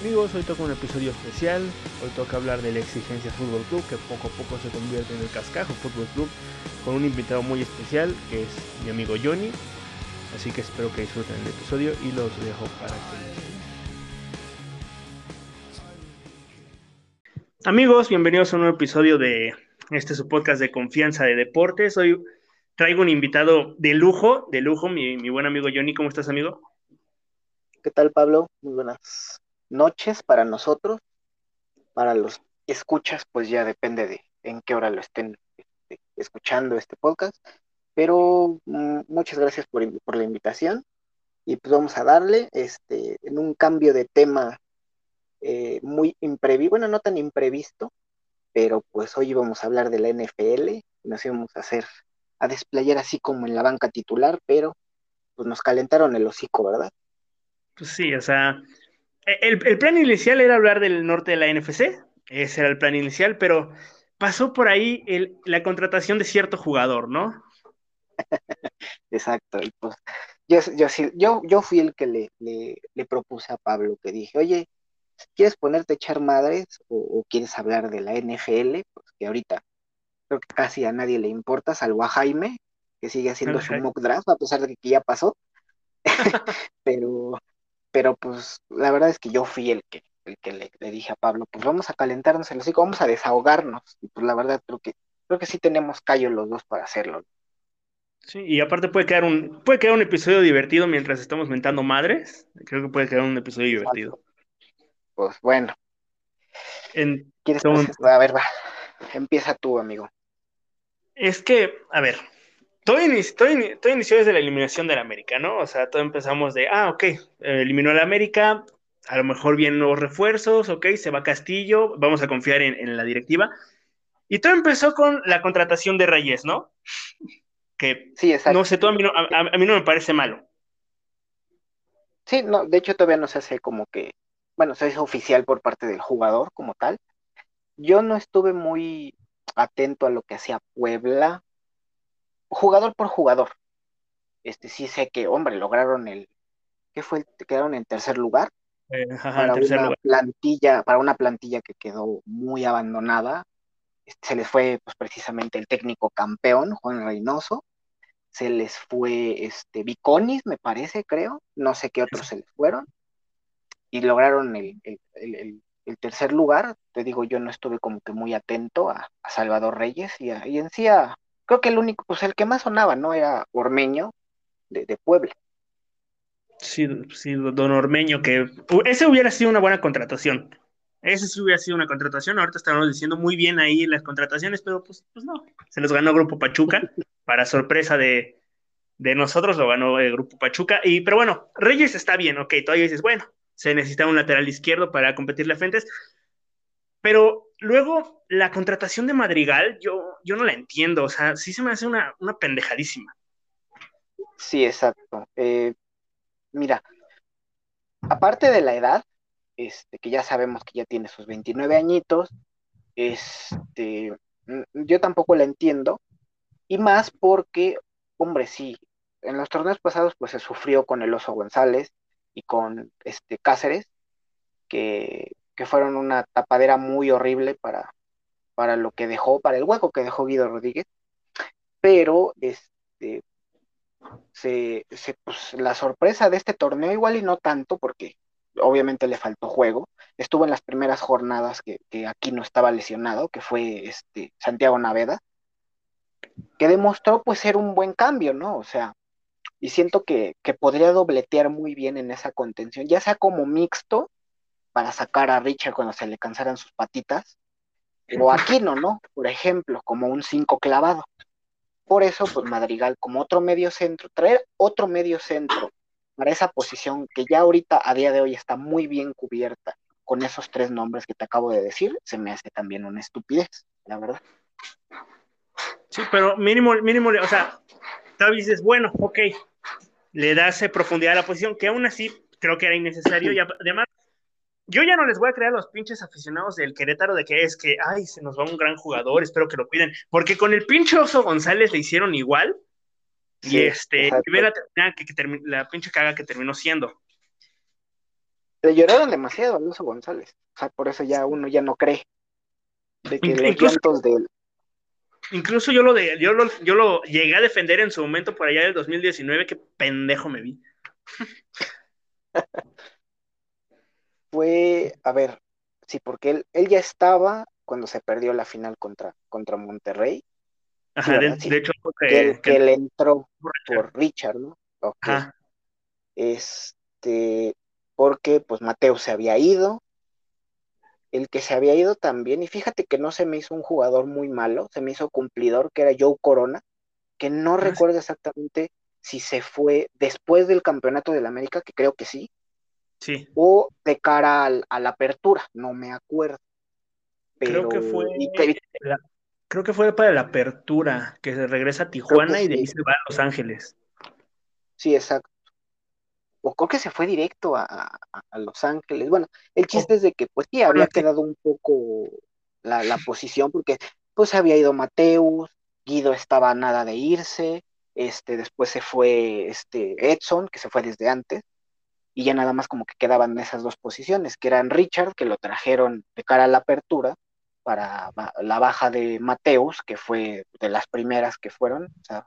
Amigos, hoy toca un episodio especial. Hoy toca hablar de la Exigencia Fútbol Club, que poco a poco se convierte en el Cascajo Fútbol Club, con un invitado muy especial, que es mi amigo Johnny. Así que espero que disfruten el episodio y los dejo para que Amigos, bienvenidos a un nuevo episodio de este su podcast de confianza de deportes. Hoy traigo un invitado de lujo, de lujo, mi, mi buen amigo Johnny. ¿Cómo estás, amigo? ¿Qué tal, Pablo? Muy buenas noches para nosotros. Para los escuchas, pues ya depende de en qué hora lo estén este, escuchando este podcast. Pero mm, muchas gracias por, por, la invitación. Y pues vamos a darle este, en un cambio de tema eh, muy imprevisto, bueno, no tan imprevisto, pero pues hoy vamos a hablar de la NFL. Nos íbamos a hacer, a desplayar así como en la banca titular, pero pues nos calentaron el hocico, ¿verdad? Pues sí, o sea, el, plan inicial era hablar del norte de la NFC, ese era el plan inicial, pero pasó por ahí la contratación de cierto jugador, ¿no? Exacto, pues yo, yo, yo, fui el que le, le, propuse a Pablo, que dije, oye, ¿quieres ponerte a echar madres o, quieres hablar de la NFL? Pues que ahorita creo que casi a nadie le importa, salvo a Jaime, que sigue haciendo su mock draft, a pesar de que ya pasó. pero, pero pues la verdad es que yo fui el que, el que le, dije a Pablo, pues vamos a calentarnos en vamos a desahogarnos, y pues la verdad creo que, creo que sí tenemos callo los dos para hacerlo. Sí, y aparte puede quedar un, puede quedar un episodio divertido mientras estamos mentando madres, creo que puede quedar un episodio divertido. Pues bueno. ¿Quieres A ver, va, empieza tú, amigo. Es que, a ver, todo, inició, desde la eliminación del América, ¿no? O sea, todo empezamos de, ah, ok, eliminó el América, a lo mejor vienen nuevos refuerzos, ok, se va Castillo, vamos a confiar en, la directiva. Y todo empezó con la contratación de Reyes, ¿no? Que, sí, exacto. no sé, todo a, mí no, a mí no me parece malo. Sí, no, de hecho todavía no se hace como que, bueno, se hace oficial por parte del jugador como tal. Yo no estuve muy atento a lo que hacía Puebla, jugador por jugador. Este sí sé que, hombre, lograron el, ¿qué fue? Quedaron en tercer lugar. Eh, para una plantilla, para una plantilla que quedó muy abandonada. Este, se les fue pues precisamente el técnico campeón, Juan Reynoso. Se les fue este Viconis, me parece, creo. No sé qué otros se les fueron. Y lograron el, tercer lugar. Te digo, yo no estuve como que muy atento a, Salvador Reyes y, y en sí a, creo que el único, pues el que más sonaba, ¿no? Era Ormeño de, Puebla. Sí, sí, don Ormeño, que ese hubiera sido una buena contratación. Ese sí hubiera sido una contratación. Ahorita estamos diciendo muy bien ahí las contrataciones, pero pues, pues no. Se los ganó Grupo Pachuca, para sorpresa de, de nosotros, lo ganó el Grupo Pachuca. Y, pero bueno, Reyes está bien, ok, todavía dices, bueno, se necesita un lateral izquierdo para competirle a Fuentes. Pero luego, la contratación de Madrigal, yo, yo no la entiendo, o sea, sí se me hace una, pendejadísima. Sí, exacto. Eh, mira, aparte de la edad, este, que ya sabemos que ya tiene sus 29 añitos, este, yo tampoco la entiendo, y más porque, hombre, sí, en los torneos pasados pues se sufrió con el Oso González y con este Cáceres, que que fueron una tapadera muy horrible para, para lo que dejó, para el hueco que dejó Guido Rodríguez, pero este, se, pues, la sorpresa de este torneo igual y no tanto porque obviamente le faltó juego, estuvo en las primeras jornadas que, aquí no estaba lesionado, que fue este, Santiago Naveda, que demostró pues ser un buen cambio, ¿no? O sea, y siento que, que podría dobletear muy bien en esa contención, ya sea como mixto para sacar a Richard cuando se le cansaran sus patitas, o Aquino, ¿no? Por ejemplo, como un 5 clavado. Por eso, pues Madrigal, como otro medio centro, traer otro medio centro para esa posición que ya ahorita, a día de hoy, está muy bien cubierta con esos tres nombres que te acabo de decir, se me hace también una estupidez, la verdad. Sí, pero mínimo, mínimo, o sea, tal vez dices, bueno, ok, le das profundidad a la posición, que aún así creo que era innecesario, y además yo ya no les voy a creer a los pinches aficionados del Querétaro de que es que, ay, se nos va un gran jugador, espero que lo cuiden, porque con el pinche Oso González le hicieron igual, y este, y ve la, que, la pinche caga que terminó siendo. Le lloraron demasiado a Alonso González. O sea, por eso ya uno ya no cree de que los llantos de él. Incluso yo lo, de, yo, lo, yo lo llegué a defender en su momento por allá del 2019, que pendejo me vi. Fue, a ver, sí, porque él, él ya estaba cuando se perdió la final contra, contra Monterrey. Ajá, de, hecho, que, él, que, él entró por Richard, ¿no? Ajá. Este, porque pues Mateo se había ido, el que se había ido también, y fíjate que no se me hizo un jugador muy malo, se me hizo cumplidor, que era Joe Corona, que no ah, recuerdo exactamente si se fue después del campeonato del América, que creo que sí, sí. o de cara a la apertura, no me acuerdo. creo que fue. creo que fue para la apertura, que se regresa a Tijuana y de ahí se va a Los Ángeles. Sí, exacto o creo que se fue directo a, Los Ángeles. Bueno, el chiste es de que pues sí, había quedado un poco la, posición porque pues había ido Mateus, Guido estaba nada de irse, este, después se fue este Edson, que se fue desde antes, y ya nada más como que quedaban esas dos posiciones, que eran Richard, que lo trajeron de cara a la apertura, para la baja de Mateus, que fue de las primeras que fueron, o sea,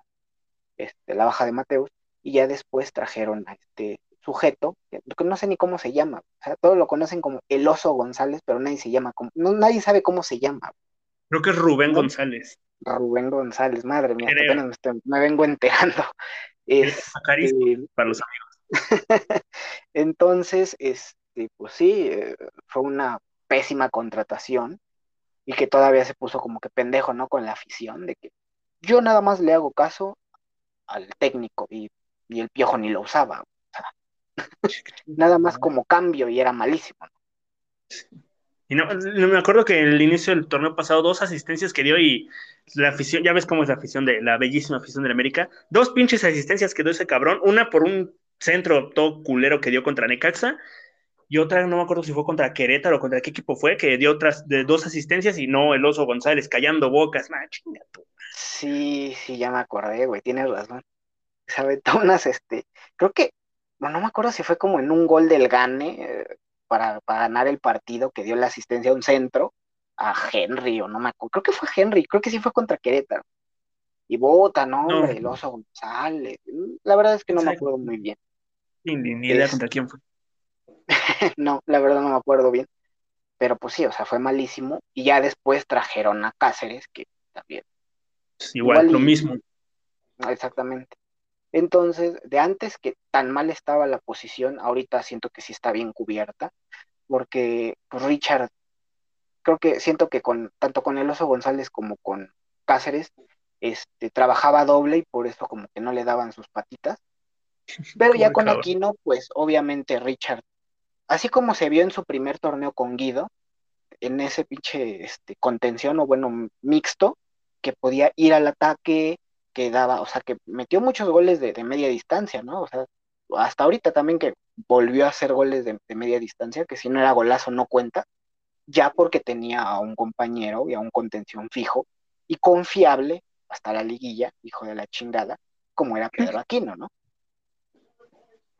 este, la baja de Mateus, y ya después trajeron a este sujeto, que no sé ni cómo se llama, o sea, todos lo conocen como el oso González, pero nadie se llama como, no, nadie sabe cómo se llama. Creo que es Rubén González. Rubén González, madre mía, apenas me, vengo enterando. Es, este, para los amigos. Entonces, este, pues sí, eh, fue una pésima contratación y que todavía se puso como que pendejo, ¿no? Con la afición de que yo nada más le hago caso al técnico y, el piojo ni lo usaba. nada más como cambio y era malísimo. Y no, me acuerdo que en el inicio del torneo pasado, dos asistencias que dio y la afición, ya ves cómo es la afición de la bellísima afición de la América, dos pinches asistencias que dio ese cabrón, una por un centro todo culero que dio contra Necaxa y otra no me acuerdo si fue contra Querétaro o contra qué equipo fue, que dio otras de dos asistencias y no el oso González callando bocas, nah, chinga Sí, sí, ya me acordé, güey, tienes razón. Se aventó unas, este, creo que, bueno, no me acuerdo si fue como en un gol del Gane eh, para, ganar el partido que dio la asistencia a un centro a Henry, o no me acuerdo, creo que fue Henry, creo que sí fue contra Querétaro. Y bota, ¿no? El oso González. La verdad es que no me acuerdo muy bien. Ni, idea contra quién fue. no, la verdad no me acuerdo bien. Pero pues sí, o sea, fue malísimo. Y ya después trajeron a Cáceres, que también igual, lo mismo. Exactamente. Entonces, de antes que tan mal estaba la posición, ahorita siento que sí está bien cubierta, porque pues, Richard, creo que siento que con tanto con el Oso González como con Cáceres, este, trabajaba doble y por eso como que no le daban sus patitas. Pero ya con Aquino, pues obviamente Richard, así como se vio en su primer torneo con Guido, en ese pinche este, contención o bueno, mixto, que podía ir al ataque, que daba, o sea, que metió muchos goles de, media distancia, ¿no? O sea, hasta ahorita también que volvió a hacer goles de, media distancia, que si no era golazo no cuenta, ya porque tenía a un compañero y a un contención fijo y confiable hasta la liguilla, hijo de la chingada, como era Pedro Aquino, ¿no?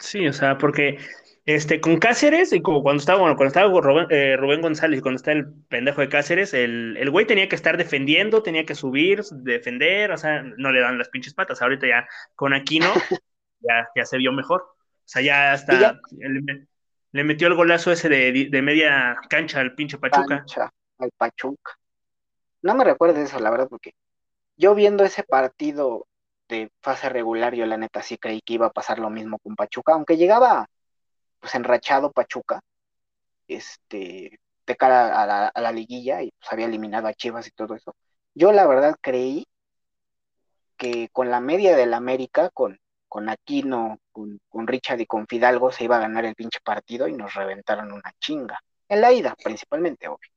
Sí, o sea, porque este, con Cáceres, y como cuando estaba, bueno, cuando estaba Rubén, eh, Rubén González y cuando está el pendejo de Cáceres, el, el güey tenía que estar defendiendo, tenía que subir, defender, o sea, no le dan las pinches patas. Ahorita ya con Aquino ya, ya se vio mejor. O sea, ya hasta le, metió el golazo ese de, de, media cancha al pinche Pachuca. Cancha, al Pachuca. No me recuerdes eso, la verdad, porque yo viendo ese partido de fase regular, yo la neta sí creí que iba a pasar lo mismo con Pachuca, aunque llegaba pues enrachado Pachuca, este, de cara a la, liguilla y pues había eliminado a Chivas y todo eso. Yo la verdad creí que con la media del América, con, con Aquino, con, con Richard y con Fidalgo se iba a ganar el pinche partido y nos reventaron una chinga. En la ida, principalmente, obvio.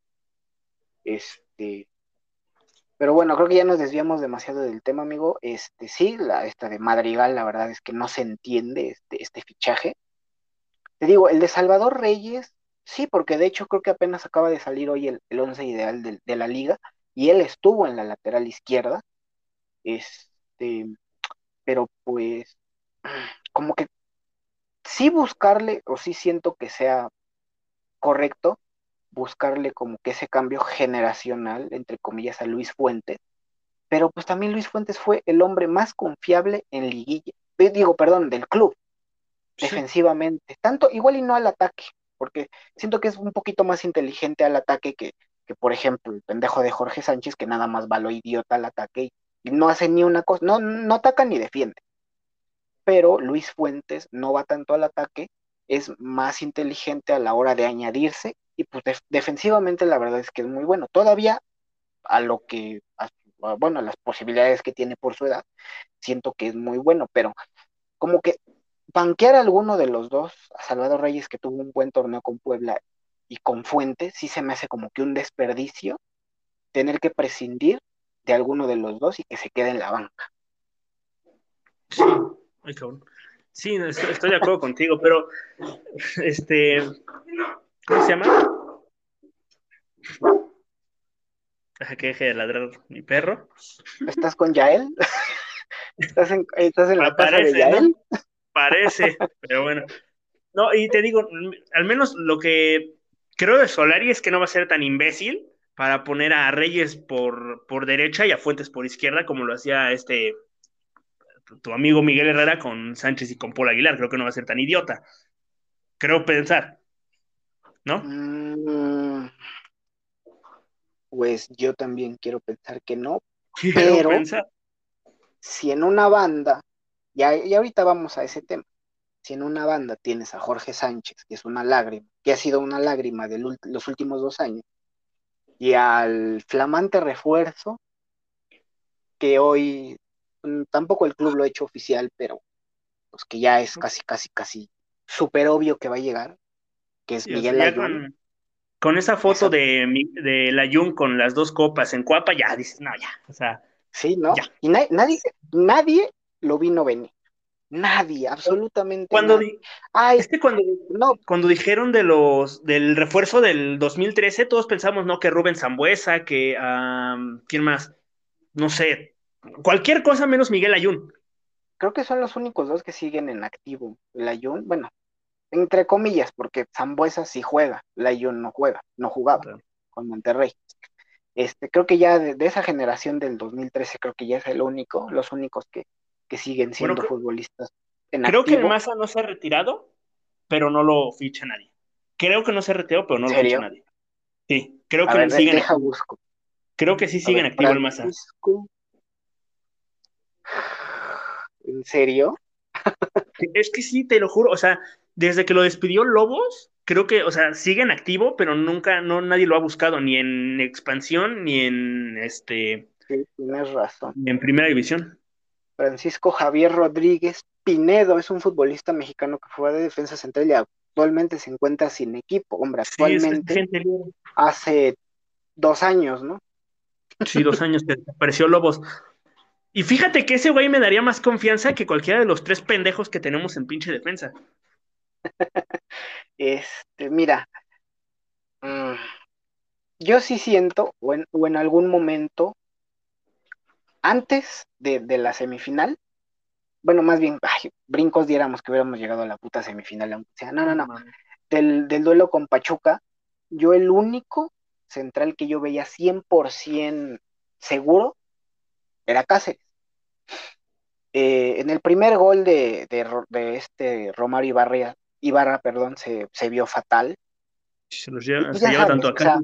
Este, pero bueno, creo que ya nos desviamos demasiado del tema, amigo. Este, sí, la esta de Madrigal, la verdad es que no se entiende este, este fichaje. Te digo, el de Salvador Reyes, sí, porque de hecho creo que apenas acaba de salir hoy el, el once ideal de, la liga y él estuvo en la lateral izquierda. Este, pero pues, como que sí buscarle, o sí siento que sea correcto buscarle como que ese cambio generacional, entre comillas, a Luis Fuentes, pero pues también Luis Fuentes fue el hombre más confiable en liguilla, eh, digo, perdón, del club, defensivamente, tanto igual y no al ataque, porque siento que es un poquito más inteligente al ataque que, que por ejemplo, el pendejo de Jorge Sánchez, que nada más va lo idiota al ataque y, no hace ni una cosa, no, no ataca ni defiende. Pero Luis Fuentes no va tanto al ataque, es más inteligente a la hora de añadirse y pues defensivamente la verdad es que es muy bueno. Todavía a lo que, bueno, a las posibilidades que tiene por su edad, siento que es muy bueno, pero como que banquear a alguno de los dos, a Salvador Reyes que tuvo un buen torneo con Puebla y con Fuentes, sí se me hace como que un desperdicio tener que prescindir de alguno de los dos y que se quede en la banca. Sí, Sí, estoy, de acuerdo contigo, pero este, ¿cómo se llama? Deja que deje de ladrar mi perro. ¿Estás con Yael? ¿Estás en, estás en la casa de Yael? Parece, pero bueno. No, y te digo, al menos lo que creo de Solari es que no va a ser tan imbécil para poner a Reyes por, por derecha y a Fuentes por izquierda, como lo hacía este tu amigo Miguel Herrera con Sánchez y con Paul Aguilar. Creo que no va a ser tan idiota. Creo pensar. ¿No? Mm, pues yo también quiero pensar que no. pero si en una banda, ya, y ahorita vamos a ese tema, si en una banda tienes a Jorge Sánchez, que es una lágrima, que ha sido una lágrima de los últimos dos años, y al flamante refuerzo que hoy Mm, tampoco el club lo ha hecho oficial, pero pues que ya es casi, casi, casi súper obvio que va a llegar, que es Miguel Layún. Con, esa foto de, de Layún con las dos copas en Cuapa, ya dices, no, ya, o sea. Sí, ¿no? Y nadie, nadie lo vino venir. Nadie, absolutamente cuando nadie. es que cuando, no. cuando dijeron de los del refuerzo del 2013, todos pensamos, ¿no? Que Rubén Zambuesa, que ¿quién más? No sé, Cualquier cosa menos Miguel Ayun. Creo que son los únicos dos que siguen en activo. El Ayun, bueno, entre comillas, porque Zambuesa sí juega, el Ayun no juega, no jugaba con Monterrey. Este, creo que ya de, esa generación del 2013, creo que ya es el único, los únicos que, que siguen siendo futbolistas. En creo que el Maza no se ha retirado, pero no lo ficha nadie. Creo que no se ha retirado, pero no lo ficha nadie. Sí, creo que siguen. Creo que sí siguen activo el Maza. ¿En serio? es que sí, te lo juro, o sea, desde que lo despidió Lobos, creo que, o sea, sigue en activo, pero nunca, no, nadie lo ha buscado, ni en expansión, ni en este. Sí, tienes razón. Ni en primera división. Francisco Javier Rodríguez Pinedo es un futbolista mexicano que fue de defensa central y actualmente se encuentra sin equipo. Hombre, actualmente hace dos años, ¿no? Sí, dos años que apareció Lobos. Y fíjate que ese güey me daría más confianza que cualquiera de los tres pendejos que tenemos en pinche defensa. este, mira, mm, yo sí siento, o en, algún momento, antes de, la semifinal, bueno, más bien, brincos diéramos que hubiéramos llegado a la puta semifinal, aunque sea, no, no, no, del, del duelo con Pachuca, yo el único central que yo veía 100% seguro era Cáceres. Eh, en el primer gol de, este Romario Ibarra, Ibarra perdón, se, vio fatal. Se los lleva, se lleva tanto acá.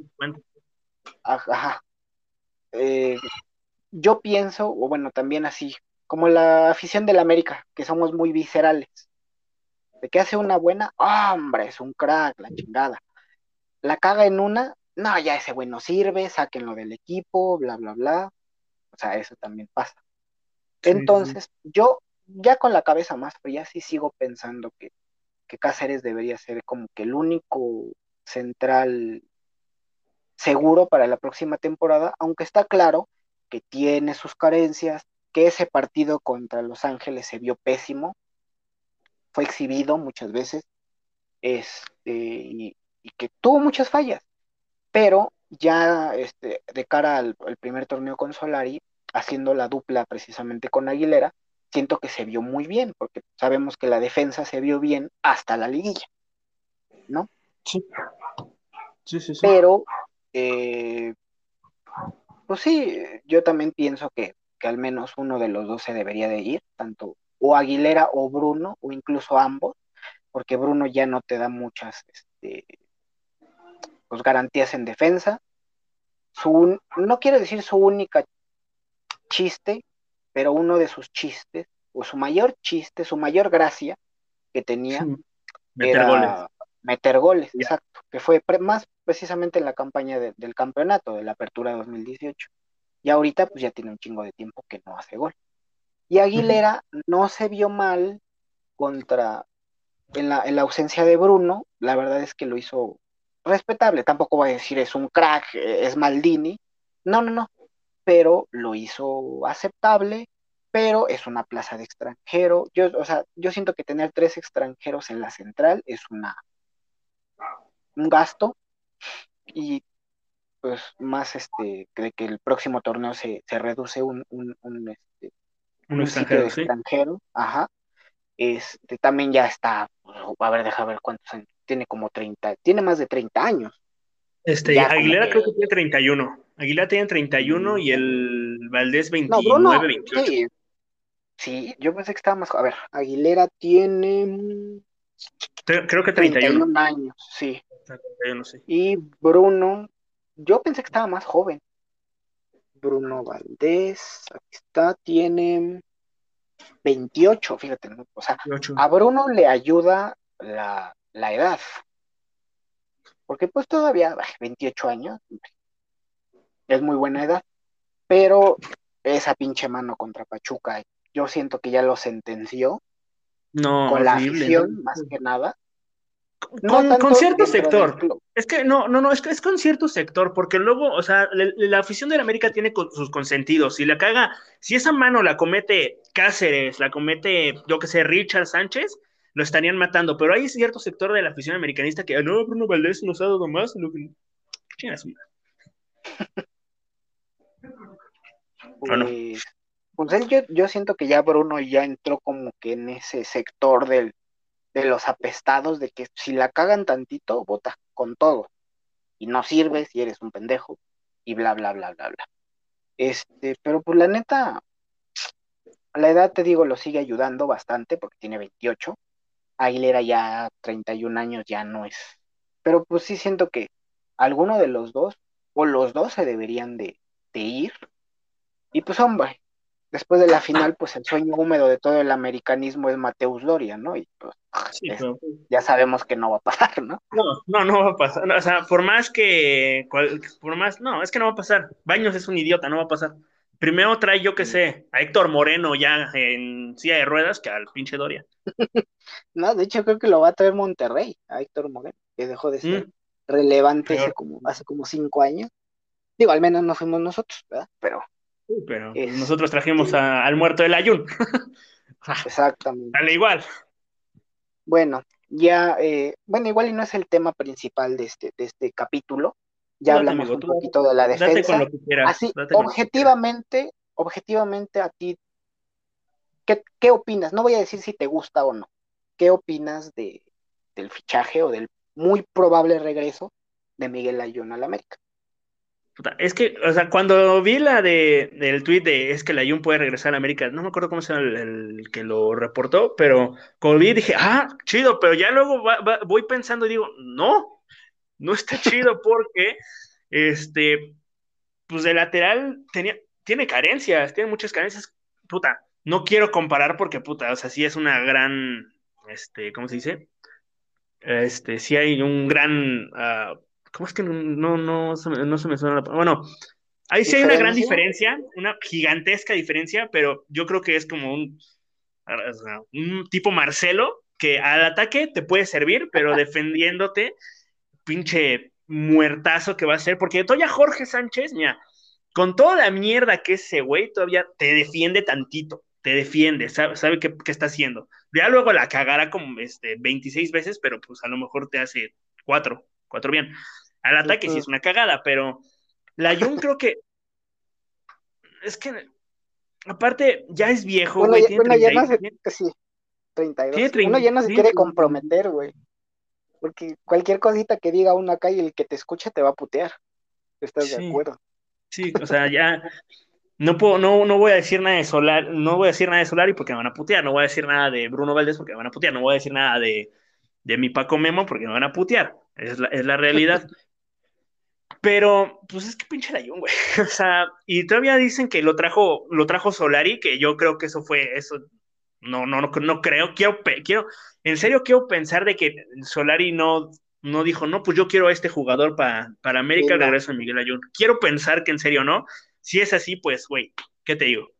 ajá. Eh, yo pienso, o bueno, también así, como la afición del América, que somos muy viscerales. De que hace una buena, hombre, es un crack, la chingada. La caga en una, no, ya ese güey no sirve, sáquenlo del equipo, bla, bla, bla. O sea, eso también pasa. Entonces, yo ya con la cabeza más fría sí sigo pensando que, que Cáceres debería ser como que el único central seguro para la próxima temporada, aunque está claro que tiene sus carencias, que ese partido contra Los Ángeles se vio pésimo, fue exhibido muchas veces, este, y, que tuvo muchas fallas, pero ya este, de cara al, al primer torneo con Solari, haciendo la dupla precisamente con Aguilera, siento que se vio muy bien, porque sabemos que la defensa se vio bien hasta la liguilla, ¿no? Sí. Sí, sí, sí. Pero, eh, pues sí, yo también pienso que, que al menos uno de los dos se debería de ir, tanto o Aguilera o Bruno, o incluso ambos, porque Bruno ya no te da muchas este, pues, garantías en defensa. Su, no quiero decir su única chiste, pero uno de sus chistes, o su mayor chiste, su mayor gracia que tenía, Meter era goles. meter goles, exacto, que fue pre- más precisamente en la campaña de- del campeonato, de la apertura 2018. Y ahorita pues ya tiene un chingo de tiempo que no hace gol. Y Aguilera no se vio mal contra, en la, en la ausencia de Bruno, la verdad es que lo hizo respetable, tampoco voy a decir es un crack, eh, es Maldini, no, no, no, pero lo hizo aceptable, pero es una plaza de extranjero, yo, o sea, yo siento que tener tres extranjeros en la central es una, un gasto, y pues más este, de que el próximo torneo se, se reduce un, un, un, este, Un de extranjero, sí. extranjero, ajá. Este también ya está, pues, a ver, deja ver cuántos años, tiene como 30, tiene más de 30 años. Este, Ya, Aguilera que- creo que tiene 31. Aguilera tiene 31 y el Valdés No, 29, Bruno, 28. sí, sí, yo pensé que estaba más, a ver, Aguilera tiene Creo, creo que 31. 31 años, sí, 31, sí. y Bruno, yo pensé que estaba más joven. Bruno Valdés, aquí está, tiene 28, fíjate, ¿no? o sea, 28. a Bruno le ayuda la, la edad. Porque pues todavía, ay, 28 años, es muy buena edad. Pero esa pinche mano contra Pachuca, yo siento que ya lo sentenció No, con la horrible, afición, ¿no? más que nada. Con, No tanto con cierto sector. Es que no, no, no, es que es con cierto sector, porque luego, o sea, la, la afición del América tiene con- sus consentidos. Si la caga, si esa mano la comete Cáceres, la comete, yo que sé, Richard Sánchez, lo estarían matando. Pero hay cierto sector de la afición americanista que, "Ah, no, Bruno Valdés nos ha dado más. Lo que... Chinga su madre. ¿O no? Pues, pues yo, yo siento que ya Bruno ya entró como que en ese sector del, de los apestados, de que si la cagan tantito, vota con todo. Y no sirves y eres un pendejo. Y bla, bla, bla, bla, bla. Este, pero pues la neta, la edad, te digo, lo sigue ayudando bastante porque tiene 28. Aguilera ya 31 años ya no es. Pero pues sí siento que alguno de los dos, o los dos se deberían de, de ir. Y pues hombre, después de la final, pues el sueño húmedo de todo el americanismo es Mateus Doria, ¿no? Y pues Sí, es- pero- ya sabemos que no va a pasar, ¿no? No, no, no va a pasar. No, o sea, por más que, cual- por más, no, es que no va a pasar. Baños es un idiota, no va a pasar. Primero trae, yo que sé, a Héctor Moreno ya en silla de ruedas que al pinche Doria. No, de hecho creo que lo va a traer Monterrey, a Héctor Moreno, que dejó de ser Mm. relevante hace como, hace como cinco años. Digo, al menos no fuimos nosotros, ¿verdad? Pero Pero nosotros trajimos a- al muerto del Ayun. exactamente. Dale igual. Bueno, ya, eh, bueno, igual y no es el tema principal de este, de este capítulo. Ya hablamos amigo, un poquito de la Date defensa. con lo que quieras. Así, date con lo que objetivamente, objetivamente a ti, ¿qué, qué opinas? No voy a decir si te gusta o no. ¿Qué opinas de, del fichaje o del muy probable regreso de Miguel Ayun al América? Puta, Es que, o sea, cuando vi la de, del tweet de es que la Jun puede regresar a América, no me acuerdo cómo se llama el, el que lo reportó, pero cuando vi dije, ah, chido, pero ya luego va- va- voy pensando y digo, no, no está chido porque, este, pues de lateral tenía, tiene carencias, tiene muchas carencias, puta, no quiero comparar porque, puta, o sea, sí es una gran, este, ¿cómo se dice? Este, sí hay un gran, ah, ¿cómo es que no, no, no, se me, no se me suena la Bueno, ahí sí hay una gran ¿Diferencia? una gigantesca diferencia, pero yo creo que es como un, un tipo Marcelo que al ataque te puede servir, pero defendiéndote, pinche muertazo que va a ser, porque todavía Jorge Sánchez, mira, con toda la mierda que es ese güey, todavía te defiende tantito, te defiende, sabe, sabe qué, qué está haciendo. Ya luego la cagará como este, 26 veces, pero pues a lo mejor te hace cuatro, cuatro bien. Al ataque sí es una cagada, pero la Jun creo que es que aparte ya es viejo, Bueno, güey, tiene bueno, ya 30 no se, tiene- sí, 32. Tiene 30, Uno ya no se quiere 30. comprometer, güey. Porque cualquier cosita que diga uno acá y el que te escucha te va a putear. ¿Estás de acuerdo? Sí, o sea, ya no puedo, no, no voy a decir nada de Solar, no voy a decir nada de Solari porque me van a putear, no voy a decir nada de Bruno Valdés porque me van a putear, no voy a decir nada de, de mi Paco Memo porque me van a putear. Es la, es la realidad. Pero, pues es que pinche Layun, güey. O sea, y todavía dicen que lo trajo, lo trajo Solari, que yo creo que eso fue, eso, no, no, no, no creo, quiero, quiero, en serio quiero pensar de que Solari no, no dijo, no, pues yo quiero a este jugador para, para América, regreso a Miguel Ayun. Quiero pensar que en serio no. Si es así, pues, güey, ¿qué te digo?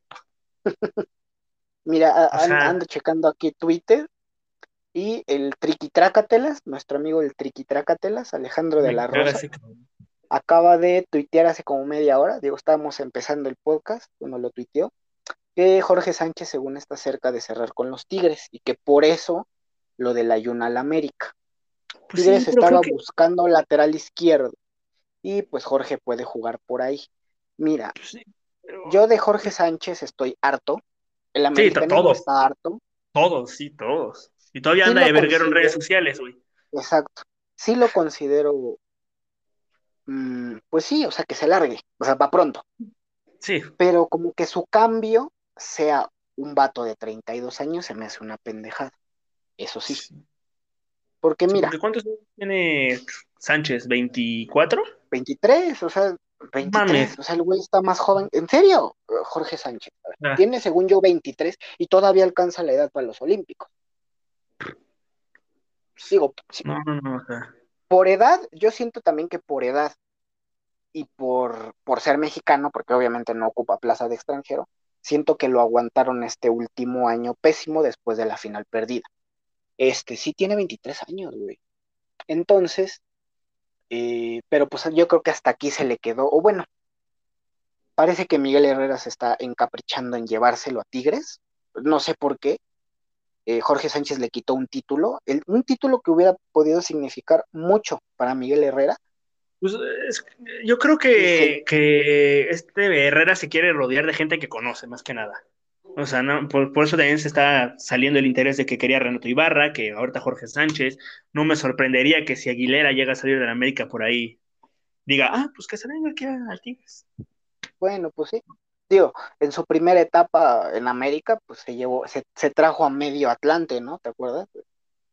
Mira, o sea, ando checando aquí Twitter y el Triquitrácatelas, nuestro amigo el Triquitrácatelas, Alejandro de la Rosa, acaba de tuitear hace como media hora, digo, estábamos empezando el podcast cuando lo tuiteó, que Jorge Sánchez según está cerca de cerrar con los Tigres y que por eso lo del ayuno al América. Pues Tigres sí, estaba que... buscando lateral izquierdo y pues Jorge puede jugar por ahí. Mira, pues sí, pero... yo de Jorge Sánchez estoy harto, el americanismo sí, está harto. Todos, sí, todos. Y todavía anda de verguero en redes sociales, güey. Exacto. Sí lo considero, mmm, pues sí, o sea, que se largue, o sea, va pronto. Sí. Pero como que su cambio sea un vato de 32 años se me hace una pendejada. Eso sí. sí. Porque mira. Porque ¿Cuántos años tiene Sánchez? ¿24? 23, o sea, 23. Mames. O sea, el güey está más joven. ¿En serio? Jorge Sánchez. Ah. Tiene, según yo, 23 y todavía alcanza la edad para los Olímpicos. Digo, sí. no, no, no, por edad, yo siento también que por edad y por, por ser mexicano, porque obviamente no ocupa plaza de extranjero, siento que lo aguantaron este último año pésimo después de la final perdida. Este sí tiene 23 años, güey. Entonces, eh, pero pues yo creo que hasta aquí se le quedó, o bueno, parece que Miguel Herrera se está encaprichando en llevárselo a Tigres, no sé por qué. Eh, Jorge Sánchez le quitó un título, el, un título que hubiera podido significar mucho para Miguel Herrera, pues es, yo creo que, este Herrera se quiere rodear de gente que conoce, más que nada. O sea, no, por, por, eso también se está saliendo el interés de que quería Renato Ibarra, que ahorita Jorge Sánchez. No me sorprendería que si Aguilera llega a salir de la América por ahí, diga, ah, pues que se venga aquí al Tigres. Bueno, pues sí. Digo, en su primera etapa en América, pues se llevó, se, se trajo a medio Atlante, ¿no? ¿Te acuerdas?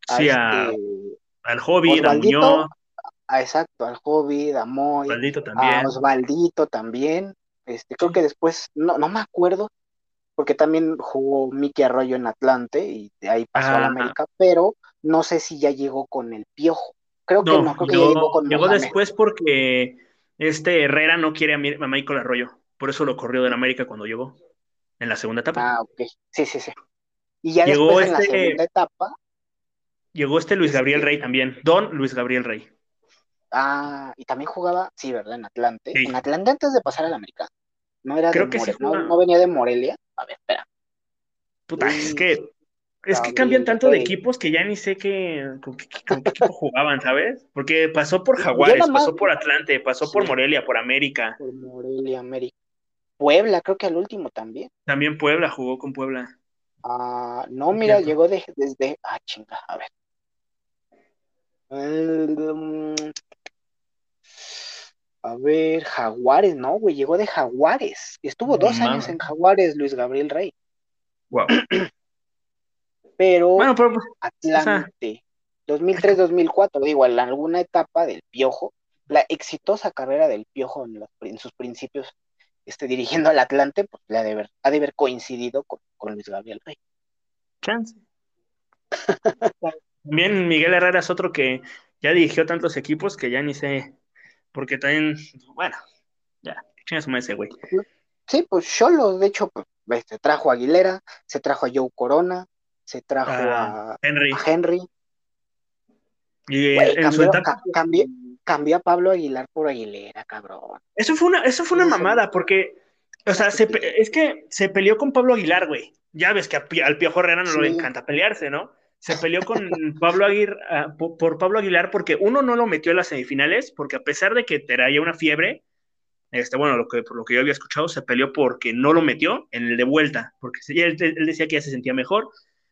A sí, a, este, al Hobbit, a Muñoz a, exacto, al Hobbit, a Moy, a Osvaldito también. Este, creo que después, no, no me acuerdo, porque también jugó Mickey Arroyo en Atlante y de ahí pasó ah. a la América, pero no sé si ya llegó con el piojo. Creo que no, no creo que llegó, ya llegó con Llegó Mohamed. después porque este Herrera no quiere a Michael Arroyo, por eso lo corrió de la América cuando llegó, en la segunda etapa. Ah, ok, sí, sí, sí. Y ya llegó después este, en la segunda etapa. Llegó este Luis Gabriel Rey también, Don Luis Gabriel Rey. Ah, y también jugaba, sí, ¿verdad? En Atlante. Sí. En Atlante antes de pasar al América. No era Creo de que More... sí no, no, venía de Morelia. A ver, espera. Puta, es que es que cambian tanto de equipos que ya ni sé qué, con qué, con qué equipo jugaban, ¿sabes? Porque pasó por Jaguares, pasó por Atlante, pasó sí. por Morelia, por América. Por Morelia, América. Puebla, creo que al último también. También Puebla, jugó con Puebla. Ah, no, mira, llegó de, desde. Ah, chinga, a ver. Um, a ver, Jaguares, no, güey, llegó de Jaguares. Estuvo dos años en Jaguares, Luis Gabriel Rey. Wow. pero, bueno, pero Atlante, o sea... 2003-2004, digo, en alguna etapa del Piojo, la exitosa carrera del Piojo en, los, en sus principios, este, dirigiendo al Atlante, pues le ha de haber, ha de haber coincidido con, con Luis Gabriel Rey. Chance. También Miguel Herrera es otro que ya dirigió tantos equipos que ya ni sé porque también, bueno, ya, chingas ese güey. Sí, pues Cholo, de hecho, pues, se trajo a Aguilera, se trajo a Joe Corona, se trajo a, a Henry. A Henry. Y Güey, en cambió, su etapa. cambió, cambió, a Pablo Aguilar por Aguilera, cabrón. Eso fue una, eso fue una mamada, porque, o sea, se, es que se peleó con Pablo Aguilar, güey. Ya ves que al Piojo Herrera no sí. le encanta pelearse, ¿no? se peleó con Pablo Aguilar, uh, por Pablo Aguilar porque uno no lo metió en las semifinales, porque a pesar de que traía una fiebre, este, bueno, lo que, por lo que yo había escuchado, se peleó porque no lo metió en el de vuelta, porque él, él decía que ya se sentía mejor.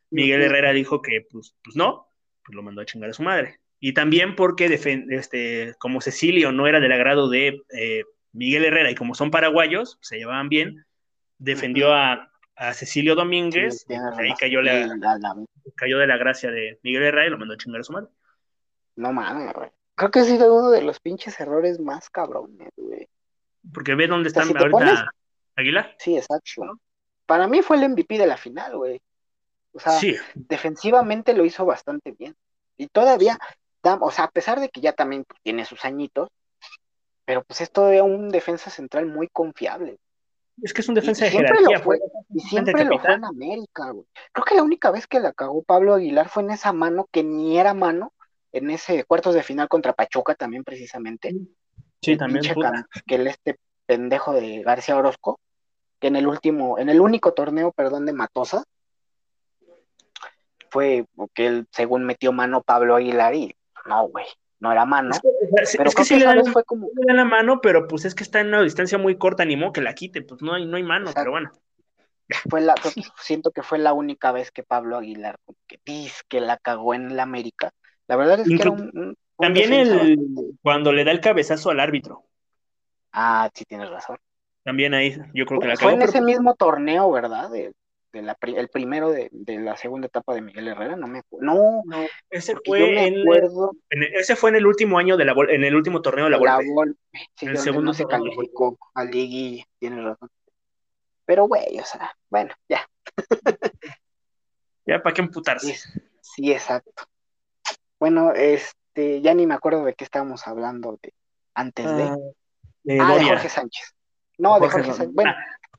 Miguel Herrera dijo que, pues, pues no, pues lo mandó a chingar a su madre. Y también porque este, como Cecilio no era del agrado de eh, Miguel Herrera y como son paraguayos, se llevaban bien, defendió a, Cecilio Domínguez, ahí cayó, cayó de la gracia de Miguel Herrera y lo mandó a chingar a su madre. No mames, güey. Creo que ha sido uno de los pinches errores más cabrones, güey. Porque ve dónde están ahorita Aguilar. Sí, exacto. Para mí fue el MVP de la final, güey. O sea, defensivamente lo hizo bastante bien. Y todavía, o sea, a pesar de que ya también tiene sus añitos, pero pues es todavía un defensa central muy confiable. Es que es un defensa de jerarquía. fue, y siempre lo fue en América, güey. Creo que la única vez que la cagó Pablo Aguilar fue en esa mano que ni era mano, en ese cuartos de final contra Pachuca también precisamente. Sí, también. Que el este pendejo de García Orozco, que en el último, en el único torneo, perdón, de Matosa, fue que él según metió mano Pablo Aguilar y no, güey, no era mano. Es que, sí le, fue como... le da la mano, pero pues es que está en una distancia muy corta, ni modo que la quite, pues no hay, no hay mano, pero bueno. Fue la, siento que fue la única vez que Pablo Aguilar que que la cagó en el América. La verdad es que era un, también el cuando le da el cabezazo al árbitro. Ah, sí tienes razón. También ahí, yo creo que la cagó. Fue en ese mismo torneo, ¿verdad? El primero de, la segunda etapa de Miguel Herrera, no me acuerdo. No, ese fue en, ese fue en el último año de la en el último torneo de la, la el segundo se calificó a Ligui, tiene razón. Pero güey, o sea, bueno, ya. ya para qué emputarse. Sí, exacto. Bueno, este, ya ni me acuerdo de qué estábamos hablando de antes de. Ah, de, ah, de Jorge Sánchez. No, de Jorge Sánchez. Bueno,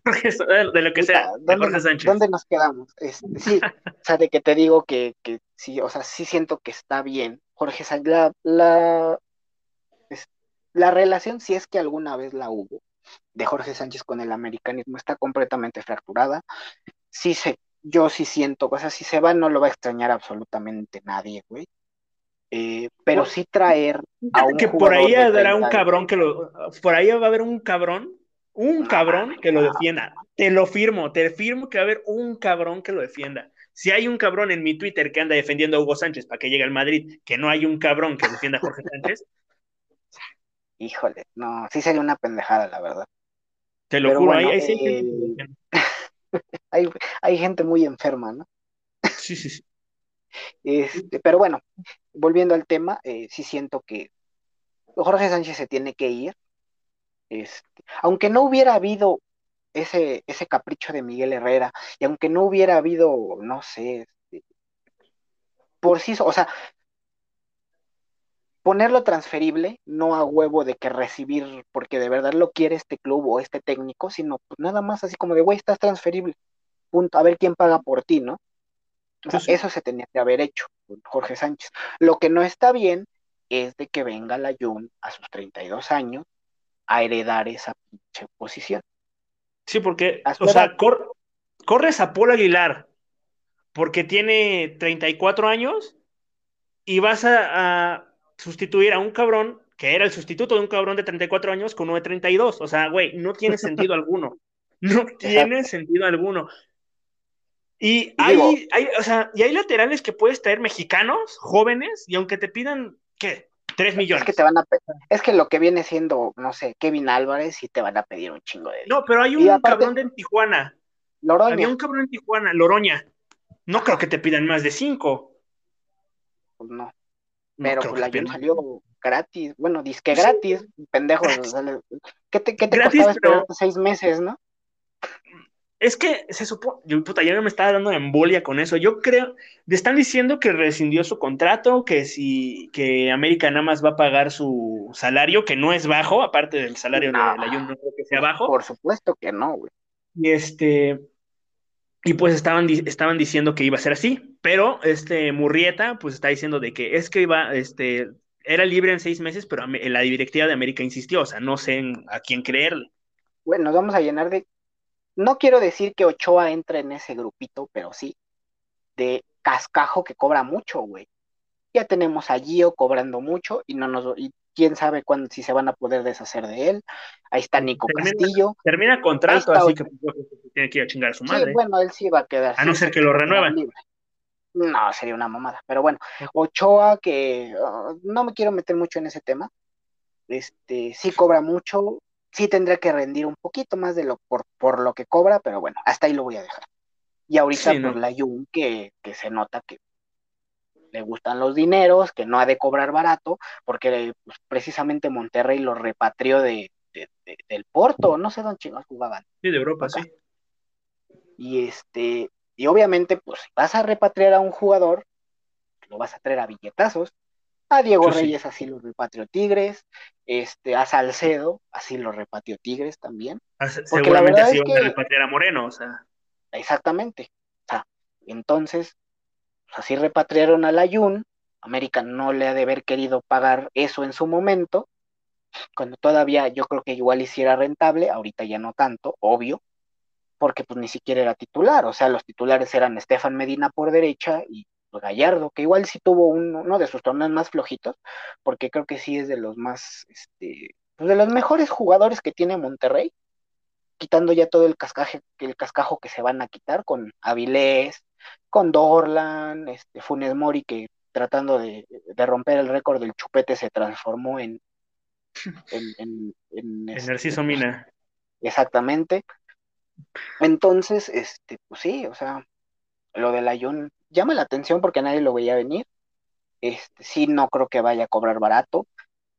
de lo que sea, ¿dónde, nos quedamos? Este, sí, o sea, de que te digo que, que, sí, o sea, sí siento que está bien. Jorge Sánchez, la, la, la relación, si es que alguna vez la hubo, de Jorge Sánchez con el americanismo está completamente fracturada. Sí se, yo sí siento, o sea, si se va no lo va a extrañar absolutamente nadie, güey. Eh, pero sí traer a un que por ahí habrá un cabrón que lo, por ahí va a haber un cabrón un cabrón que lo defienda. Te lo firmo, te firmo que va a haber un cabrón que lo defienda. Si hay un cabrón en mi Twitter que anda defendiendo a Hugo Sánchez para que llegue al Madrid, que no hay un cabrón que defienda a Jorge Sánchez. Híjole, no, sí sería una pendejada, la verdad. Te lo juro, hay, hay, gente muy enferma, ¿no? Sí, sí, sí. Este, pero bueno, volviendo al tema, eh, sí siento que Jorge Sánchez se tiene que ir. Este, aunque no hubiera habido ese, ese capricho de Miguel Herrera, y aunque no hubiera habido, no sé, este, por sí, o sea, ponerlo transferible, no a huevo de que recibir, porque de verdad lo quiere este club o este técnico, sino pues nada más así como de, güey, estás transferible, punto, a ver quién paga por ti, ¿no? Eso se tenía que haber hecho Jorge Sánchez. Lo que no está bien es de que venga la Jun a sus 32 años a heredar esa pinche posición. Sí, porque, o sea, corres a Paul Aguilar porque tiene 34 años y vas a, sustituir a un cabrón que era el sustituto de un cabrón de 34 años con uno de 32. O sea, güey, no tiene sentido alguno. No tiene sentido alguno. Y hay, hay, o sea, y hay laterales que puedes traer mexicanos, jóvenes, y aunque te pidan, ¿qué? 3 millones. Es que te van a es que lo que viene siendo, no sé, Kevin Álvarez y te van a pedir un chingo de No, pero hay un cabrón de en Tijuana. Loroña. Había un cabrón en Tijuana, Loroña. No creo que te pidan más de 5. Pues no. Pero pues la Jun salió gratis. Bueno, disque gratis, pendejo. ¿Qué te, qué te costaba esperar seis meses, no? Es que se supone, puta, ya me estaba dando embolia con eso. Yo creo, le están diciendo que rescindió su contrato, que si, que América nada más va a pagar su salario, que no es bajo, aparte del salario de la Jun, no creo que sea bajo. Por supuesto que no, güey. Y este, y pues estaban, estaban diciendo que iba a ser así, pero este Murrieta, pues está diciendo de que es que iba, este, era libre en seis meses, pero la directiva de América insistió, o sea, no sé a quién creerle. Bueno, nos vamos a llenar de no quiero decir que Ochoa entre en ese grupito, pero sí, de cascajo que cobra mucho, güey. Ya tenemos a Gio cobrando mucho y no nos y quién sabe cuándo si se van a poder deshacer de él. Ahí está Nico Castillo. Termina contrato, así que tiene que ir a chingar a su madre. Sí, bueno, él sí va a quedar. A no ser que lo renuevan. No, sería una mamada. Pero bueno, Ochoa, que ah, no me quiero meter mucho en ese tema. Este, sí cobra mucho, sí tendrá que rendir un poquito más de lo por, por lo que cobra, pero bueno, hasta ahí lo voy a dejar. Y ahorita, por pues, la Jun, que, que se nota que le gustan los dineros, que no ha de cobrar barato, porque pues, precisamente Monterrey lo repatrió de, del Porto, no sé dónde chingados jugaban. Sí, de Europa, sí. Y este, y obviamente, pues si vas a repatriar a un jugador, lo vas a traer a billetazos. A Diego Reyes así lo repatrió Tigres, este, a Salcedo así lo repatrió Tigres también. Ah, seguramente así van a repatriar a Moreno, o sea. Exactamente. O sea, entonces, pues, así repatriaron a Layun, América no le ha de haber querido pagar eso en su momento, cuando todavía yo creo que igual hiciera rentable, ahorita ya no tanto, obvio, porque pues ni siquiera era titular, o sea, los titulares eran Estefan Medina por derecha y pues, Gallardo, que igual sí tuvo uno de sus torneos más flojitos, porque creo que sí es de los más, este, pues, de los mejores jugadores que tiene Monterrey, quitando ya todo el cascaje, el cascajo que se van a quitar con Avilés, con Dorlan, este, Funes Mori, que tratando de, romper el récord del chupete se transformó en en, en, este, Mina. Exactamente. Entonces, este, pues sí, o sea, lo de Layun llama la atención porque nadie lo veía venir. Este, sí, no creo que vaya a cobrar barato.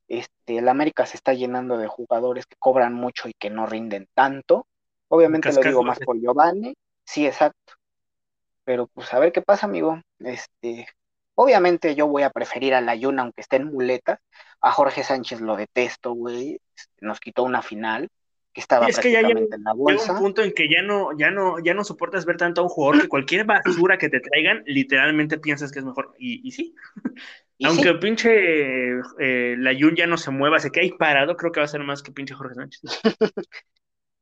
Este, el América se está llenando de jugadores que cobran mucho y que no rinden tanto. Obviamente lo digo más por Giovanni, sí, exacto. Pero pues a ver qué pasa, amigo. Este, obviamente yo voy a preferir a Layun aunque esté en muletas. A Jorge Sánchez lo detesto, güey. Nos quitó una final estaba es que ya llega, en la bolsa. un punto en que ya no, ya no, ya no soportas ver tanto a un jugador que cualquier basura que te traigan, literalmente piensas que es mejor. Y, sí. Aunque el pinche eh, la Yun ya no se mueva, se queda ahí parado, creo que va a ser más que pinche Jorge Sánchez.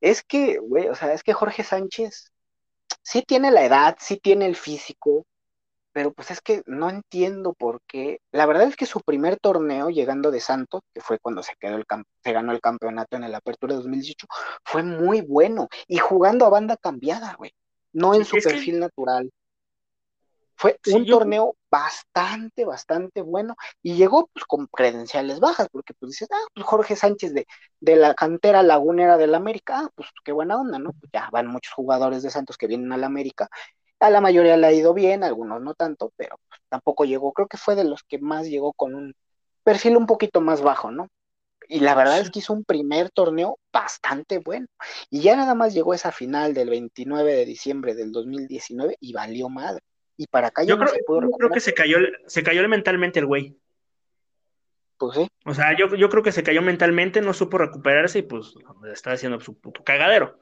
es que, güey, o sea, es que Jorge Sánchez sí tiene la edad, sí tiene el físico, pero pues es que no entiendo por qué. La verdad es que su primer torneo llegando de Santos, que fue cuando se quedó el se ganó el campeonato en el Apertura de 2018, fue muy bueno y jugando a banda cambiada, güey, no en su perfil natural. Fue un torneo bastante, bastante bueno y llegó pues con credenciales bajas, porque pues dices, ah, pues Jorge Sánchez de, de la cantera lagunera del América, ah, pues qué buena onda, ¿no? Pues ya van muchos jugadores de Santos que vienen al América a la mayoría le ha ido bien, algunos no tanto, pero tampoco llegó, creo que fue de los que más llegó con un perfil un poquito más bajo, ¿no? Y la verdad es que hizo un primer torneo bastante bueno. Y ya nada más llegó esa final del 29 de diciembre del 2019 y valió madre. Y para acá yo, creo, se pudo creo que se cayó, se cayó mentalmente el güey. Pues sí. O sea, yo, yo creo que se cayó mentalmente, no supo recuperarse y pues está haciendo su puto cagadero.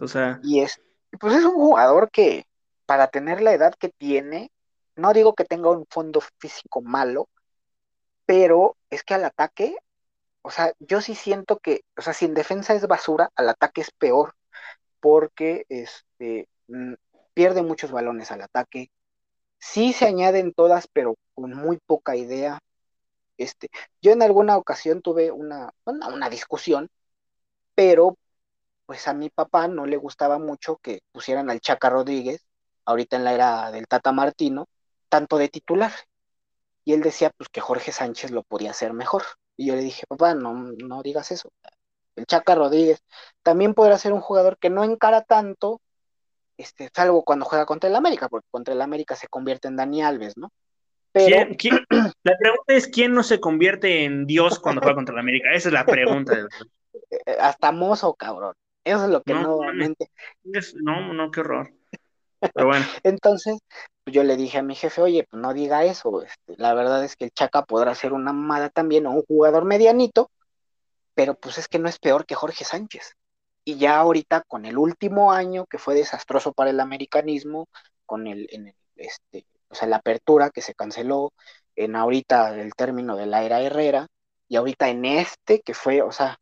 O sea. Y es, pues es un jugador que, para tener la edad que tiene, no digo que tenga un fondo físico malo, pero es que al ataque, o sea, yo sí siento que, o sea, si en defensa es basura, al ataque es peor, porque este, mm, pierde muchos balones al ataque. Sí se añaden todas, pero con muy poca idea. Este, yo en alguna ocasión tuve una, una, una discusión, pero pues a mi papá no le gustaba mucho que pusieran al Chaca Rodríguez, ahorita en la era del Tata Martino, tanto de titular. Y él decía pues que Jorge Sánchez lo podía hacer mejor. Y yo le dije, papá, no, no digas eso. El Chaca Rodríguez también podrá ser un jugador que no encara tanto, este, salvo cuando juega contra el América, porque contra el América se convierte en Dani Alves, ¿no? Pero... La pregunta es, ¿quién no se convierte en Dios cuando juega contra el América? Esa es la pregunta. Hasta mozo, cabrón. Eso es lo que no, No, no, qué horror. Pero bueno. Entonces, pues, yo le dije a mi jefe, oye, pues no diga eso. Este, la verdad es que el Chaca podrá ser una mamada también o un jugador medianito, pero pues es que no es peor que Jorge Sánchez. Y ya ahorita con el último año que fue desastroso para el americanismo, con el, en el, este, o sea, la apertura que se canceló, en ahorita el término de la era Herrera, y ahorita en este que fue, o sea,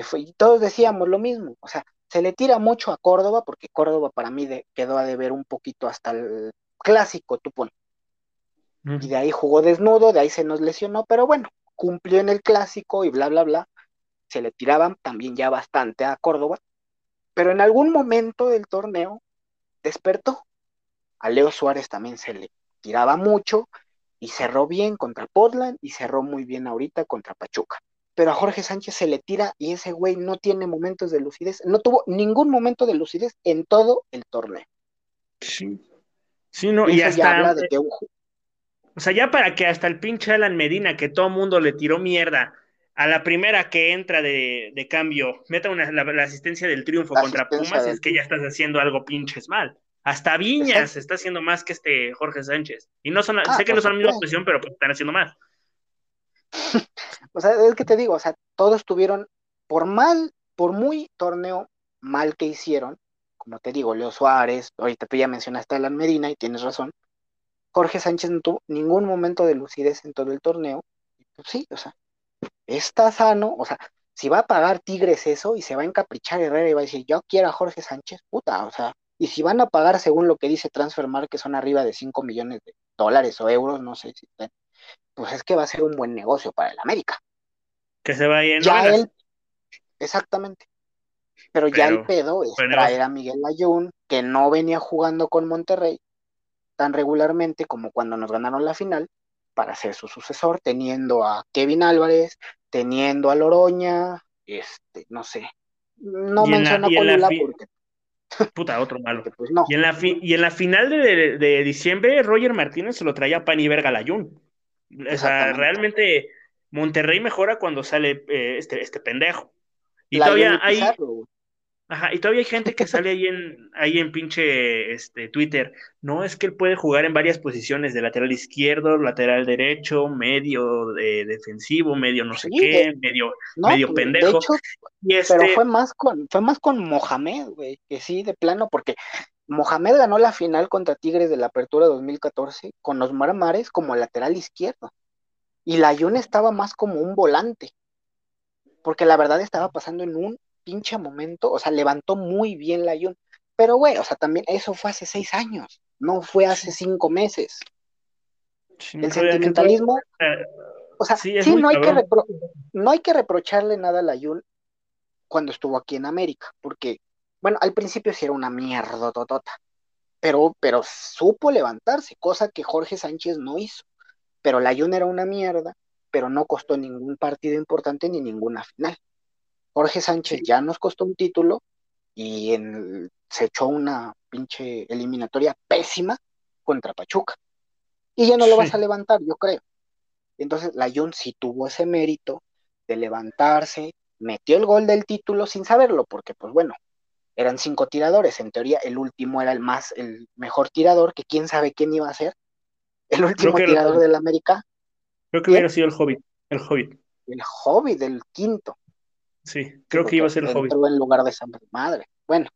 que fue, y todos decíamos lo mismo, o sea, se le tira mucho a Córdoba, porque Córdoba para mí quedó a deber un poquito hasta el clásico, tú pones. Y de ahí jugó desnudo, de ahí se nos lesionó, pero bueno, cumplió en el clásico y bla, bla, bla. Se le tiraban también ya bastante a Córdoba, pero en algún momento del torneo despertó A Leo Suárez también se le tiraba mucho y cerró bien contra Portland y cerró muy bien ahorita contra Pachuca. Pero a Jorge Sánchez se le tira y ese güey no tiene momentos de lucidez, no tuvo ningún momento de lucidez en todo el torneo. Sí. Sí, no, y, hasta. O sea, ya para que hasta el pinche Alan Medina, que todo mundo le tiró mierda, a la primera que entra de, cambio, meta una, la, asistencia del triunfo contra Pumas, es que ya estás haciendo algo pinches mal. Hasta Viñas está haciendo más que este Jorge Sánchez. Y no son, ah, sé que no son la misma posición, pero pues están haciendo más. o sea, es que te digo, o sea, todos tuvieron, por mal, por muy torneo mal que hicieron, como te digo, Leo Suárez, ahorita tú ya mencionaste a Alan Medina y tienes razón, Jorge Sánchez no tuvo ningún momento de lucidez en todo el torneo. Pues sí, o sea, está sano, o sea, si va a pagar Tigres eso y se va a encaprichar Herrera y va a decir, yo quiero a Jorge Sánchez, puta, o sea, y si van a pagar según lo que dice Transfermarkt, que son arriba de 5 millones de dólares o euros, no sé si, pues es que va a ser un buen negocio para el América. Que se vaya en Ya él, exactamente. Pero, ya el pedo es traer a Miguel Ayun, que no venía jugando con Monterrey tan regularmente como cuando nos ganaron la final, para ser su sucesor, teniendo a Kevin Álvarez, teniendo a Loroña, este, no sé. No menciona a porque Puta, otro malo. Pues, y, en la y en la final de, diciembre, Roger Martínez se lo traía a Pan y Verga Layun. O sea, realmente Monterrey mejora cuando sale eh, este, este pendejo. Y todavía hay. Ajá, y todavía hay gente que sale ahí en, ahí en pinche este, Twitter. No, es que él puede jugar en varias posiciones, de lateral izquierdo, lateral derecho, medio de, defensivo, medio no sé qué, medio, medio pendejo. Pero este fue más con, fue más con Mohamed, güey, que sí, de plano, porque Mohamed ganó la final contra Tigres de la Apertura 2014 con los Marmares como lateral izquierdo. Y la Jun estaba más como un volante. Porque la verdad estaba pasando en un pinche momento, o sea, levantó muy bien la Jun. Pero, güey, o sea, también eso fue hace seis años, no fue hace cinco meses. el sentimentalismo, eh, o sea, sí, no, hay que no hay que reprocharle nada a la Jun cuando estuvo aquí en América, porque, bueno, al principio sí era una mierda totota, pero, pero supo levantarse, cosa que Jorge Sánchez no hizo. Pero la Jun era una mierda, pero no costó ningún partido importante ni ninguna final. Jorge Sánchez ya nos costó un título y en, se echó una pinche eliminatoria pésima contra Pachuca. Y ya no lo vas a levantar, yo creo. Entonces, la Jun sí tuvo ese mérito de levantarse, metió el gol del título sin saberlo, porque pues bueno, eran cinco tiradores, en teoría el último era el más, el mejor tirador, que quién sabe quién iba a ser, el último tirador del América. Creo que hubiera sido el Hobbit, el Hobbit. El Hobbit, del quinto. Sí, creo que iba a ser el Hobbit. en lugar de San Madre. Bueno,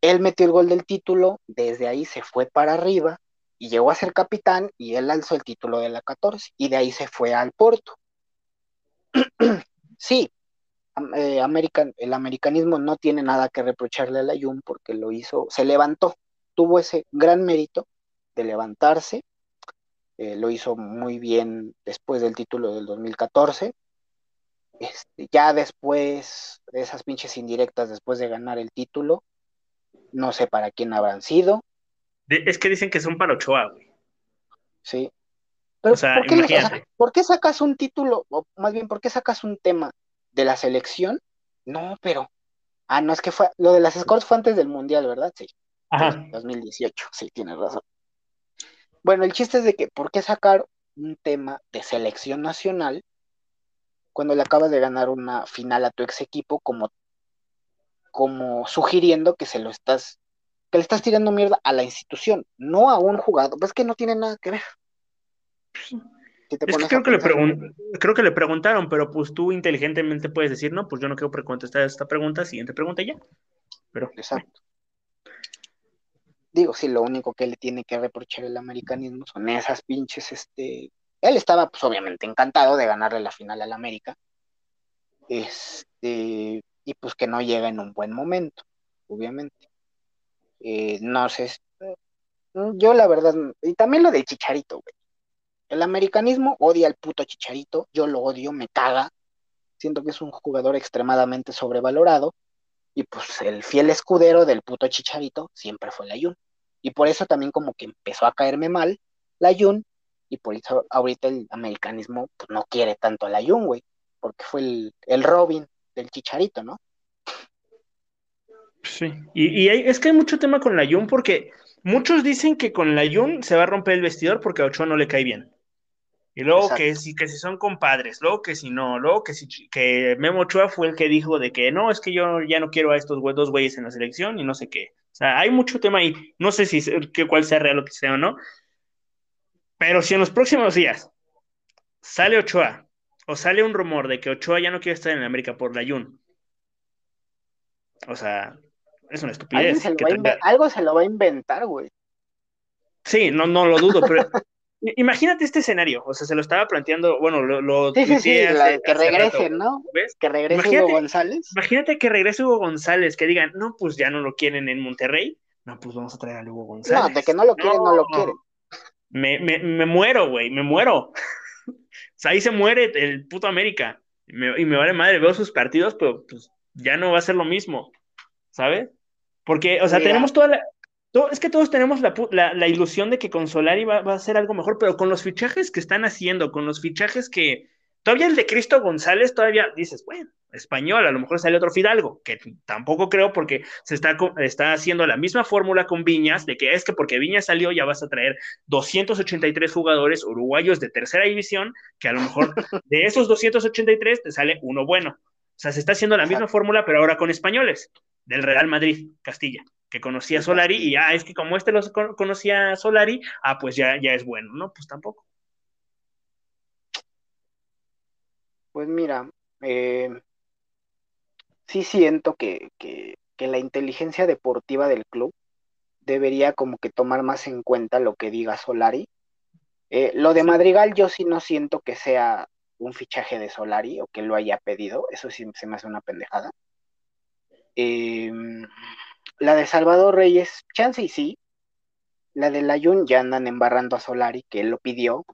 él metió el gol del título, desde ahí se fue para arriba y llegó a ser capitán y él alzó el título de la 14 y de ahí se fue al Porto. sí, eh, el americanismo no tiene nada que reprocharle a la Jun porque lo hizo, se levantó, tuvo ese gran mérito de levantarse, eh, lo hizo muy bien después del título del 2014 este, ya después de esas pinches indirectas, después de ganar el título, no sé para quién habrán sido. es que dicen que son para Ochoa, güey. Sí. Pero ¿por, qué, sacas un título, o más bien, ¿por qué sacas un tema de la selección? No, pero. Ah, no, es que fue. Lo de las scores fue antes del Mundial, ¿verdad? Sí. Ajá. 2018, sí, tienes razón. Bueno, el chiste es de que, ¿por qué sacar un tema de selección nacional cuando le acabas de ganar una final a tu ex equipo como, como sugiriendo que se lo estás, que le estás tirando mierda a la institución, no a un jugador, pues que no tiene nada que ver. Es que creo que, le creo que le preguntaron, pero pues tú inteligentemente puedes decir, no, pues yo no quiero contestar esta pregunta, siguiente pregunta ya. Pero, Exacto. Digo, sí, lo único que le tiene que reprochar el americanismo son esas pinches este, él estaba, pues, obviamente encantado de ganarle la final al América. Este, y pues que no llega en un buen momento, obviamente. Eh, no sé, yo la verdad, y también lo del chicharito, güey. El americanismo odia al puto chicharito, yo lo odio, me caga. Siento que es un jugador extremadamente sobrevalorado. Y pues el fiel escudero del puto chicharito siempre fue la Jun. Y por eso también como que empezó a caerme mal la Jun, y por eso ahorita el americanismo pues, no quiere tanto a la Jun, güey, porque fue el, el Robin del Chicharito, ¿no? Sí, y, es que hay mucho tema con la Jun porque muchos dicen que con la Jun se va a romper el vestidor porque a Ochoa no le cae bien. Y luego que si, que si son compadres, luego que si no, luego que si que Memo Ochoa fue el que dijo de que no, es que yo ya no quiero a estos dos güeyes en la selección y no sé qué. O sea, hay mucho tema ahí. No sé si que cuál sea real o que sea o no. Pero si en los próximos días sale Ochoa o sale un rumor de que Ochoa ya no quiere estar en América por la Jun. O sea, es una estupidez. algo se lo va a inventar, güey. Sí, no, no lo dudo, pero Imagínate este escenario, o sea, se lo estaba planteando, bueno, lo... sí, sí, sí, que regresen, ¿no? ¿Ves? Que regrese Hugo González. Imagínate que regrese Hugo González, que digan, no, pues ya no lo quieren en Monterrey, no, pues vamos a traer a Hugo González. No, de que no lo quieren, no, lo quieren. Me, me, me muero, güey, me muero. o sea, ahí se muere el puto América. Y me, y me vale madre, veo sus partidos, pero pues ya no va a ser lo mismo, ¿sabes? Porque, o sea, tenemos toda la, es que todos tenemos la, ilusión de que con Solari va, a ser algo mejor, pero con los fichajes que están haciendo, con los fichajes que. Todavía el de Cristo González, todavía dices, bueno, español, a lo mejor sale otro Fidalgo, que tampoco creo porque se está, está haciendo la misma fórmula con Viñas, de que es que porque Viñas salió ya vas a traer 283 jugadores uruguayos de tercera división, que a lo mejor de esos 283 te sale uno bueno. O sea, se está haciendo la misma fórmula, pero ahora con españoles, del Real Madrid, Castilla que conocía a Solari y ah, es que como este lo conocía a Solari, ah, pues ya, ya es bueno, ¿no? Pues tampoco. Pues mira, eh, sí siento que, que, la inteligencia deportiva del club debería como que tomar más en cuenta lo que diga Solari. Eh, lo de Madrigal yo sí no siento que sea un fichaje de Solari o que lo haya pedido, eso sí se me hace una pendejada. Eh, la de Salvador Reyes, chance y sí. La de Layun ya andan embarrando a Solari, que él lo pidió.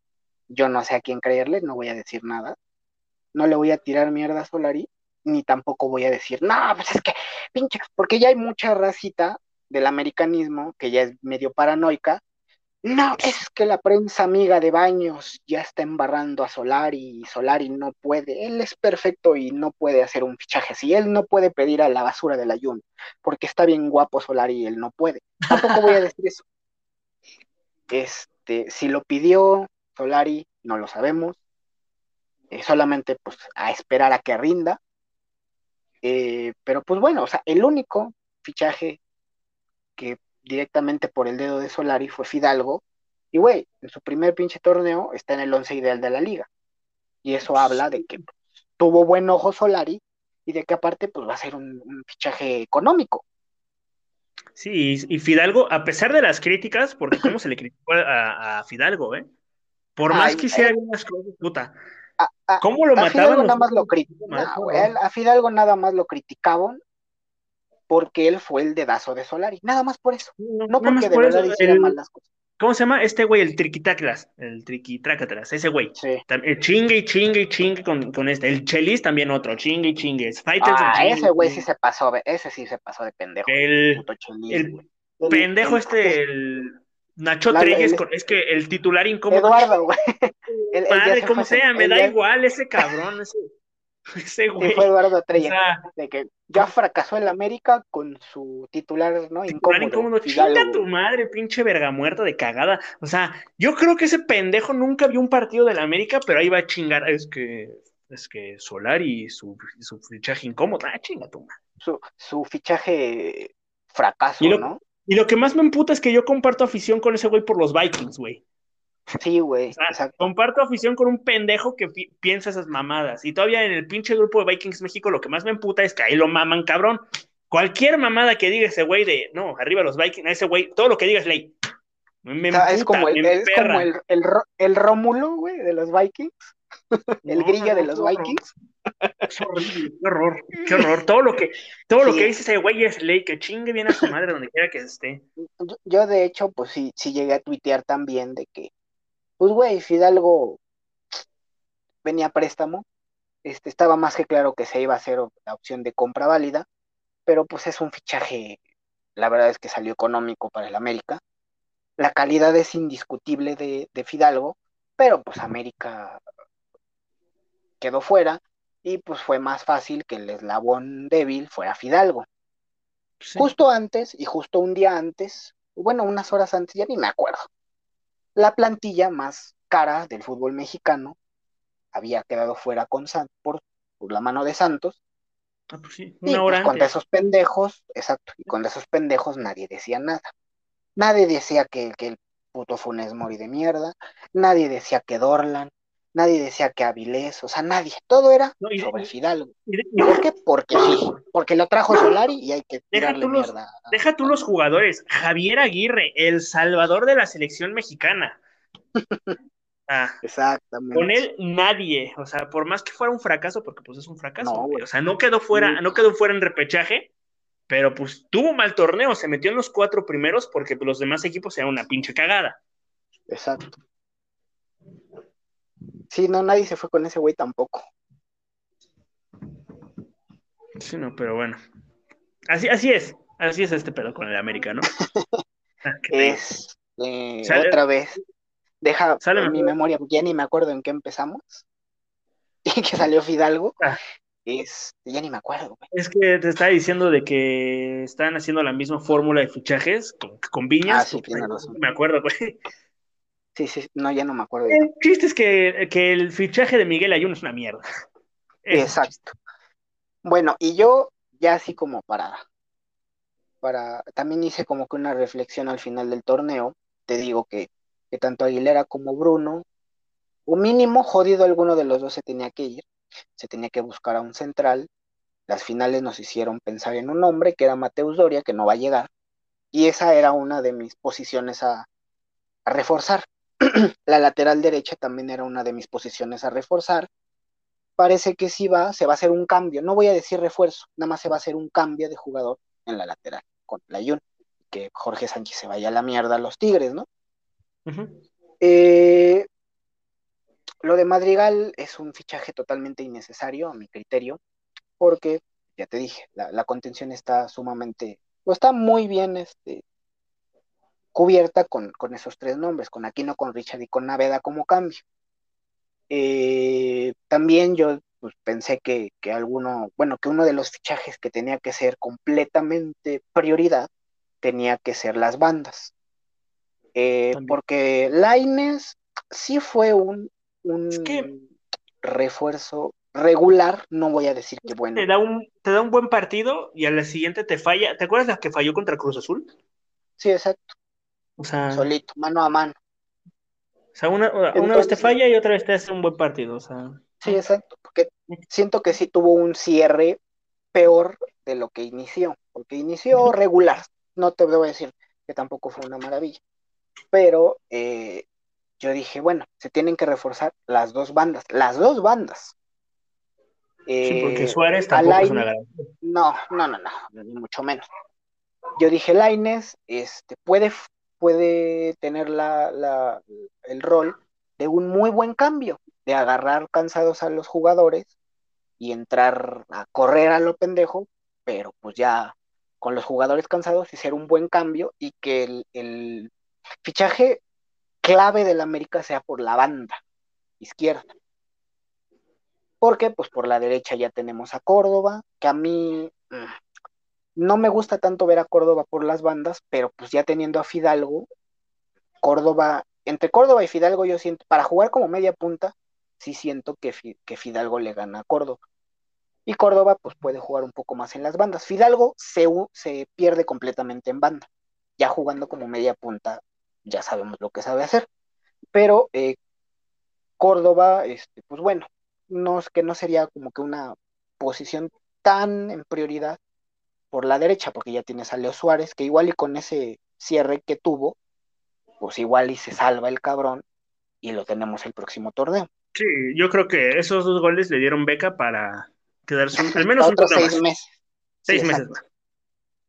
Yo no sé a quién creerle, no voy a decir nada. No le voy a tirar mierda a Solari, ni tampoco voy a decir, no, pues es que, pinche, porque ya hay mucha racita del americanismo que ya es medio paranoica no, es que la prensa amiga de Baños ya está embarrando a Solari y Solari no puede. Él es perfecto y no puede hacer un fichaje así. Él no puede pedir a la basura del ayuno porque está bien guapo Solari y él no puede. Tampoco voy a decir eso. Este, si lo pidió Solari, no lo sabemos. Eh, solamente pues a esperar a que rinda. Eh, pero pues bueno, o sea, el único fichaje que directamente por el dedo de Solari fue Fidalgo. Y güey, en su primer pinche torneo está en el once ideal de la liga. Y eso habla de que tuvo buen ojo Solari y de que aparte pues va a ser un, fichaje económico. Sí, y Fidalgo, a pesar de las críticas, porque cómo se le criticó a, Fidalgo, ¿eh? Por más que hiciera unas cosas, puta. ¿Cómo lo mataban? Nada más lo a Fidalgo nada más lo criticaban porque él fue el dedazo de Solari, nada más por eso, no, porque de verdad hiciera mal las cosas. ¿Cómo se llama este güey? El triquitaclas, el triquitrácatras, ese güey. Sí. chingue y chingue y chingue con, este. El Chelis también otro, chingue y chingue. ah, ese güey sí se pasó, ese sí se pasó de pendejo. El, pendejo este, el Nacho Trigues, es que el titular incómodo. Eduardo, güey. Padre, como sea, me da igual ese cabrón, ese. Ese güey. fue Eduardo Treyes, de que ya fracasó en la América con su titular, ¿no? Titular incómodo. Chinga tu madre, pinche verga muerta de cagada. O sea, yo creo que ese pendejo nunca vio un partido de la América, pero ahí va a chingar. Es que, es que Solari, su, su fichaje incómodo. Ah, chinga tu madre. Su, su fichaje fracaso, ¿no? Y lo que más me emputa es que yo comparto afición con ese güey por los Vikings, güey. Sí, güey. comparto afición con un pendejo que piensa esas mamadas. Y todavía en el pinche grupo de Vikings México lo que más me emputa es que ahí lo maman, cabrón. Cualquier mamada que diga ese güey de, no, arriba los Vikings, ese güey, todo lo que diga es ley. Me es como el, es como el, el, Rómulo, güey, de los Vikings. el grillo de los Vikings. Qué horror, qué horror. Todo lo que, todo lo que dice ese güey es ley, que chingue bien a su madre donde quiera que esté. Yo, de hecho, pues sí, sí llegué a tuitear también de que pues güey, Fidalgo venía a préstamo, este, estaba más que claro que se iba a hacer la opción de compra válida, pero pues es un fichaje, la verdad es que salió económico para el América, la calidad es indiscutible de, de Fidalgo, pero pues América quedó fuera y pues fue más fácil que el eslabón débil fuera Fidalgo. Justo antes y justo un día antes, bueno, unas horas antes, ya ni me acuerdo, la plantilla más cara del fútbol mexicano había quedado fuera con Santos por, la mano de Santos. Ah, pues sí, una y hora pues, con esos pendejos, exacto, y con esos pendejos nadie decía nada. Nadie decía que, que el puto Funes Mori de mierda, nadie decía que Dorlan, nadie decía que Avilés, o sea, nadie, todo era sobre Fidalgo. ¿Por qué? Porque sí, porque lo trajo Solari y hay que tirarle mierda. deja tú los jugadores, Javier Aguirre, el salvador de la selección mexicana. Ah, Exactamente. Con él nadie, o sea, por más que fuera un fracaso, porque pues es un fracaso, o sea, no quedó fuera, no quedó fuera en repechaje, pero pues tuvo un mal torneo, se metió en los cuatro primeros porque los demás equipos eran una pinche cagada. Exacto. Sí, no, nadie se fue con ese güey tampoco. Sí, no, pero bueno. Así, así es, así es este pedo con el América, ¿no? Ah, es eh, otra vez. Deja en mi memoria, ya ni me acuerdo en qué empezamos. Y que salió Fidalgo. Ah. Es, ya ni me acuerdo. Es que te estaba diciendo de que están haciendo la misma fórmula de fichajes con, Viñas. Ah, sí, razón. Me acuerdo, güey. Sí, sí, no, ya no me acuerdo. El chiste es que, el fichaje de Miguel Ayuno es una mierda. Exacto. Bueno, y yo ya así como para, para, también hice como que una reflexión al final del torneo. Te digo que, que tanto Aguilera como Bruno, o mínimo jodido alguno de los dos se tenía que ir, se tenía que buscar a un central. Las finales nos hicieron pensar en un hombre que era Mateus Doria, que no va a llegar. Y esa era una de mis posiciones a, a reforzar. la lateral derecha también era una de mis posiciones a reforzar. Parece que sí va, se va a hacer un cambio. No voy a decir refuerzo, nada más se va a hacer un cambio de jugador en la lateral con la Jun. Que Jorge Sánchez se vaya a la mierda a los Tigres, ¿no? Eh, lo de Madrigal es un fichaje totalmente innecesario a mi criterio, porque, ya te dije, la, contención está sumamente, o está muy bien este, cubierta con, esos tres nombres, con Aquino, con Richard y con Naveda como cambio. Eh, también yo pues, pensé que, alguno, bueno, que uno de los fichajes que tenía que ser completamente prioridad tenía que ser las bandas. Eh, porque Laines sí fue un, refuerzo regular, no voy a decir que bueno. Te da, un, te da un buen partido y a la siguiente te falla. ¿Te acuerdas la que falló contra Cruz Azul? Sí, exacto. O sea, solito, mano a mano. O sea, una, vez te falla y otra vez te hace un buen partido. O sea. Sí, exacto, porque siento que sí tuvo un cierre peor de lo que inició, porque inició regular, no te voy a decir que tampoco fue una maravilla, pero eh, yo dije, bueno, se tienen que reforzar las dos bandas, las dos bandas. sí, porque eh, Suárez tampoco es una garantía. No, no, no, no, ni mucho menos. Yo dije, Laines este, puede puede tener la, el rol de un muy buen cambio, de agarrar cansados a los jugadores y entrar a correr a lo pendejo, pero pues ya con los jugadores cansados y ser un buen cambio y que el, el fichaje clave del América sea por la banda izquierda. Porque pues por la derecha ya tenemos a Córdoba, que a mí mm, no me gusta tanto ver a Córdoba por las bandas, pero pues ya teniendo a Fidalgo, Córdoba, entre Córdoba y Fidalgo yo siento, para jugar como media punta, sí siento que, que Fidalgo le gana a Córdoba. Y Córdoba pues puede jugar un poco más en las bandas. Fidalgo se, pierde completamente en banda. Ya jugando como media punta, ya sabemos lo que sabe hacer. Pero eh, Córdoba, este, pues bueno, no que no sería como que una posición tan en prioridad por la derecha, porque ya tienes a Leo Suárez, que igual y con ese cierre que tuvo, pues igual y se salva el cabrón y lo tenemos el próximo torneo. Sí, yo creo que esos dos goles le dieron beca para quedarse al menos un seis meses. Seis meses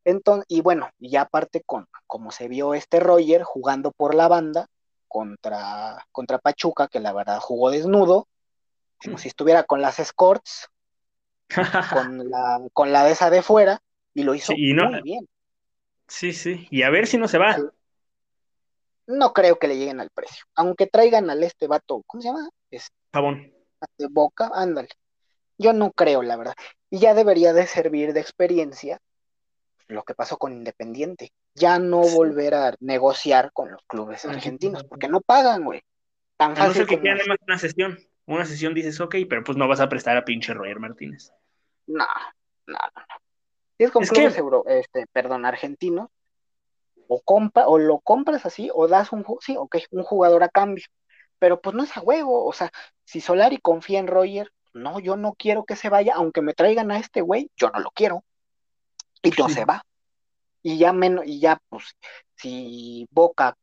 Entonces, y bueno, ya aparte con como se vio este Roger jugando por la banda contra, contra Pachuca, que la verdad jugó desnudo, como si estuviera con las escorts, con la, con la de esa de fuera, y lo hizo muy bien. Sí, sí, y a ver si no se va. no creo que le lleguen al precio. Aunque traigan al este vato, ¿cómo se llama? Este, Pavón. de Boca, ándale. Yo no creo, la verdad. Y ya debería de servir de experiencia lo que pasó con Independiente. Ya no Sí. volver a negociar con los clubes argentinos, porque no pagan, güey. Tan A no fácil ser que nada más una sesión. Una sesión dices, ok, pero pues no vas a prestar a pinche Roger Martínez. No, no, no, no. Si es con Es clubes que- euro, este, perdón, argentinos, o compra, o lo compras así, o das un, sí, ok, un jugador a cambio. Pero pues no es a huevo, o sea, si Solari confía en Roger, no, yo no quiero que se vaya, aunque me traigan a este güey, yo no lo quiero. Y no Sí. se va. Y ya menos, y ya, pues, si Boca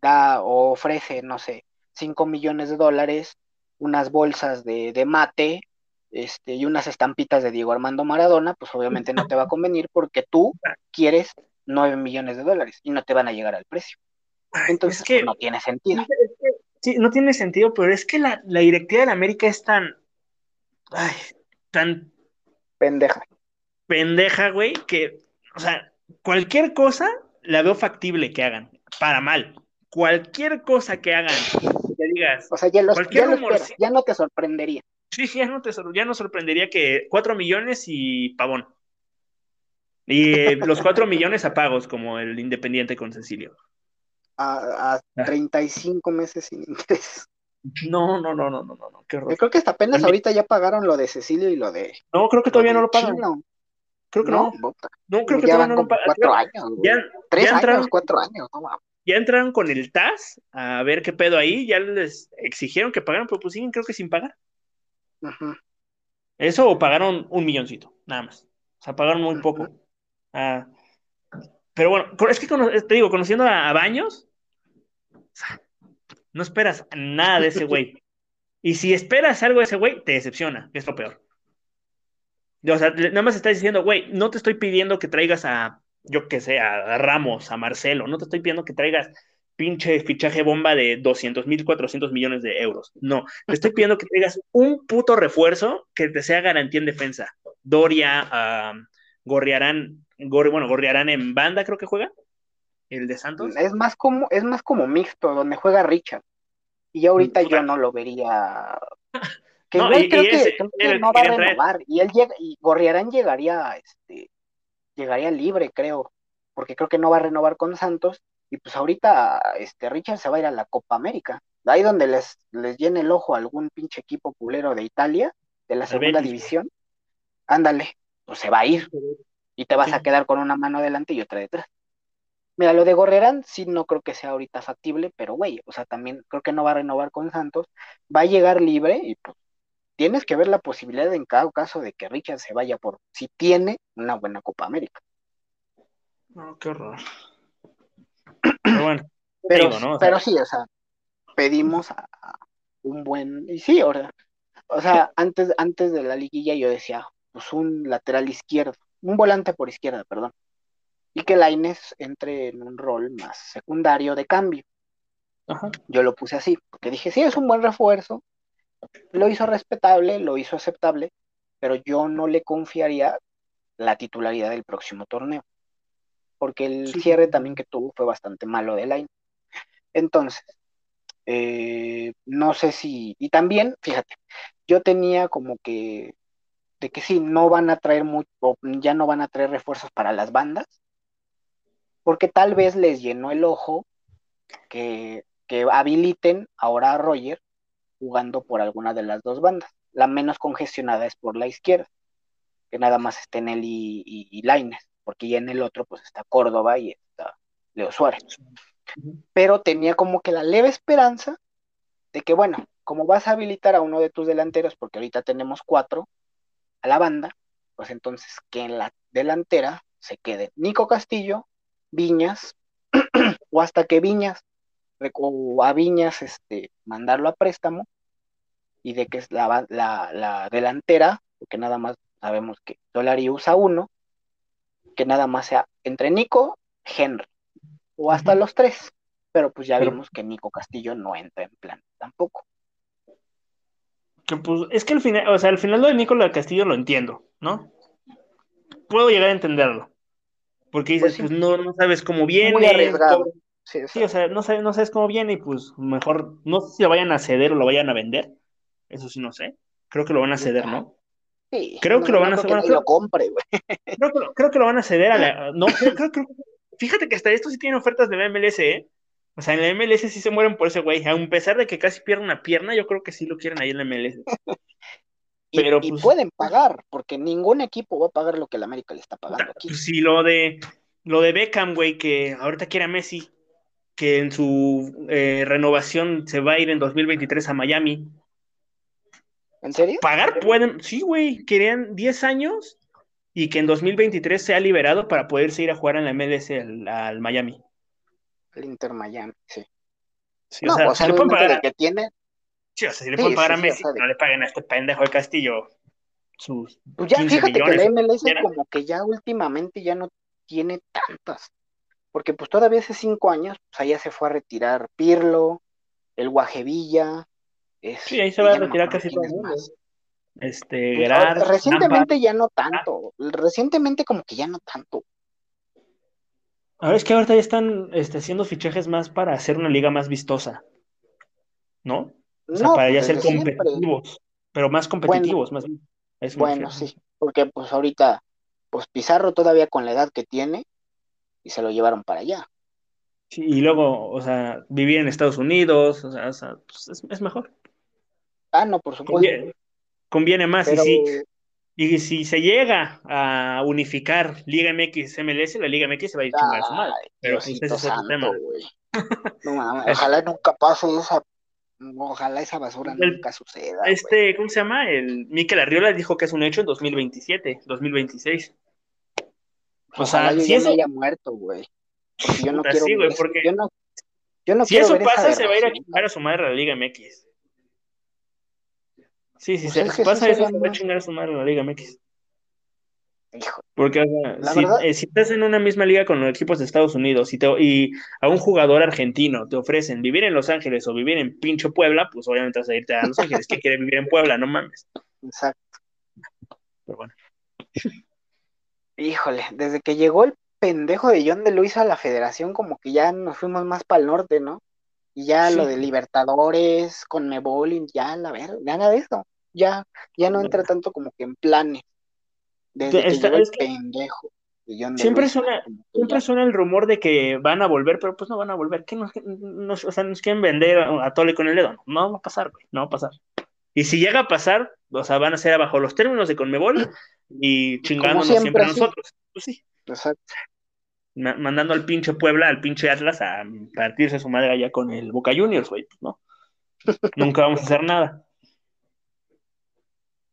da o ofrece, no sé, 5 millones de dólares, unas bolsas de, de mate, este, y unas estampitas de Diego Armando Maradona, pues obviamente no te va a convenir porque tú quieres 9 millones de dólares y no te van a llegar al precio. Entonces, es que no tiene sentido. sí, no tiene sentido, pero es que la, la directiva de la América es tan, ay, tan Pendeja. pendeja, güey, que, o sea, cualquier cosa la veo factible que hagan, para mal. Cualquier cosa que hagan, que digas, O sea, ya, los, ya no te sorprendería. Sí, ya no te ya no sorprendería que 4 millones y pavón. Y eh, los 4 millones a pagos, como el Independiente con Cecilio. A, a Ah. 35 meses sin interés. No, no, no, no, no, no, no, qué Yo horror. creo que hasta apenas ahorita ya pagaron lo de Cecilio y lo de. No, creo que todavía no lo pagan. Chino. Creo que no. Puta. No, creo que ya todavía van no lo pagan. cuatro años, güey. Ya, Tres ya años, entraron, cuatro años, no mames. ya entraron con el TAS a ver qué pedo ahí, ya les exigieron que pagaran, pero pues siguen creo que sin pagar. Eso o pagaron un milloncito, nada más. O sea, pagaron muy poco. Ah, pero bueno, es que te digo, conociendo a, a Baños, o sea, no esperas nada de ese güey. Y si esperas algo de ese güey, te decepciona, que es lo peor. O sea, nada más estás diciendo, güey, no te estoy pidiendo que traigas a, yo que sé, a Ramos, a Marcelo, no te estoy pidiendo que traigas pinche fichaje bomba de 200 mil, 400 millones de euros. No, te estoy pidiendo que traigas un puto refuerzo que te sea garantía en defensa. Doria, ah, Gorriarán, Gor- bueno, Gorriarán en banda creo que juega, el de Santos. Es más como, es más como mixto, donde juega Richard. Y ahorita yo no lo vería. Que No, igual y- creo, y que, creo que el no va a traer. renovar. Y él llega, y Gorriarán llegaría, este, llegaría libre, creo. Porque creo que no va a renovar con Santos. Y pues ahorita este Richard se va a ir a la Copa América. Ahí donde les, les llene el ojo a algún pinche equipo culero de Italia, de la segunda división. Ándale, pues se va a ir. Y te vas a quedar con una mano adelante y otra detrás. Mira, lo de Gorrerán sí no creo que sea ahorita factible, pero güey, o sea, también creo que no va a renovar con Santos, va a llegar libre y pues tienes que ver la posibilidad en cada caso de que Richard se vaya por si tiene una buena Copa América. No, qué horror. Pero bueno, Pero, digo, ¿no? O sea, pero sí, o sea, pedimos a, a un buen, y sí, ahora, o sea, antes, antes de la liguilla yo decía, pues un lateral izquierdo, un volante por izquierda, perdón, y que Lainez entre en un rol más secundario de cambio. ajá. Yo lo puse así, porque dije, sí, es un buen refuerzo, lo hizo respetable, lo hizo aceptable, pero yo no le confiaría la titularidad del próximo torneo, porque el Sí. cierre también que tuvo fue bastante malo de line. Entonces, eh, no sé si, y también, fíjate, yo tenía como que, de que sí, no van a traer mucho, o ya no van a traer refuerzos para las bandas, porque tal vez les llenó el ojo que, que habiliten ahora a Roger jugando por alguna de las dos bandas. La menos congestionada es por la izquierda, que nada más estén él y, y, y porque ya en el otro pues está Córdoba y está Leo Suárez. Pero tenía como que la leve esperanza de que, bueno, como vas a habilitar a uno de tus delanteros, porque ahorita tenemos cuatro a la banda, pues entonces que en la delantera se quede Nico Castillo, Viñas, o hasta que Viñas, o a Viñas este, mandarlo a préstamo, y de que es la, la, la delantera, porque nada más sabemos que Solari usa uno, que nada más sea entre Nico, Henry, o hasta los tres, pero pues ya vimos que Nico Castillo no entra en plan tampoco. Que pues, es que al final, o sea, al final lo de Nicolás Castillo lo entiendo, ¿no? Puedo llegar a entenderlo. Porque dices, Pues sí. pues no, no sabes cómo viene. Muy arriesgado. todo- Sí, Sí, o sea, no sabes, no sabes cómo viene y pues mejor, no sé si lo vayan a ceder o lo vayan a vender. Eso sí, no sé. Creo que lo van a ceder, ¿no? Sí, Creo que lo van a hacer, creo-. Creo que, lo- creo que lo van a ceder a la. No, creo, creo- fíjate que hasta esto sí tiene ofertas de la MLS, ¿eh? O sea, en la MLS sí se mueren por ese güey. A pesar de que casi pierde una pierna, yo creo que sí lo quieren ahí en la MLS. Y, Pero, y pues- pueden pagar, porque ningún equipo va a pagar lo que el América le está pagando aquí. Pues sí, lo de, lo de Beckham, güey, que ahorita quiere a Messi, que en su eh, renovación se va a ir en 2023 a Miami. ¿En serio? Pagar pueden, sí, güey, querían 10 años y que en 2023 sea liberado para poderse ir a jugar en la MLS al, al Miami. El Inter Miami, sí. Sí, no, o sea, le pueden pagar, que tiene, sí, o sea, si le Sí, pueden pagar sí, a Messi, no le paguen a este pendejo de Castillo sus pues ya 15 fíjate que la MLS como que ya últimamente ya no tiene tantas. Porque pues todavía hace cinco años, pues allá se fue a retirar Pirlo, el Guajevilla. Sí, ahí se va a retirar casi todo es el mundo. más. Este, Pues, Gerard, recientemente ya no tanto. Recientemente como que ya no tanto. A ver, es que ahorita ya están este, haciendo fichajes más para hacer una liga más vistosa, ¿no? O sea, no, para ya pues ser siempre. competitivos, pero más competitivos, más. A eso me Bueno, sí, porque pues ahorita, pues Pizarro todavía con la edad que tiene, y se lo llevaron para allá. Sí, y luego, o sea, vivir en Estados Unidos, o sea, o sea, pues, es, es mejor. Ah, no, por supuesto. Conviene, conviene más. Pero, Y, si, y si se llega a unificar Liga MX, MLS, la Liga MX se va a ir chingar a su madre. Pero pues, ese es santo, tema. No mames, ojalá nunca pase esa, ojalá esa basura El- nunca suceda. Este, ¿cómo se llama? El Mikel Arriola dijo que es un hecho en 2027, 2026. O Ojalá sea, yo si ya eso, me haya muerto, güey. Porque yo no Puta, quiero sí, eso. porque Yo no, yo no si quiero eso ver pasa, se va a ir a chingar a su madre a la Liga MX. Sí, sí, Pues se, es sí pasa eso, se va a chingar a su madre a la Liga MX. Hijo, Porque o sea, La si, verdad- eh, si estás en una misma liga con los equipos de Estados Unidos y, te- y a un jugador argentino te ofrecen vivir en Los Ángeles o vivir en pincho Puebla, pues obviamente vas a irte a Los Ángeles. que quiere vivir en Puebla? No mames. exacto. Pero bueno. Híjole, desde que llegó el pendejo de John de Luis a la federación, como que ya nos fuimos más para el norte, ¿no? Y ya Sí. lo de Libertadores, con Mebol, ya la ver, nada de eso. Ya, ya no entra tanto como que en planes. Desde que llegó el que pendejo siempre suena, que siempre suena el rumor de que van a volver, pero pues no van a volver. ¿Qué nos, nos- o sea, nos quieren vender a, Tole con el dedo? No va a pasar, güey. No va a pasar. Y si llega a pasar, o sea, van a ser bajo los términos de Conmebol y chingándonos siempre, siempre a así. nosotros. Pues sí. Exacto. Ma- mandando al pinche Puebla, al pinche Atlas a partirse su madre allá con el Boca Juniors, güey, pues, ¿no? Nunca vamos a hacer nada.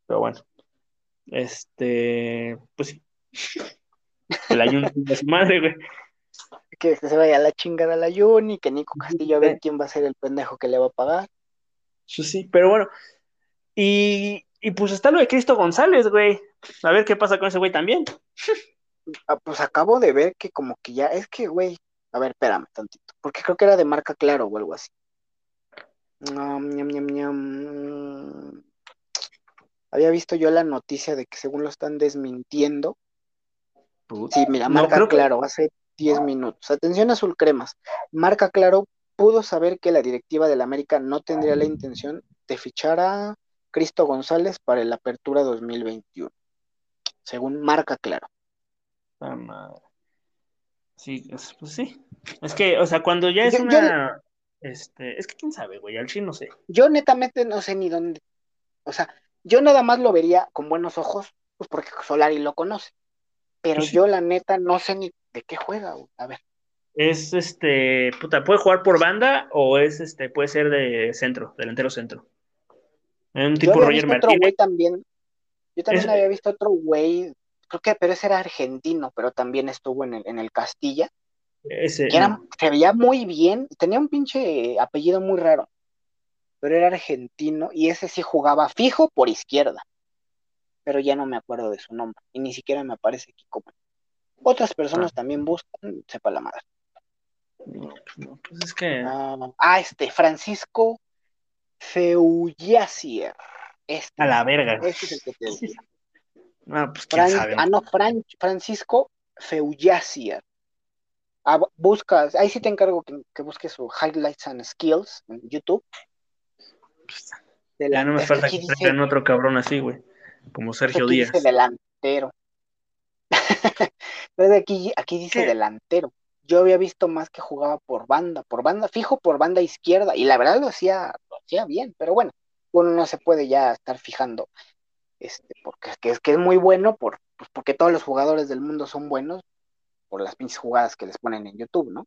Pero bueno, este, pues sí. El ayuno de su madre, güey. Que se vaya a la chingada a la Juni, que Nico Castillo a ver quién va a ser el pendejo que le va a pagar. Eso sí, pero bueno. Y, y pues está lo de Cristo González, güey. A ver qué pasa con ese güey también. Ah, pues acabo de ver que como que ya, es que, güey, a ver, espérame tantito, porque creo que era de marca claro o algo así. No. Había visto yo la noticia de que según lo están desmintiendo. Sí, mira, No, marca que- claro, hace 10 minutos. Atención azul cremas. Marca claro pudo saber que la directiva del América no tendría la intención de fichar a Cristo González para el Apertura 2021. Según marca claro. Ah, madre. Sí, es- pues sí. Es que, o sea, cuando ya es Yo- yo- una. Este, es que quién sabe, güey, al chile no sé. Yo netamente no sé ni dónde, o sea, yo nada más lo vería con buenos ojos, pues porque Solari lo conoce, pero sí. yo la neta no sé ni de qué juega, güey. a ver, Es este, puta, puede jugar por banda o es este, puede ser de centro, delantero centro. Un yo tipo había Roger visto otro güey también, yo también Es- había visto otro güey, creo que, pero ese era argentino, pero también estuvo en el, en el Castilla, Ese, que era, se veía muy bien, tenía un pinche apellido muy raro, pero era argentino y ese sí jugaba fijo por izquierda, pero ya no me acuerdo de su nombre y ni siquiera me aparece aquí como. Otras personas también buscan, sepa la madre. No, no, pues es que. Ah, ah, este, Francisco Feullacier. Este, A la verga. este es el que te decía. No, pues quién Fran- sabe. ah, no, Fran- Francisco Feullacier. Ah, buscas, ahí sí te encargo que, busques su Highlights and Skills en YouTube. ya no me falta que traigan otro cabrón así, güey. Como Sergio Díaz. Dice delantero. aquí, aquí dice delantero. Yo había visto más que jugaba por banda, por banda, fijo por banda izquierda, y la verdad lo hacía, lo hacía bien, pero bueno, uno no se puede ya estar fijando, este, porque es que es muy bueno, por, pues porque todos los jugadores del mundo son buenos, por las pinches jugadas que les ponen en YouTube, ¿no?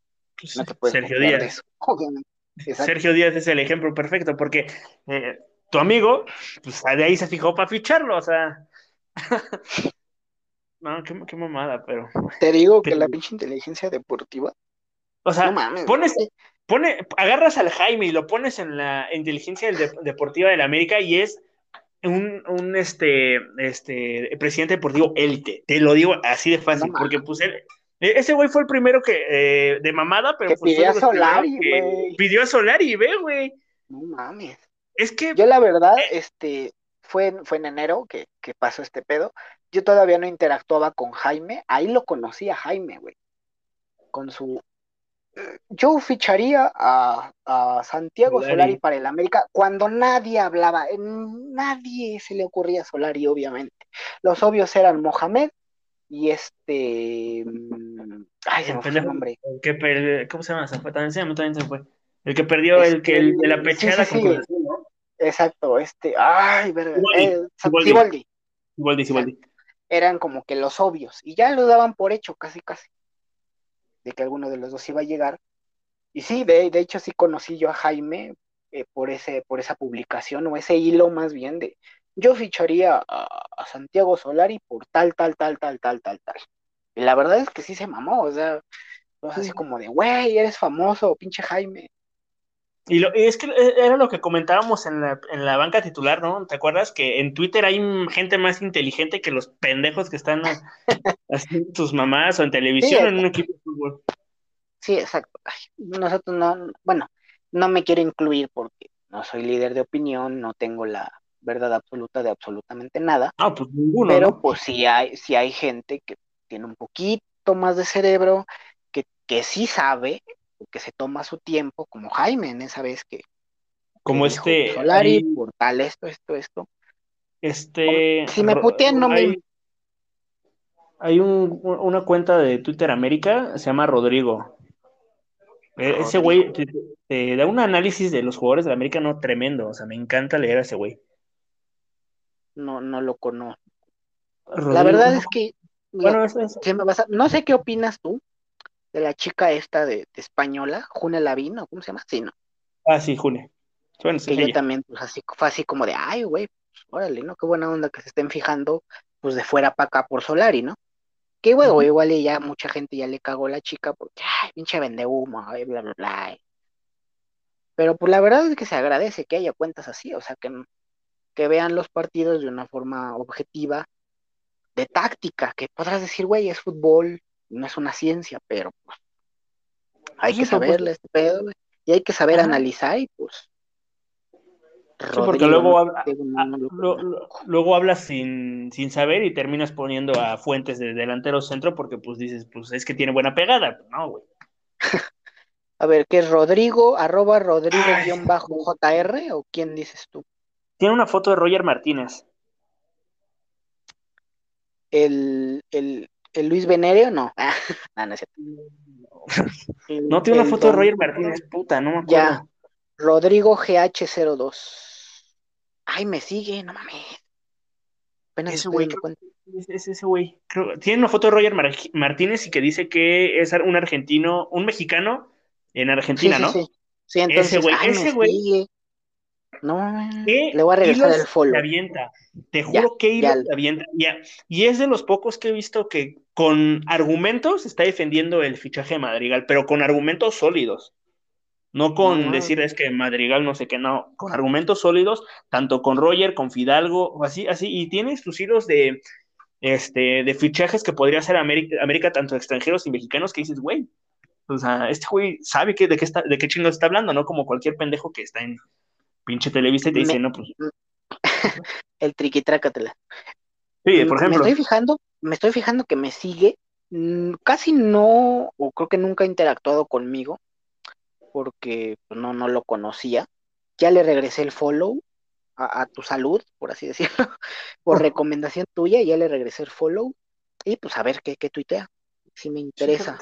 Pues Sergio Díaz. Sergio Díaz es el ejemplo perfecto, porque eh, tu amigo, pues de ahí se fijó para ficharlo, o sea. no, qué, mamada, pero. Te digo que la pinche inteligencia deportiva. O sea, pones, pone, agarras al Jaime y lo pones en la inteligencia deportiva de la América y es un, un este, este presidente deportivo élite. Te lo digo así de fácil, porque pues él, e, ese güey fue el primero que, eh, de mamada, pero pues, pidió a Solari, güey. Pidió a Solari, ve, güey. No mames. Es que. Yo, la verdad, eh, este, fue, fue en enero que, que, pasó este pedo. Yo todavía no interactuaba con Jaime. Ahí lo conocí a Jaime, güey. Con su. Yo ficharía a, a Santiago Solari. para el América cuando nadie hablaba, nadie se le ocurría a Solari, obviamente. Los obvios eran Mohamed y este. Mm, ay, se me fue el nombre. que ¿Cómo se llama? Se fue, también se, también se fue. El que perdió, el que el de la este, pechada sí, sí, Exacto, este. Ay, verga. Siboldi. Siboldi, Eran como que los obvios. Y ya lo daban por hecho, casi, casi. De que alguno de los dos iba a llegar. Y sí, de, de hecho, sí conocí yo a Jaime eh, por, ese, por esa publicación, o ese hilo más bien de yo ficharía a, Santiago Solari por tal, tal, tal, tal, tal, tal, tal. Y la verdad es que sí se mamó, o sea, así como de, güey, eres famoso, pinche Jaime. Y, lo, es que e, era lo que comentábamos en la, en la banca titular, ¿no? ¿Te acuerdas que en Twitter hay gente más inteligente que los pendejos que están haciendo sus mamás o en televisión en un equipo de fútbol? Sí, exacto. Nosotros no, bueno, no me quiero incluir porque no soy líder de opinión, no tengo la, verdad absoluta de absolutamente nada. Ah, pues ninguno. Pero pues sí hay, sí hay gente que tiene un poquito más de cerebro, que, que sí sabe, que se toma su tiempo, como Jaime en esa vez que. Como este. Solari, por tal, esto, esto, esto. Este. Si me putean, no hay, me. Hay un, una cuenta de Twitter América, se llama Rodrigo. E, ese güey te, da un análisis de los jugadores de América no tremendo. O sea, me encanta leer a ese güey no, no lo conozco. La verdad es que bueno, no sé qué opinas tú de la chica esta de, española, June Lavín, cómo se llama, sí, ¿no? Ah, sí, June. que yo también, pues así, fue así como de, ay, güey, pues, órale, ¿no? Qué buena onda que se estén fijando, pues de fuera para acá por Solari, ¿no? Que bueno, igual ya mucha gente ya le cagó la chica porque, ay, pinche vende humo, bla, bla, bla. Pero pues la verdad es que se agradece que haya cuentas así, o sea, que que vean los partidos de una forma objetiva, de táctica, que podrás decir, güey, es fútbol, no es una ciencia, pero pues hay que saberle este pedo, y hay que saber analizar y pues Sí, porque luego, luego hablas sin, sin, saber y terminas poniendo a fuentes de delantero centro porque pues dices, pues es que tiene buena pegada. No, güey. a ver, ¿qué es Rodrigo, arroba Rodrigo-JR o quién dices tú? Tiene una foto de Roger Martínez. El, el, el Luis Venerio, no. Ah, no, no, no tiene una foto de Roger Martínez, puta, no me acuerdo. Ya. Rodrigo GH02. Ay, me sigue, no mames. ese güey, es ese güey. Tiene una foto de Roger Martínez y que dice que es un argentino, un mexicano en Argentina, ¿no? Sí, sí. entonces, ese güey, ese güey. No, le voy a regresar el follow. avienta. Te juro que hilos avienta. Y es de los pocos que he visto que con argumentos está defendiendo el fichaje de Madrigal, pero con argumentos sólidos. No con decir es que Madrigal no sé qué, no, con argumentos sólidos, tanto con Roger, con Fidalgo, o así, así, y tienes tus hilos de, este, de fichajes que podría hacer América, América, tanto extranjeros y mexicanos, que dices, güey, o sea, este güey sabe que, de qué está, de qué chingo está hablando, ¿no? Como cualquier pendejo que está en, pinche Televisa y te dice, no, pues. el triquitrácatela. Sí, por ejemplo. Me estoy fijando, me estoy fijando que me sigue Mm, casi no, o creo que nunca ha interactuado conmigo, porque pues, no, no lo conocía. Ya le regresé el follow a, tu salud, por así decirlo, por recomendación tuya, ya le regresé el follow y pues a ver qué, qué tuitea, si me interesa.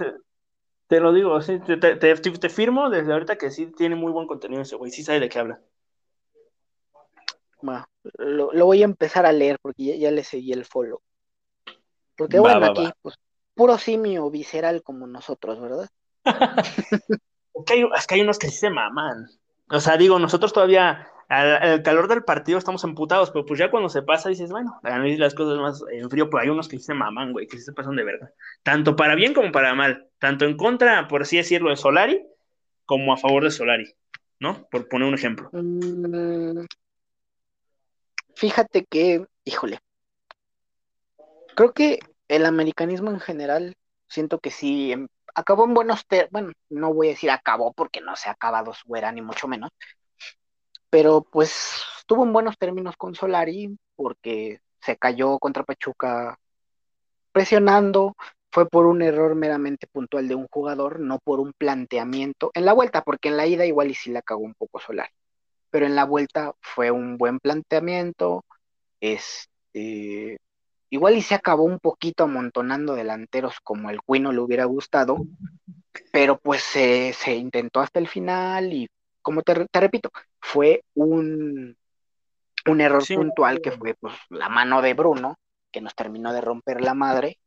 te, lo digo, sí, te, te, firmo desde ahorita que sí tiene muy buen contenido ese güey, sí sabe de qué habla. Bueno, lo, voy a empezar a leer porque ya, le seguí el follow. Porque bueno, aquí, pues, puro simio visceral como nosotros, ¿verdad? es, que hay, es que hay unos que sí se maman. O sea, digo, nosotros todavía al, calor del partido estamos emputados, pero pues ya cuando se pasa dices, bueno, a mí las cosas más en frío, pero hay unos que se maman, güey, que se pasan de verdad. Tanto para bien como para mal. Tanto en contra, por así decirlo, de Solari, como a favor de Solari, ¿no? Por poner un ejemplo. Mm, fíjate que, híjole, creo que el americanismo en general, siento que sí, em, acabó en buenos términos, bueno, no voy a decir acabó porque no se ha acabado su era, ni mucho menos, pero pues tuvo en buenos términos con Solari porque se cayó contra Pachuca presionando, fue por un error meramente puntual de un jugador, no por un planteamiento en la vuelta, porque en la ida igual y sí la cagó un poco Solari, pero en la vuelta fue un buen planteamiento, este, igual y se acabó un poquito amontonando delanteros como el Cuino le hubiera gustado, pero pues se, se intentó hasta el final y como te, repito, fue un, un error puntual que fue pues, la mano de Bruno, que nos terminó de romper la madre,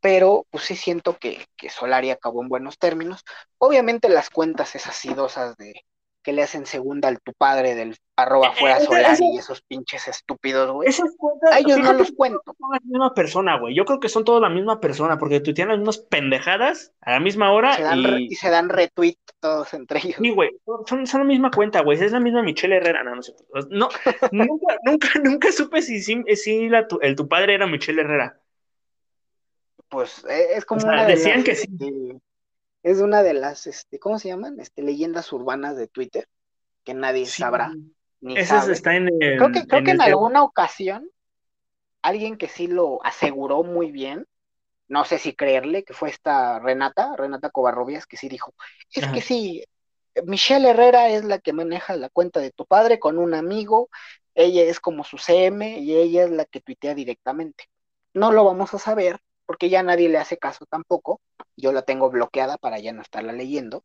pero pues sí siento que, que Solari acabó en buenos términos. Obviamente las cuentas esas sidosas de, que le hacen segunda al tu padre del arroba eh, fuera Solari y esos pinches estúpidos, güey. Esas cuentas, a ellos no los cuento. Son la misma persona, güey. Yo creo que son todos la misma persona, porque tú tienes las mismas pendejadas a la misma hora. y... se dan retweet todos entre ellos. Sí, güey. Son, son, la misma cuenta, güey. Es la misma Michelle Herrera. No, no sé. No, nunca, nunca, nunca supe si, si, la, el tu padre era Michelle Herrera. Pues eh, es como. decían que sí. Es una de las, este, ¿cómo se llaman? Este, leyendas urbanas de Twitter, que nadie sabrá. Ni sabe. está en Creo que, creo en, que en alguna ocasión, alguien que sí lo aseguró muy bien, no sé si creerle, que fue esta Renata, Renata Covarrubias, que sí dijo, es que sí, Michelle Herrera es la que maneja la cuenta de tu padre con un amigo, ella es como su CM y ella es la que tuitea directamente. No lo vamos a saber porque ya nadie le hace caso tampoco. Yo la tengo bloqueada para ya no estarla leyendo.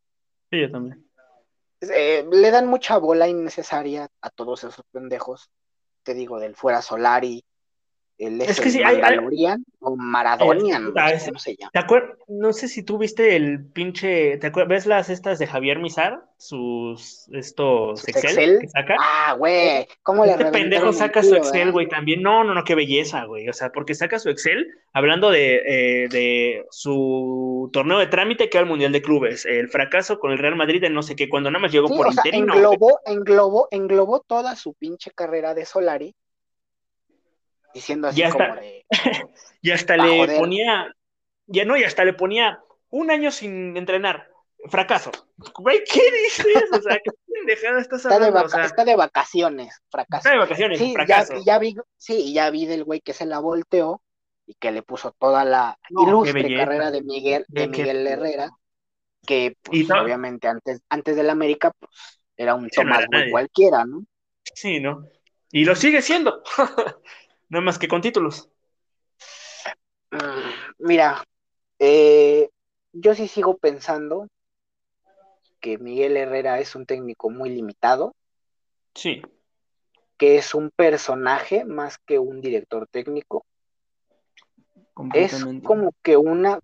Sí, yo también. Eh, le dan mucha bola innecesaria a todos esos pendejos. Te digo, del fuera Solari, el es que sí, hay, o Maradonian, no sé cómo se llama. No sé si tú viste el pinche, ¿te acuerdas? ¿Ves las estas de Javier Mizar? Sus, estos Excel, que saca. Ah, güey, ¿cómo este pendejo saca su Excel, eh? güey, también. No, no, no, qué belleza, güey. O sea, porque saca su Excel hablando de, eh, de su torneo de trámite que era el Mundial de Clubes, el fracaso con el Real Madrid en no sé qué, cuando nada más llegó por o interino. englobó, englobó, englobó toda su pinche carrera de Solari diciendo así como de. y hasta le ponía. Ya no, y hasta le ponía un año sin entrenar. Fracaso. Güey, ¿qué dices? O sea, qué pendejada estás hablando. Está de, está de vacaciones, fracaso. Está de vacaciones, sí, fracaso. Ya, ya vi, sí, ya vi del güey que se la volteó y que le puso toda la ilustre carrera de Miguel, de Miguel Herrera, que pues, obviamente antes, antes del América, pues, era un Tomás cualquiera, ¿no? Sí, ¿no? Y lo sigue siendo. No más que con títulos. Mm, mira, eh, yo sí sigo pensando que Miguel Herrera es un técnico muy limitado. Sí. Que es un personaje más que un director técnico. Es como que una,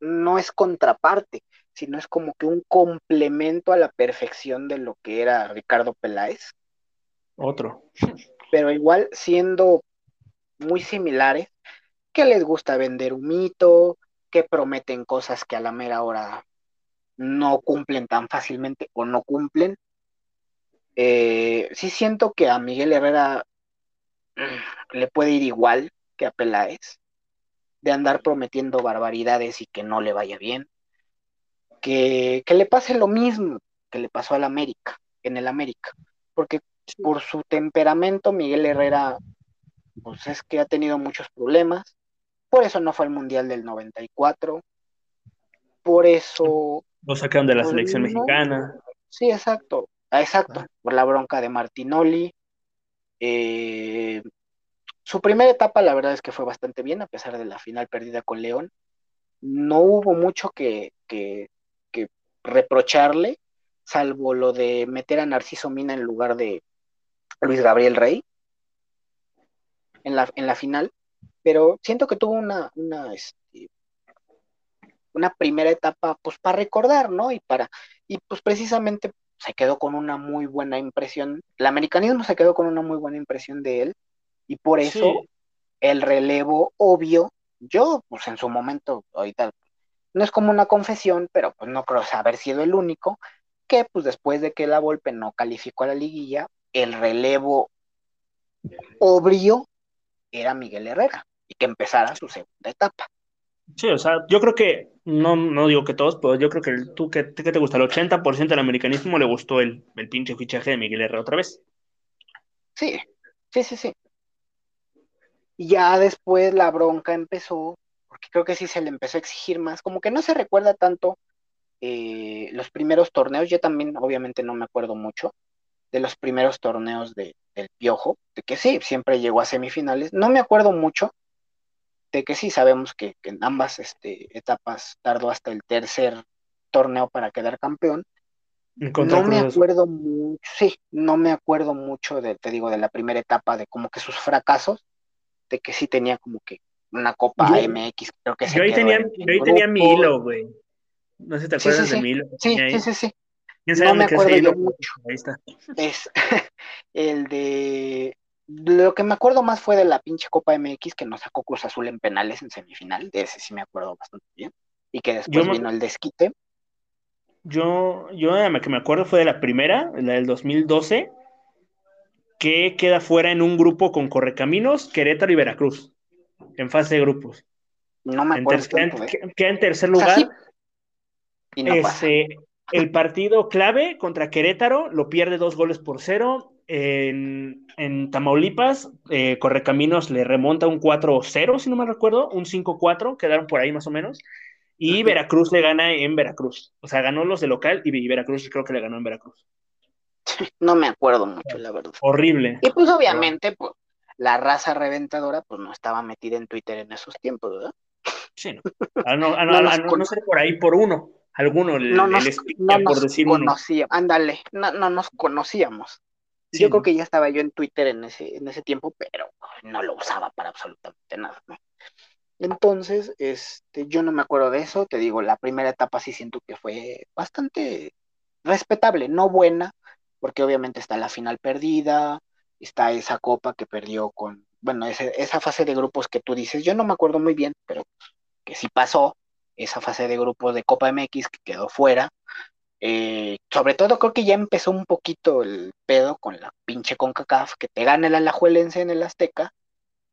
no es contraparte, sino es como que un complemento a la perfección de lo que era Ricardo Peláez. Otro. Pero igual siendo muy similares, que les gusta vender un mito, que prometen cosas que a la mera hora no cumplen tan fácilmente o no cumplen. Eh, sí siento que a Miguel Herrera mm, le puede ir igual que a Peláez, de andar prometiendo barbaridades y que no le vaya bien. Que, que le pase lo mismo que le pasó al América, en el América, porque por su temperamento Miguel Herrera pues es que ha tenido muchos problemas, por eso no fue al Mundial del 94, por eso... Lo sacaron de la pues, selección no. mexicana. Sí, exacto, ah, exacto, Ah. por la bronca de Martinoli. Eh, su primera etapa, la verdad es que fue bastante bien, a pesar de la final perdida con León. No hubo mucho que, que, que reprocharle, salvo lo de meter a Narciso Mina en lugar de Luis Gabriel Rey en la, en la final. Pero siento que tuvo una, una, este, una primera etapa, pues para recordar, ¿no? Y para, y pues precisamente se quedó con una muy buena impresión, el americanismo se quedó con una muy buena impresión de él, y por eso Sí. el relevo obvio, yo, pues en su momento, ahorita, no es como una confesión, pero pues no creo haber sido el único, que pues después de que la Volpe no calificó a la liguilla, el relevo obvio era Miguel Herrera, y que empezara su segunda etapa. Sí, o sea, yo creo que, no, no digo que todos, pero yo creo que el- tú, ¿qué, qué te gusta? El 80% del americanismo le gustó el, el pinche fichaje de Miguel Herrera otra vez. Sí, sí, sí, sí. Y ya después la bronca empezó, porque creo que sí se le empezó a exigir más, como que no se recuerda tanto eh, los primeros torneos, yo también obviamente no me acuerdo mucho de los primeros torneos de, del Piojo, de que sí, siempre llegó a semifinales, no me acuerdo mucho de que sí, sabemos que, que en ambas este, etapas tardó hasta el tercer torneo para quedar campeón, no me acuerdo mucho, sí, no me acuerdo mucho de, te digo, de la primera etapa, de como que sus fracasos, de que sí tenía como que una Copa Yo- MX, creo que se Yo ahí tenía, en- en yo ahí tenía mi hilo, güey. No sé si te acuerdas sí, de sí. mi hilo. Sí, sí, sí, sí. ¿Quién sabe No me ese acuerdo yo mucho. Ahí está. Es el de lo que me acuerdo más fue de la pinche Copa MX que nos sacó Cruz Azul en penales en semifinal, de ese sí me acuerdo bastante bien. Y que después Yo me- vino el desquite. Yo, yo la que me acuerdo fue de la primera, la del 2012, que queda fuera en un grupo con Correcaminos, Querétaro y Veracruz, en fase de grupos. No me En acuerdo tanto, ¿eh? en- queda en tercer O sea, lugar. sí, y no pasa. El partido clave contra Querétaro lo pierde dos goles por cero. En, en Tamaulipas, eh, Correcaminos le remonta un 4-0, si no me recuerdo, un 5-4, quedaron por ahí más o menos. Y. Veracruz le gana en Veracruz. O sea, ganó los de local y Veracruz creo que le ganó en Veracruz. No me acuerdo mucho, la verdad. Horrible. Y pues obviamente, pues, la raza reventadora, pues no estaba metida en Twitter en esos tiempos, ¿verdad? Sí, no. A no, a no- No a nos no- no ser por ahí por uno. Alguno le, No nos, pica no por nos decir conocíamos, ándale, no, no nos conocíamos. Sí, yo creo que ya estaba yo en Twitter en ese, en ese tiempo, pero no lo usaba para absolutamente nada, ¿no? Entonces, este, yo no me acuerdo de eso, te digo, la primera etapa sí siento que fue bastante respetable, no buena, porque obviamente está la final perdida, está esa copa que perdió con, bueno, ese- esa fase de grupos que tú dices, yo no me acuerdo muy bien, pero que sí pasó, esa fase de grupos de Copa MX que quedó fuera. Eh, sobre todo creo que ya empezó un poquito el pedo con la pinche CONCACAF, que te gana el Alajuelense en el Azteca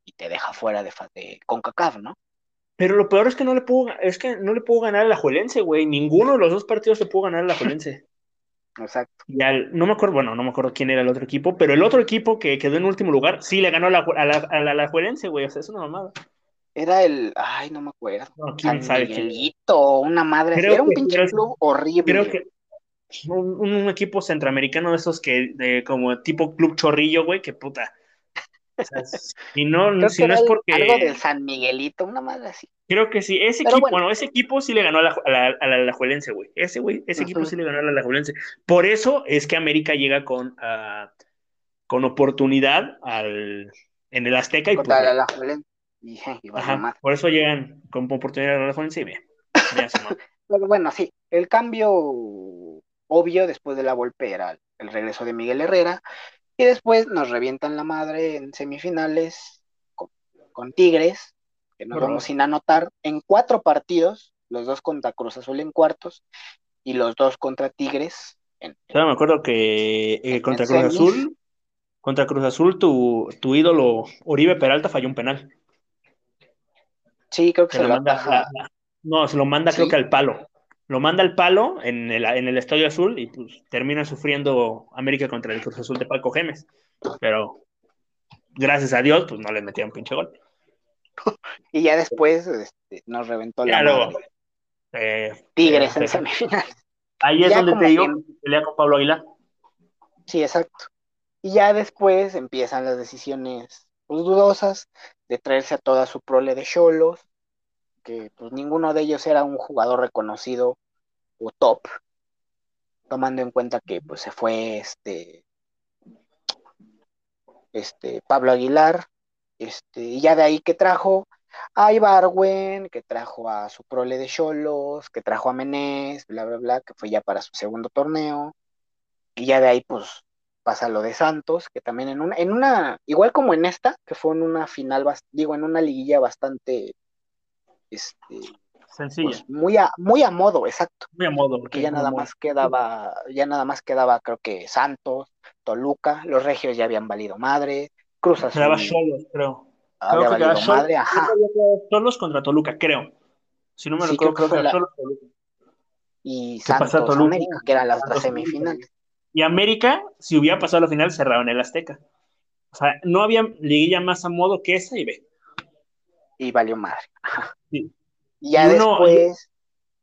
y te deja fuera de, de CONCACAF, ¿no? Pero lo peor es que no le puedo, es que no le puedo ganar a la Juelense, güey. Ninguno de los dos partidos le pudo ganar a la Juelense. Exacto. Y al, no me acuerdo, bueno, no me acuerdo quién era el otro equipo, pero el otro equipo que quedó en último lugar sí le ganó a la, a la, a la Alajuelense, güey. O sea, es una mamada. Era el, ay, no me acuerdo. No, quién San sabe quién. Miguelito, una madre. Creo Era un que- pinche creo- club horrible. Creo que un, un equipo centroamericano de esos que, de, como tipo Club Chorrillo, güey, que puta. O sea, si no, Creo si no es porque. algo del San Miguelito, una madre así. Creo que sí, ese Pero equipo, bueno. bueno. ese equipo sí le ganó a la, a la, a la Alajuelense, güey. Ese güey, ese equipo sí le ganó a la Alajuelense. Por eso es que América llega con, ah, con oportunidad al, en el Azteca y pues, Alajuelense. Y, y valió ajá, madre. por eso llegan con oportunidad la Alajuelense y bien. Pero bueno, sí, el cambio obvio después de la Volpe era el regreso de Miguel Herrera y después nos revientan la madre en semifinales con, con Tigres, que nos vamos sin anotar en cuatro partidos, los dos contra Cruz Azul en cuartos y los dos contra Tigres en, Yo me acuerdo que eh, contra Cruz semis. Azul, contra Cruz Azul, tu, tu ídolo Oribe Peralta falló un penal. Sí, creo que Se se lo manda, no, se lo manda ¿Sí? creo que al palo. Lo manda al palo en el, en el Estadio Azul y pues termina sufriendo América contra el Cruz Azul de Paco Gémez. Pero gracias a Dios, pues no le metieron pinche gol. y ya después este, nos reventó la madre. Eh, Tigres eh, en eh, semifinales. Ahí es Ya donde te digo que pelea con Pablo Aguilar. Sí, exacto. Y ya después empiezan las decisiones pues, dudosas de traerse a toda su prole de cholos, que pues ninguno de ellos era un jugador reconocido o top, tomando en cuenta que pues se fue este, este Pablo Aguilar, este, y ya de ahí que trajo a Ibarwen, que trajo a su prole de cholos, que trajo a Menés, bla, bla, bla, que fue ya para su segundo torneo, y ya de ahí pues pasa lo de Santos, que también en una, en una, igual como en esta, que fue en una final, digo, en una liguilla bastante, este, Sencilla. pues muy a, muy a modo, exacto, muy a modo. porque ya nada modo. más quedaba, ya nada más quedaba, creo que Santos, Toluca, los regios ya habían valido madre, Cruz Quedaba Azul Cholos, creo. había Creo que quedaba valido Cholos. madre, ajá, Cholos contra Toluca, creo. Si no me Sí, recuerdo, creo que creo que era la- Cholos Toluca. y ¿Qué pasa, Santos? América, que eran las, semifinales. Y América, si hubiera pasado a la final, cerraba en el Azteca. O sea, no había liguilla más a modo que esa y ve. y valió madre. Sí. Y ya Y uno- después,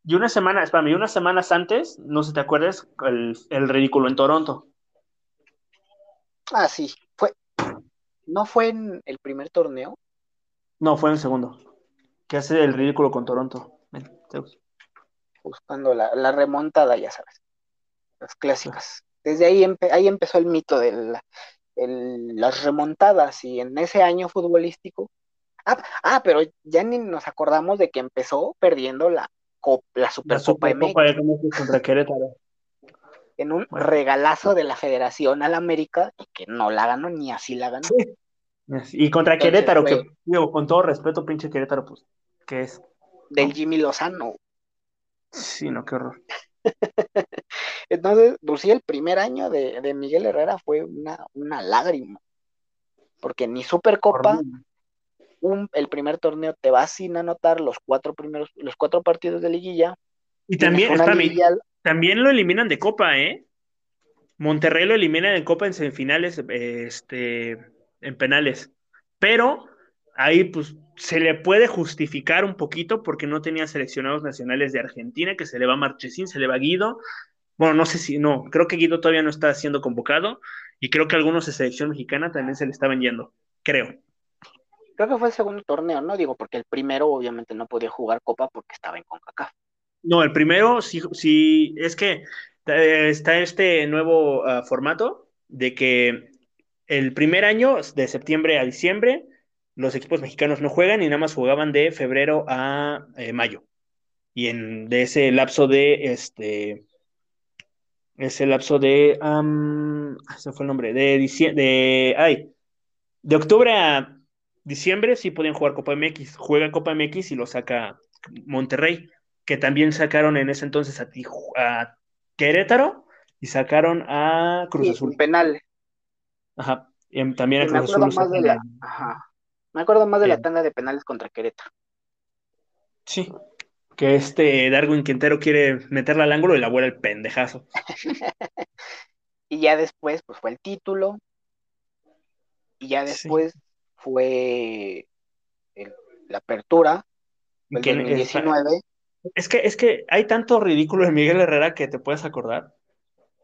Y una semana, espérame, y unas semanas antes, no sé si te acuerdas, el, el ridículo en Toronto. ah, sí, fue, no fue en el primer torneo, No, fue en el segundo. Que hace el ridículo con Toronto. Ven, buscando la, la remontada, ya sabes, las clásicas. Desde ahí, empe- ahí empezó el mito de las remontadas y en ese año futbolístico. Ah, ah, pero ya ni nos acordamos de que empezó perdiendo la, cop- la Supercopa MX contra Querétaro. en un Bueno. regalazo de la Federación al América y que no la ganó ni así la ganó. Y contra Entonces, Querétaro, fue- que, digo, con todo respeto, pinche Querétaro, pues, ¿qué es? Del Jimmy Lozano. Sí, no, qué horror. Entonces, pues sí, el primer año de, de Miguel Herrera fue una, una lágrima. Porque ni Supercopa, un, el primer torneo te vas sin anotar los cuatro primeros, los cuatro partidos de liguilla. Y también, una espérame, liguilla- también lo eliminan de Copa, ¿eh? Monterrey lo eliminan en Copa en semifinales, este, en penales. Pero ahí, pues, se le puede justificar un poquito porque no tenía seleccionados nacionales de Argentina, que se le va Marchesín, se le va Guido. Bueno, no sé si, no, creo que Guido todavía no está siendo convocado y creo que algunos de selección mexicana también se le estaban yendo, creo. creo que fue el segundo torneo, ¿no? Digo, porque el primero obviamente no podía jugar Copa porque estaba en CONCACAF. No, el primero, sí, sí es que eh, está este nuevo ah, formato de que el primer año, de septiembre a diciembre, los equipos mexicanos no juegan y nada más jugaban de febrero a eh, mayo. Y en de ese lapso de este ese lapso de am, ese fue el nombre, de diciembre, de ay, de octubre a diciembre sí podían jugar Copa MX, juega Copa MX y lo saca Monterrey, que también sacaron en ese entonces a, a Querétaro y sacaron a Cruz Sí, Azul. en penales. Ajá. Y en- también a me Cruz acuerdo Azul más de la, ajá. Me acuerdo más de la tanda de penales contra Querétaro. Sí. Que este Darwin Quintero quiere meterla al ángulo y la vuela el pendejazo. Y ya después, pues fue el título. Y ya Sí. después fue el- la apertura, el Que- 2019. Es que, es que hay tanto ridículo de Miguel Herrera que te puedes acordar.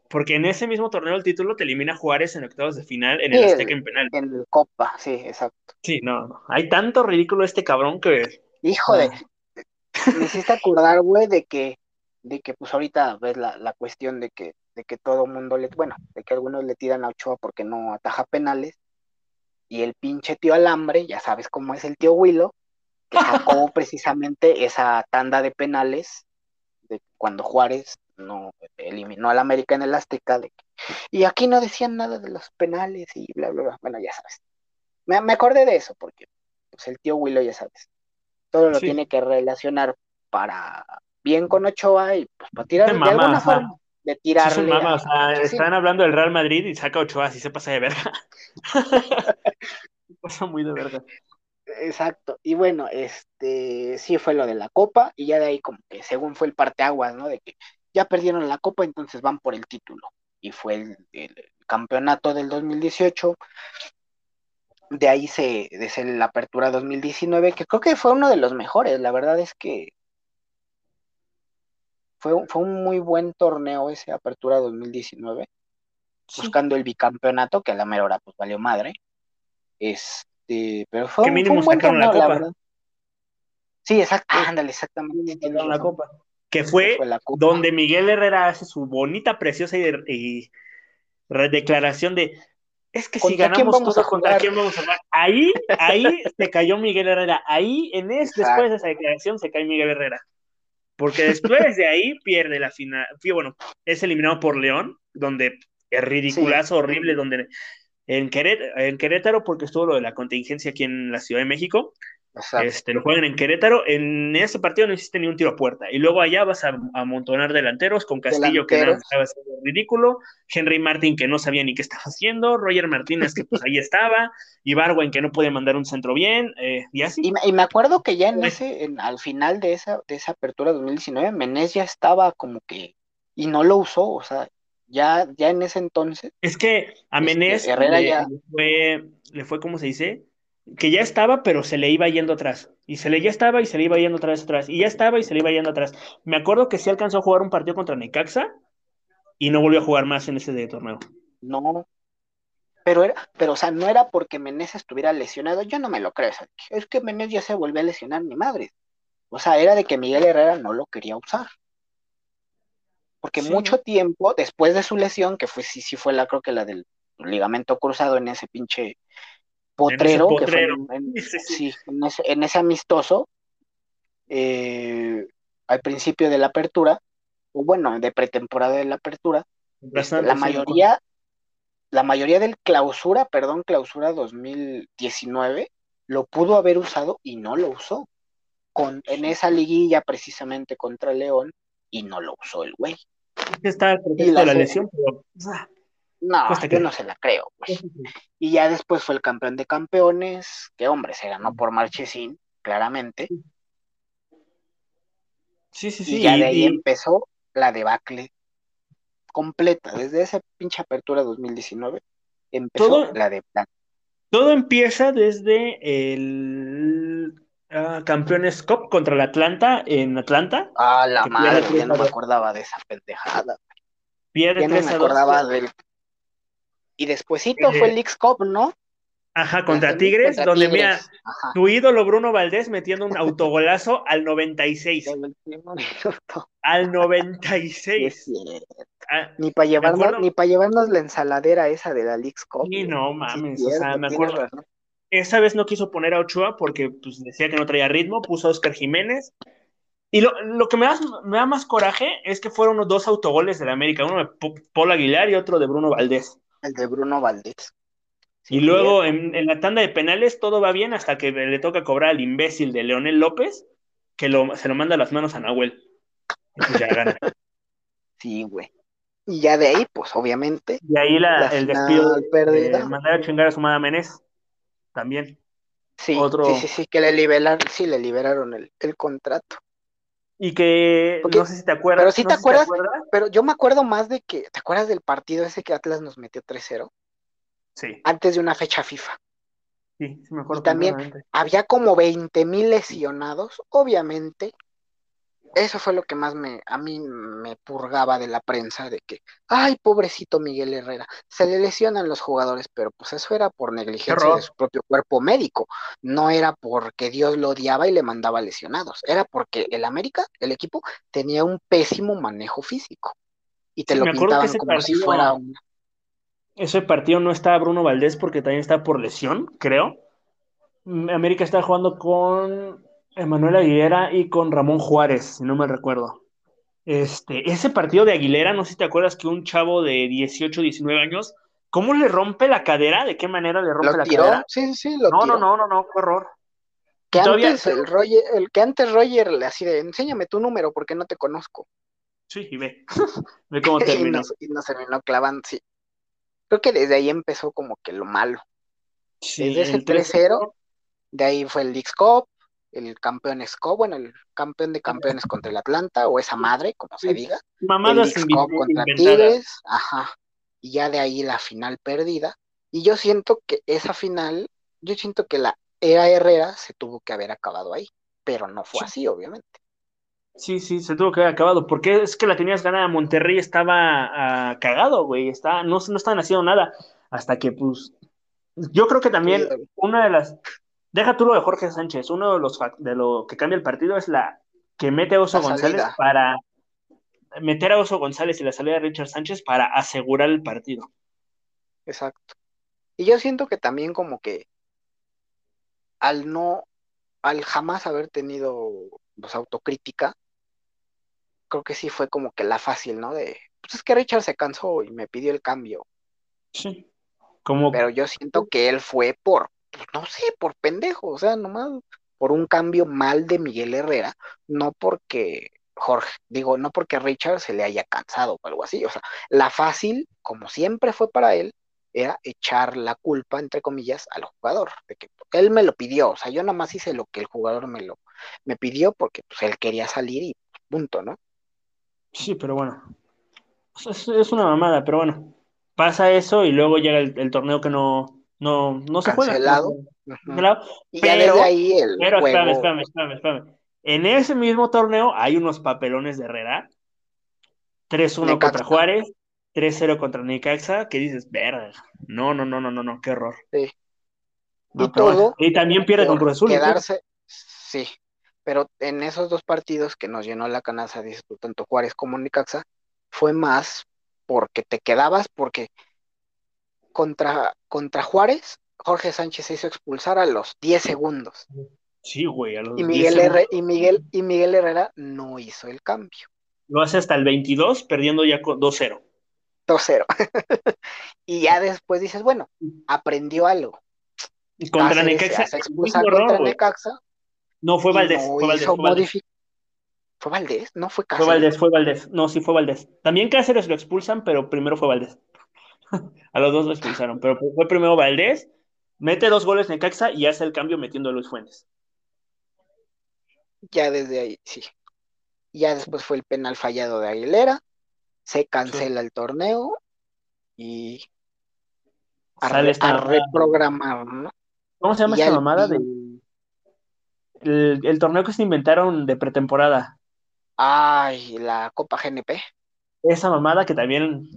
Porque en ese mismo torneo el título te elimina Juárez en octavos de final en el Sí, Azteca en penal. En el Copa, sí, exacto. Sí, no, no. Hay tanto ridículo este cabrón que. Hijo de, Ah. Me hiciste acordar, güey, de que, de que pues ahorita ves la, la cuestión de que, de que todo mundo le, bueno, de que algunos le tiran a Ochoa porque no ataja penales, y el pinche tío Alambre, ya sabes cómo es el tío Willo, que sacó precisamente esa tanda de penales de cuando Juárez no eliminó al América en el Azteca, de que- y aquí no decían nada de los penales y bla, bla, bla, bueno, ya sabes. Me, me acordé de eso porque pues el tío Willo, ya sabes, todo lo Sí. tiene que relacionar para bien con Ochoa y pues para tirar de alguna ajá. forma, de tirarle es a- o sea, están hablando del Real Madrid y saca Ochoa, así se pasa de verga. pasa muy de verga. Exacto. Y bueno, este sí fue lo de la copa y ya de ahí como que según fue el parteaguas, ¿no? De que ya perdieron la copa, entonces van por el título. Y fue el, el campeonato del 2018 de ahí se, desde la apertura 2019, que creo que fue uno de los mejores, la verdad es que fue, fue un muy buen torneo ese apertura 2019, buscando el bicampeonato, que a la mera hora pues valió madre. Este, pero fue, un buen torneo, la, verdad. Sí, exacto, ándale, exactamente. la copa. Que fue, donde Miguel Herrera hace su bonita, preciosa y, declaración de es que si ganamos todos, ¿contra quién vamos a jugar? Ahí, ahí se cayó Miguel Herrera. Ahí, en ese, después de esa declaración, se cae Miguel Herrera. Porque después de ahí pierde la final. Bueno, es eliminado por León, donde es ridiculazo, horrible, donde en Querétaro, porque estuvo lo de la contingencia aquí en la Ciudad de México, este, lo juegan en Querétaro. En ese partido no existe ni un tiro a puerta. Y luego allá vas a amontonar delanteros con Castillo, que estaba haciendo ridículo. Henry Martin, que no sabía ni qué estaba haciendo. Roger Martínez, que pues ahí estaba. Y Barwen, que no podía mandar un centro bien. Eh, y así. Y, me acuerdo que ya en ese, al final de esa, de esa apertura 2019, Menés ya estaba como que. Y no lo usó, o sea, ya, ya en ese entonces. Es que a este, Menés ya... le fue, le fue, ¿cómo se dice? Que ya estaba, pero se le iba yendo atrás. Y se le ya estaba y se le iba yendo otra vez atrás. Y ya estaba y se le iba yendo atrás. Me acuerdo que sí alcanzó a jugar un partido contra Necaxa y no volvió a jugar más en ese de torneo. No. Pero era, pero o sea, no era porque Menés estuviera lesionado, yo no me lo creo. es que Menés ya se volvió a lesionar mi madre. O sea, era de que Miguel Herrera no lo quería usar. Porque mucho tiempo después de su lesión, que fue sí, sí fue la, creo que la del ligamento cruzado en ese pinche Potrero, que fue en, ese, amistoso, eh, al principio de la apertura, o bueno, de pretemporada de la apertura, este, la mayoría, la mayoría del clausura, perdón, clausura 2019, lo pudo haber usado y no lo usó. Con, en esa liguilla precisamente contra León, y no lo usó el güey. Está el la, la lesión, pero no, yo no se la creo. Pues. Y ya después fue el campeón de campeones, que hombre, se ganó por Marchesín, claramente. Sí, sí, sí. Y ya de ahí empezó la debacle completa. Desde esa pinche apertura 2019 empezó la de plan. Todo empieza desde el uh, Campeones Cup contra el Atlanta en Atlanta. Ah, la madre, ya no me acordaba de esa pendejada. Pierde ya no me acordaba del y despuésito fue el X Cup, ¿no? Ajá, contra Tigres, donde mira, tu ídolo Bruno Valdés metiendo un autogolazo al 96. al 96. Ah, ni para llevarnos, ni para llevarnos la ensaladera esa de la League Cup. Sí, no mames, o sea, me acuerdo. Esa vez no quiso poner a Ochoa porque pues, decía que no traía ritmo, puso a Oscar Jiménez. Y lo, que me da, me da más coraje es que fueron unos dos autogoles de la América, uno de Paul Aguilar y otro de Bruno Valdés el de Bruno Valdés. y luego en, la tanda de penales todo va bien hasta que le toca cobrar al imbécil de Leonel López, que se lo manda a las manos a Nahuel. Ya gana. sí, güey. Y ya de ahí, pues obviamente. Y ahí la, el despido de mandar a chingar a su madre Menés. También. Sí, sí, sí, sí, que le liberaron, sí, le liberaron el, el contrato. Y que no sé si te acuerdas. Pero sí te, acuerdas, pero yo me acuerdo más de que, ¿te acuerdas del partido ese que Atlas nos metió 3-0? Sí. Antes de una fecha FIFA. Sí, sí me acuerdo. Y también había como 20 mil lesionados, obviamente, eso fue lo que más me, a mí me purgaba de la prensa, de que, ay, pobrecito Miguel Herrera, se le lesionan los jugadores, pero pues eso era por negligencia de su propio cuerpo médico, no era porque Dios lo odiaba y le mandaba lesionados, era porque el América, el equipo, tenía un pésimo manejo físico. Y te lo pintaban como si fuera Ese partido no estaba Bruno Valdés porque también está por lesión, creo. América está jugando con Emanuel Aguilera y con Ramón Juárez, si no me recuerdo. Este, ese partido de Aguilera, no sé si te acuerdas que un chavo de 18, 19 años, ¿cómo le rompe la cadera? ¿De qué manera le rompe la cadera? Sí, sí, lo no, no, no, no, no, qué horror. Que antes, el, Roger, el que antes Roger le así de, enséñame tu número porque no te conozco. Sí, y ve, ve cómo terminó. y, no, se terminó clavando, sí. Creo que desde ahí empezó como que lo malo. Sí, desde ese 3-0, de ahí fue el Dix Cup, el campeón Cup, bueno, el campeón de campeones contra el Atlanta, o esa madre, como se diga. Mamadas el contra Tigres, ajá. Y ya de ahí la final perdida. Y yo siento que esa final yo siento que la era Herrera se tuvo que haber acabado ahí, pero no fue así, obviamente. Sí, sí, se tuvo que haber acabado, porque es que la tenías ganada, Monterrey estaba uh, cagado, güey, está, no, no estaban haciendo nada, hasta que, pues, yo creo que también una de las, deja tú lo de Jorge Sánchez, uno de los de lo que cambia el partido es la que mete a Oso González para meter a Oso González y la salida de Richard Sánchez para asegurar el partido. Exacto. Y yo siento que también como que al no, al jamás haber tenido pues, autocrítica, creo que sí fue como que la fácil, ¿no? De, pues es que Richard se cansó y me pidió el cambio. Sí. Como... Pero yo siento que él fue por, pues, no sé, por pendejo, o sea, nomás por un cambio mal de Miguel Herrera, no porque Jorge, digo, no porque Richard se le haya cansado o algo así, o sea, la fácil, como siempre fue para él, era echar la culpa, entre comillas, al jugador, de que él me lo pidió, o sea, yo nada más hice lo que el jugador me lo me pidió porque pues, él quería salir y punto, ¿no? Sí, pero bueno, es, una mamada, pero bueno, pasa eso y luego llega el, torneo que no, no, no se juega. Cancelado. Y ya desde ahí el pero espérame, espérame, espérame, espérame. En ese mismo torneo hay unos papelones de Herrera. 3-1 contra Juárez, 3-0 contra Necaxa, que dices, verga, no, no, no, no, no, no, qué horror. Sí. y todo. Y también pierde con Cruz Azul. Quedarse, sí, pero en esos dos partidos que nos llenó la canasta, dices tú, tanto Juárez como Necaxa, fue más porque te quedabas, porque contra, contra Juárez, Jorge Sánchez se hizo expulsar a los 10 segundos. Sí, güey, a los y Miguel, y, Miguel, y Miguel Herrera no hizo el cambio. Lo hace hasta el 22, perdiendo ya 2-0. 2-0. y ya después dices, bueno, aprendió algo. Y contra Necaxa. Se contra Necaxa. No, fue Valdés. fue, Valdés fue, Valdés. fue Valdés. No fue Cáceres. Fue Valdés, fue Valdés. No, sí fue Valdés. También Cáceres lo expulsan, pero primero fue Valdés. A los dos lo expulsaron, pero fue primero Valdés. Mete dos goles Necaxa y hace el cambio metiendo a Luis Fuentes. Ya desde ahí, sí. Ya después fue el penal fallado de Aguilera se cancela el torneo y a, reprogramar, ¿no? ¿Cómo se llama esa mamada de el, torneo que se inventaron de pretemporada? Ay, la Copa GNP. Esa mamada que también,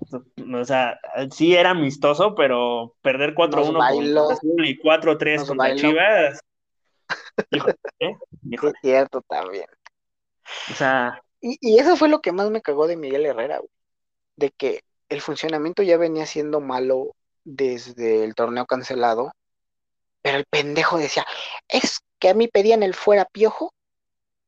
o sea, sí era amistoso, pero perder 4-1 con y 4-3 contra Chivas. ¿eh? Es cierto también. O sea. Y, y, eso fue lo que más me cagó de Miguel Herrera, güey de que el funcionamiento ya venía siendo malo desde el torneo cancelado, pero el pendejo decía, es que a mí pedían el fuera piojo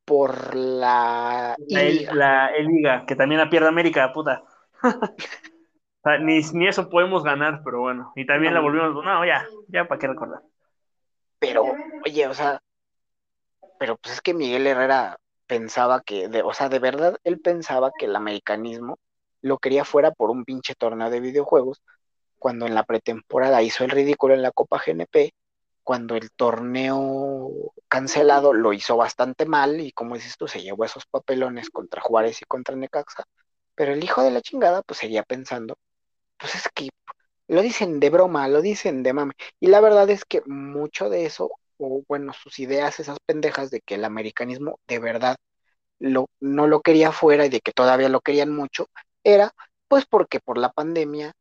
por la... La, Liga, que también la pierde América, puta. ni, ni, eso podemos ganar, pero bueno. Y también la volvimos, no, ya, ya para qué recordar. Pero, oye, o sea, pero pues es que Miguel Herrera pensaba que, de, o sea, de verdad él pensaba que el americanismo lo quería fuera por un pinche torneo de videojuegos, cuando en la pretemporada hizo el ridículo en la Copa GNP, cuando el torneo cancelado lo hizo bastante mal y como dices tú, se llevó esos papelones contra Juárez y contra Necaxa, pero el hijo de la chingada pues seguía pensando, pues es que lo dicen de broma, lo dicen de mame, y la verdad es que mucho de eso, o bueno, sus ideas, esas pendejas de que el americanismo de verdad lo, no lo quería fuera y de que todavía lo querían mucho, era pues porque por la pandemia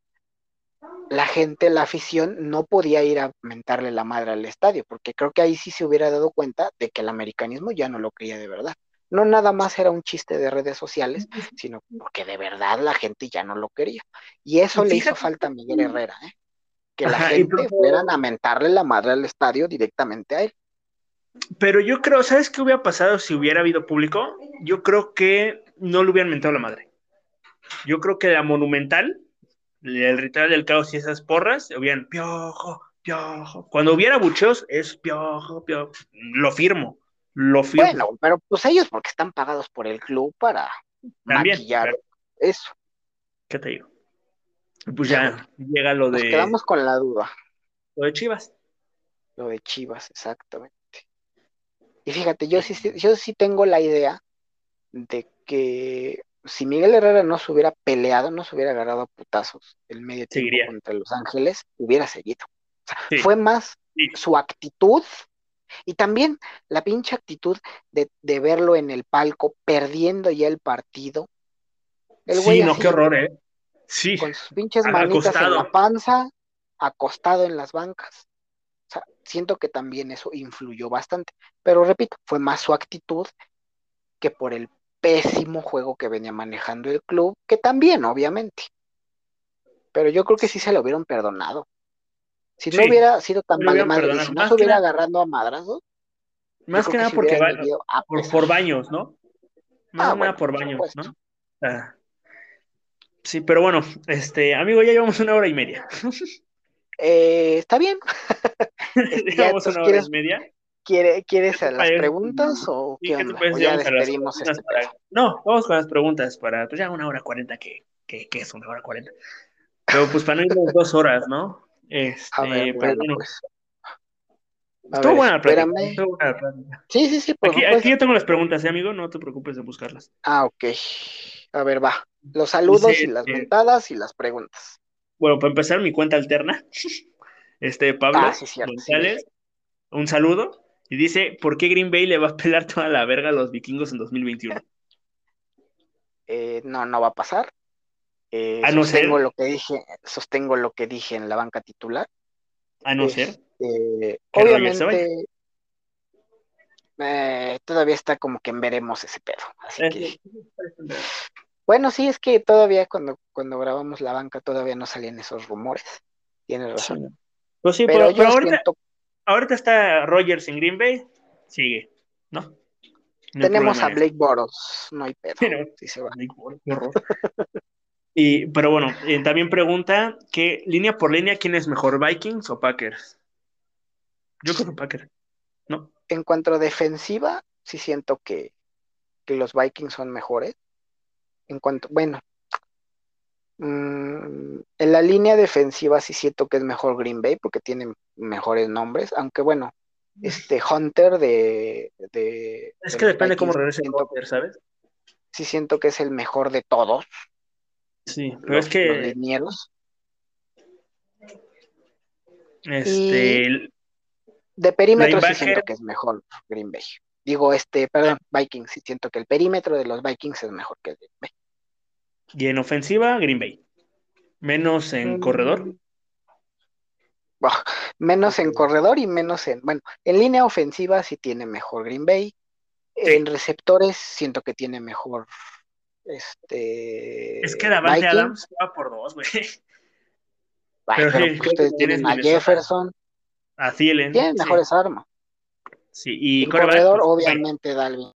la gente, la afición, no podía ir a mentarle la madre al estadio, porque creo que ahí sí se hubiera dado cuenta de que el americanismo ya no lo quería de verdad. No nada más era un chiste de redes sociales, sino porque de verdad la gente ya no lo quería. Y eso le hizo falta a Miguel Herrera, ¿eh? que la gente fueran a mentarle la madre al estadio directamente a él. Pero yo creo, ¿sabes qué hubiera pasado si hubiera habido público? Yo creo que no le hubieran mentado la madre. Yo creo que la monumental, el ritual del caos y esas porras, hubieran piojo, piojo. Cuando hubiera bucheos, es piojo, piojo. Lo firmo, lo firmo. Bueno, pero pues ellos porque están pagados por el club para maquillar eso. ¿Qué te digo? Pues ya llega lo de. Nos quedamos con la duda. Lo de Chivas. Lo de Chivas, exactamente. Y fíjate, yo sí, yo sí tengo la idea de que si Miguel Herrera no se hubiera peleado, no se hubiera agarrado a putazos el medio tiempo contra Los Ángeles, hubiera seguido. fue más su actitud y también la pinche actitud de, verlo en el palco perdiendo ya el partido. El sí, no, qué horror, ¿eh? Sí. Con sus pinches manitas en la panza, acostado en las bancas. O sea, siento que también eso influyó bastante. Pero repito, fue más su actitud que por el pésimo juego que venía manejando el club, que también, obviamente. Pero yo creo que sí se lo hubieran perdonado. Si no hubiera sido tan vale madre, si no se hubiera agarrando a madrazos. Más que nada porque por, baños, ¿no? Más ah, nada por baños, ¿no? sí, pero bueno, este, amigo, ya llevamos una hora y media. Eh, está bien. Este, llevamos una hora y media. ¿Quiere, ¿Quieres las preguntas o qué onda? ya despedimos este No, vamos con las preguntas para, pues ya una hora cuarenta, que, que, que es una hora cuarenta. Pero pues para no irnos dos horas, ¿no? Este, pero bueno. Pues. Estuvo buena la plática. Sí, sí, sí. aquí, aquí, yo tengo las preguntas, ¿eh, amigo? No te preocupes de buscarlas. Ah, ok. A ver, va. Los saludos y las mentadas y las preguntas. Bueno, para empezar, mi cuenta alterna. Este, Pablo ah, González, un saludo. Y dice, ¿por qué Green Bay le va a pelar toda la verga a los vikingos en 2021? eh, no, no va a pasar. Eh, a no sostengo ser. lo que dije, sostengo lo que dije en la banca titular. A no ser. Este, obviamente, eh, todavía está como que en veremos ese pedo. Así que... Bueno, sí, es que todavía cuando, cuando grabamos la banca todavía no salían esos rumores. Tienes razón. Pues sí, pero, ahorita, está Rogers en Green Bay, sigue, ¿no? Tenemos a Blake Boros, no hay pedo. Sí se va. Y, pero bueno, eh, también pregunta que línea por línea, ¿quién es mejor, Vikings o Packers? Yo creo que Packers, ¿no? En cuanto a defensiva, sí siento que, los Vikings son mejores. En cuanto, bueno, mm, en la línea defensiva sí siento que es mejor Green Bay porque tiene mejores nombres, aunque bueno, este Hunter de... es que depende cómo regrese Hunter, ¿sabes? Sí siento que es el mejor de todos, Sí, pero es que. Este. de perímetro sí siento que es mejor Green Bay. Digo, este, perdón, Vikings, sí siento que el perímetro de los Vikings es mejor que el Green Bay. Y en ofensiva, Green Bay. Menos en mm. corredor. menos en corredor y menos en. Bueno, en línea ofensiva sí tiene mejor Green Bay. En receptores siento que tiene mejor este. Es que Davante Adams va por dos, güey. pero, sí, ustedes tienen a Jefferson. A Thielen. Tienen mejores armas. Sí, y el corredor, pues, obviamente, Dalvin.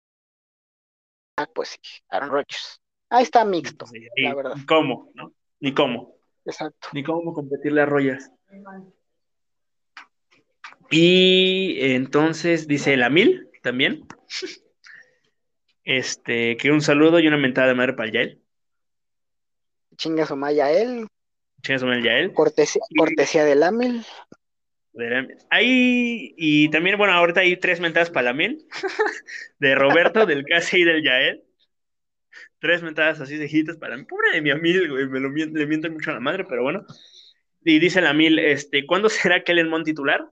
Ah, pues sí, Aaron Rodgers. Ahí está mixto, la verdad. Ni cómo, ¿no? Ni cómo. Exacto. Ni cómo competirle a Rogers. Y entonces dice la mil también. Este, que un saludo y una mentada de madre para el Yael. Chinga su él. Chinga su Yael. Cortesía, cortesía del Amil. Ahí, y también, bueno, ahorita hay tres mentadas para la mil, de Roberto, del Casi y del Yael. Tres mentadas así de para mí. Pobre de mi amigo, güey, me lo le miente mucho a la madre, pero bueno. Y dice la mil, este, ¿cuándo será Kellen Mond titular?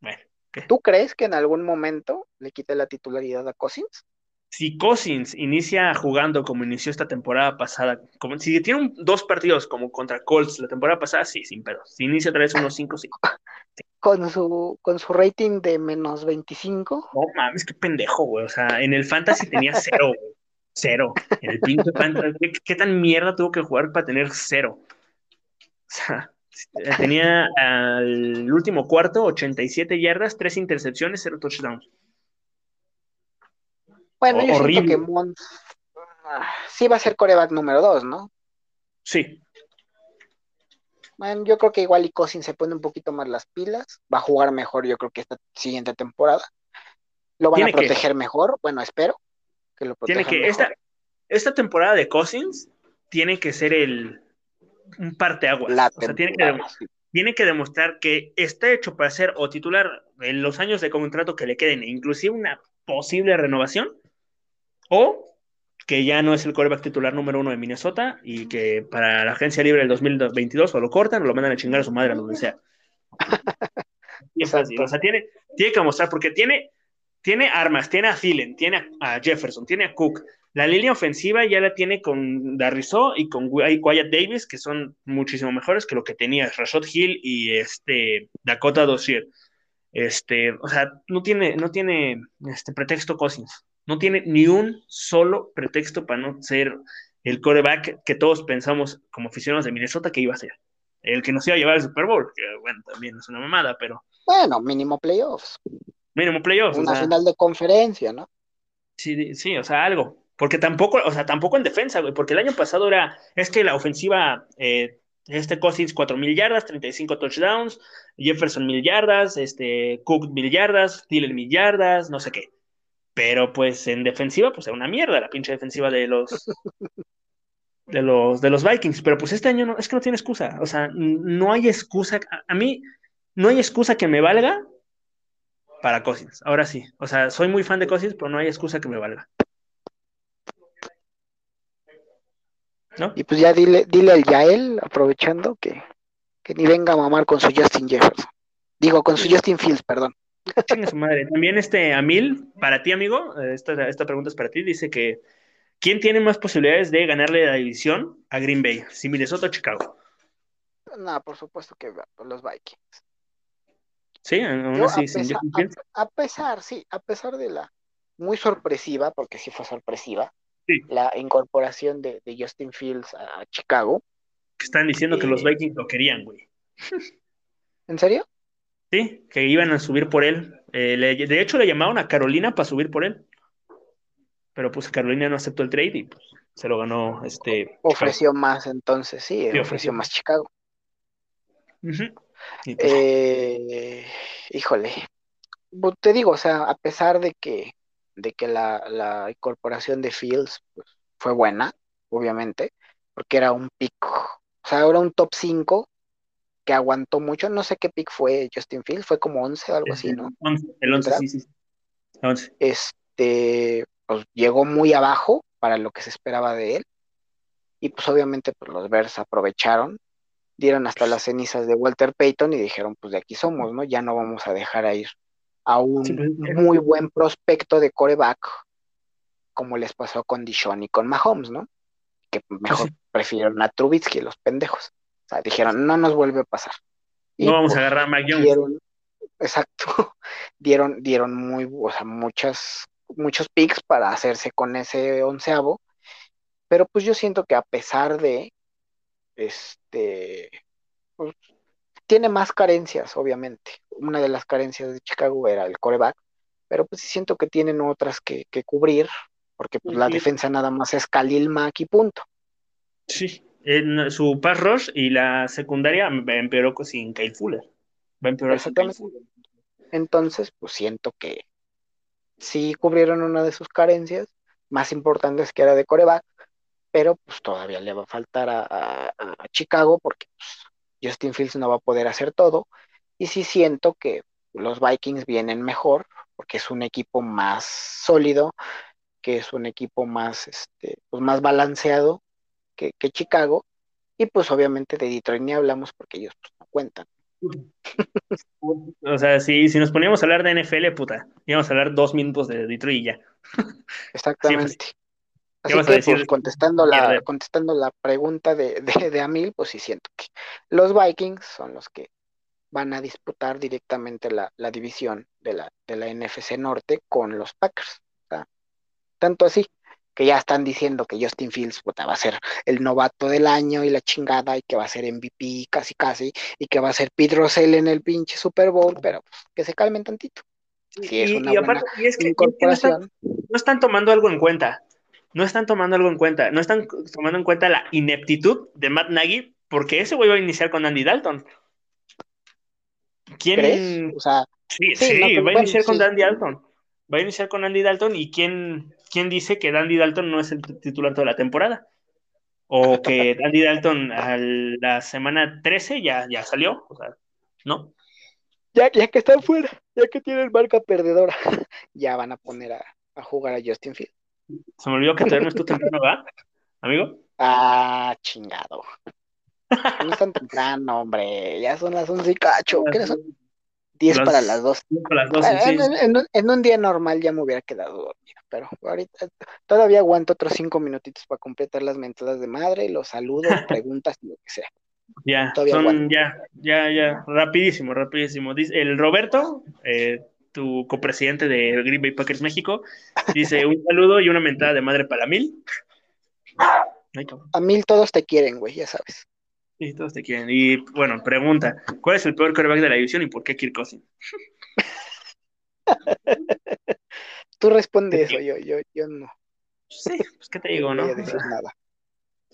Bueno. ¿Tú crees que en algún momento le quite la titularidad a Cousins? si Cousins inicia jugando como inició esta temporada pasada, como si tiene dos partidos como contra Colts la temporada pasada, sí, sin pedo. Si inicia otra vez unos 5, sí. Con su, con su rating de menos 25. No mames, qué pendejo, güey. O sea, en el Fantasy tenía cero, güey. Cero. El pinche Fantasy, ¿qué, tan mierda tuvo que jugar para tener cero? O sea, tenía al último cuarto 87 yardas, 3 intercepciones, 0 touchdowns. Bueno, yo siento que sí va a ser coreback número dos, ¿no? Sí. Bueno, yo creo que igual y Cosin se pone un poquito más las pilas, va a jugar mejor yo creo que esta siguiente temporada. Lo van a proteger mejor, bueno, espero que lo Tiene que, esta, esta temporada de Cousins tiene que ser el un parteaguas. o sea, tiene que, tiene que demostrar que está hecho para ser o titular en los años de contrato que le queden, inclusive una posible renovación, o que ya no es el coreback titular número uno de Minnesota y que para la agencia libre del 2022 o lo cortan o lo mandan a chingar a su madre a donde sea. fácil. O sea, tiene, tiene que mostrar, porque tiene, tiene armas, tiene a Thielen, tiene a, Jefferson, tiene a Cook. La línea ofensiva ya la tiene con Darrizo y con Wyatt Davis, que son muchísimo mejores que lo que tenía Rashad Hill y este Dakota Dossier. Este, o sea, no tiene, no tiene este pretexto Cousins. No tiene ni un solo pretexto para no ser el coreback que todos pensamos como aficionados de Minnesota que iba a ser. El que nos iba a llevar al Super Bowl, que bueno, también es una mamada, pero. Bueno, mínimo playoffs. Mínimo playoffs. Una final de conferencia, ¿no? Sí, sí, o sea, algo. Porque tampoco, o sea, tampoco en defensa, güey, porque el año pasado era, es que la ofensiva, eh, este Cousins mil yardas, 35 touchdowns, Jefferson mil yardas, este Cook mil yardas, Thielen mil yardas, no sé qué. Pero pues en defensiva, pues era una mierda la pinche defensiva de los de los de los Vikings. Pero pues este año no, es que no tiene excusa. O sea, no hay excusa. A, mí no hay excusa que me valga para Cousins. Ahora sí. O sea, soy muy fan de Cousins, pero no hay excusa que me valga. ¿No? Y pues ya dile, dile al Yael, aprovechando, que, que ni venga a mamar con su Justin Jefferson. Digo, con su Justin Fields, perdón. su madre. También este Amil, para ti, amigo, eh, esta, esta pregunta es para ti, dice que ¿quién tiene más posibilidades de ganarle la división a Green Bay? Si Minnesota o Chicago. No, por supuesto que los Vikings. Sí, aún así, a, pesar, sí, a pesar de la muy sorpresiva, porque sí fue sorpresiva, la incorporación de, Justin Fields a Chicago. Están diciendo que los eh, Vikings lo querían, güey. ¿En serio? Sí, que iban a subir por él. Eh, de hecho, le llamaron a Carolina para subir por él. Pero pues Carolina no aceptó el trade y pues se lo ganó este. Ofreció más entonces, sí, ofreció, más Chicago. Pues, eh, híjole. Te digo, o sea, a pesar de que, de que la, la incorporación de Fields pues, fue buena, obviamente, porque era un pico, o sea, era un top 5 que aguantó mucho. No sé qué pick fue Justin Fields, fue como 11 o algo así, ¿no? el 11, sí, sí. 11. Este, pues llegó muy abajo para lo que se esperaba de él. Y pues obviamente pues, los Bears aprovecharon, dieron hasta las cenizas de Walter Payton y dijeron, pues de aquí somos, ¿no? Ya no vamos a dejar a ir a un muy buen prospecto de coreback, como les pasó con Dishon y con Mahomes, ¿no? Que mejor prefirieron a Trubisky, los pendejos. O sea, dijeron, no nos vuelve a pasar. no vamos a pues, agarrar a Mac exacto. dieron, dieron muy, o sea, muchas, muchos picks para hacerse con ese onceavo. Pero pues yo siento que a pesar de este pues, tiene más carencias, obviamente. Una de las carencias de Chicago era el coreback, pero pues siento que tienen otras que, cubrir, porque pues, la defensa nada más es Khalil Mack y punto. Sí, en su pass rush y la secundaria empeoró sin Kyle Fuller. Va a empeorar Entonces, pues siento que sí cubrieron una de sus carencias más importantes que era de coreback, pero pues todavía le va a faltar a, Chicago porque pues, Justin Fields no va a poder hacer todo. Y sí siento que los Vikings vienen mejor porque es un equipo más sólido, que es un equipo más, este, pues más balanceado que, Chicago, y pues obviamente de Detroit ni hablamos porque ellos pues, no cuentan. O sea, si, si nos poníamos a hablar de NFL, puta, íbamos a hablar dos minutos de Detroit y ya. Exactamente. Así que, pues, contestando la, contestando la pregunta de, de, Amil, pues sí siento que los Vikings son los que van a disputar directamente la, la división de la, de la NFC Norte con los Packers. tanto así que ya están diciendo que Justin Fields va a ser el novato del año y la chingada y que va a ser MVP casi casi y que va a ser Pete Russell en el pinche Super Bowl, pero pues, que se calmen tantito. Sí, es una buena incorporación. no, están, tomando algo en cuenta. No están tomando algo en cuenta. No están tomando en cuenta la ineptitud de Matt Nagy porque ese güey va a iniciar con Andy Dalton. ¿Quién? O sea, sí, sí, va a iniciar con Andy Dalton. Va a iniciar con Andy Dalton y quién ¿quién dice que Dandy Dalton no es el titular toda la temporada? O que Dandy Dalton a la semana 13 ya, ya salió, o sea, ¿no? Ya, ya que están fuera, ya que tienen marca perdedora, ya van a poner a, jugar a Justin Field. Se me olvidó que todavía no es tu temprano, ¿verdad, amigo? Ah, chingado. No es tan temprano, hombre. Ya son las 11 y cacho. ¿Qué son? 10 para las 2. Para las 12, Ah, sí. en, en un- en un día normal ya me hubiera quedado dormido, pero ahorita todavía aguanto otros 5 minutitos para completar las mentadas de madre, los saludos, preguntas y lo que sea. Ya, Todavía son aguanto. ya, ya, ya, rapidísimo, rapidísimo. Dice, el Roberto, eh, tu copresidente de Green Bay Packers México, dice un saludo y una mentada de madre para mil. Ay. A mil todos te quieren, güey, ya sabes. Sí, todos te quieren. Y bueno, pregunta, ¿cuál es el peor quarterback de la división y por qué Kirk Cousins? Tú responde ¿Qué eso, yo, yo, yo no, Sí, pues qué te no digo, ¿no? voy a decir nada.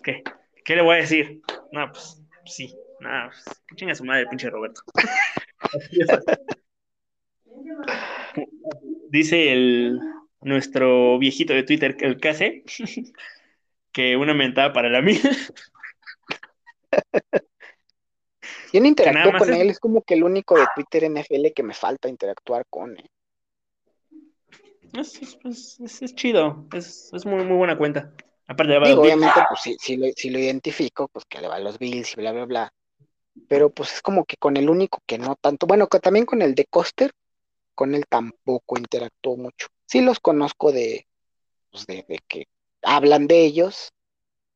¿Qué? ¿Qué le voy a decir? No, pues sí, nada, pues, que chinga su madre, pinche Roberto. Dice el nuestro viejito de Twitter, el Case, que una mentada para la mil. Yo no interactúo con es- él, es como que el único de Twitter NFL que me falta interactuar con. eh. Es, es- es- es chido, es, es muy, muy buena cuenta. Aparte de Digo, Bills. obviamente, pues sí, sí lo, sí lo identifico, pues que le va a los Bills y bla, bla, bla. Pero pues es como que con el único que no tanto, bueno, que también con el de Coster, con él tampoco interactúo mucho. Sí los conozco de, pues de, de que hablan de ellos,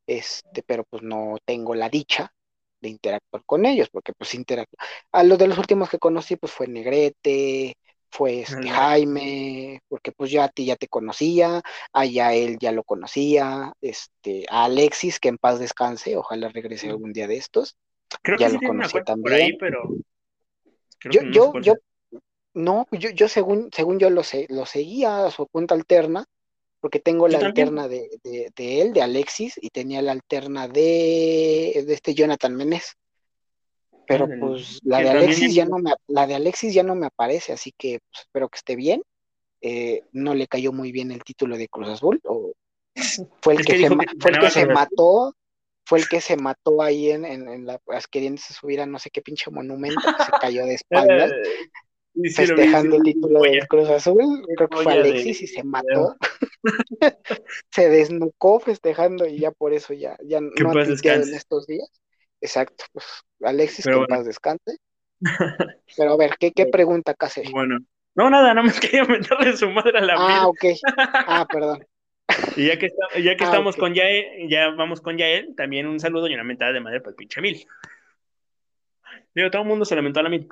este, pero pues no tengo la dicha de interactuar con ellos, porque pues interactúo. A los de los últimos que conocí, pues fue Negrete, fue este. Jaime, porque pues yo a ti ya te conocía, a él ya lo conocía, este, a Alexis, que en paz descanse, ojalá regrese algún día de estos. Creo ya que sí lo conocí cuenta por también. ahí, pero creo Yo, no yo, yo. No, yo, yo según, según yo lo sé, lo seguía a su cuenta alterna, porque tengo la alterna de, de, de él, de Alexis, y tenía la alterna de, de este Jonathan Menez. Pero Ándale. pues la de Alexis es- ya no me, la de Alexis ya no me aparece, así que pues, espero que esté bien. Eh, no le cayó muy bien el título de Cruz Azul, o fue el Es que, que se, que fue el que se mató, fue el que se mató ahí en, en, en la, queriéndose subir a no sé qué pinche monumento, que se cayó de espaldas. Sí, festejando el título del Cruz Azul, creo que fue de Alexis y se mató, se desnucó festejando y ya por eso ya, ya no ha paz tuiteado en estos días. Exacto, pues Alexis Pero que en bueno. paz descanse. Pero a ver, ¿qué, qué pregunta Case? Bueno, no, nada, no me quería meterle su madre a la Ah, ok. Ah, perdón. Y ya que, está- ya que Ah, estamos con Yael, ya vamos con Yael, también un saludo y una mentada de madre para el pinche mil. Digo, todo el mundo se lamentó a la mil.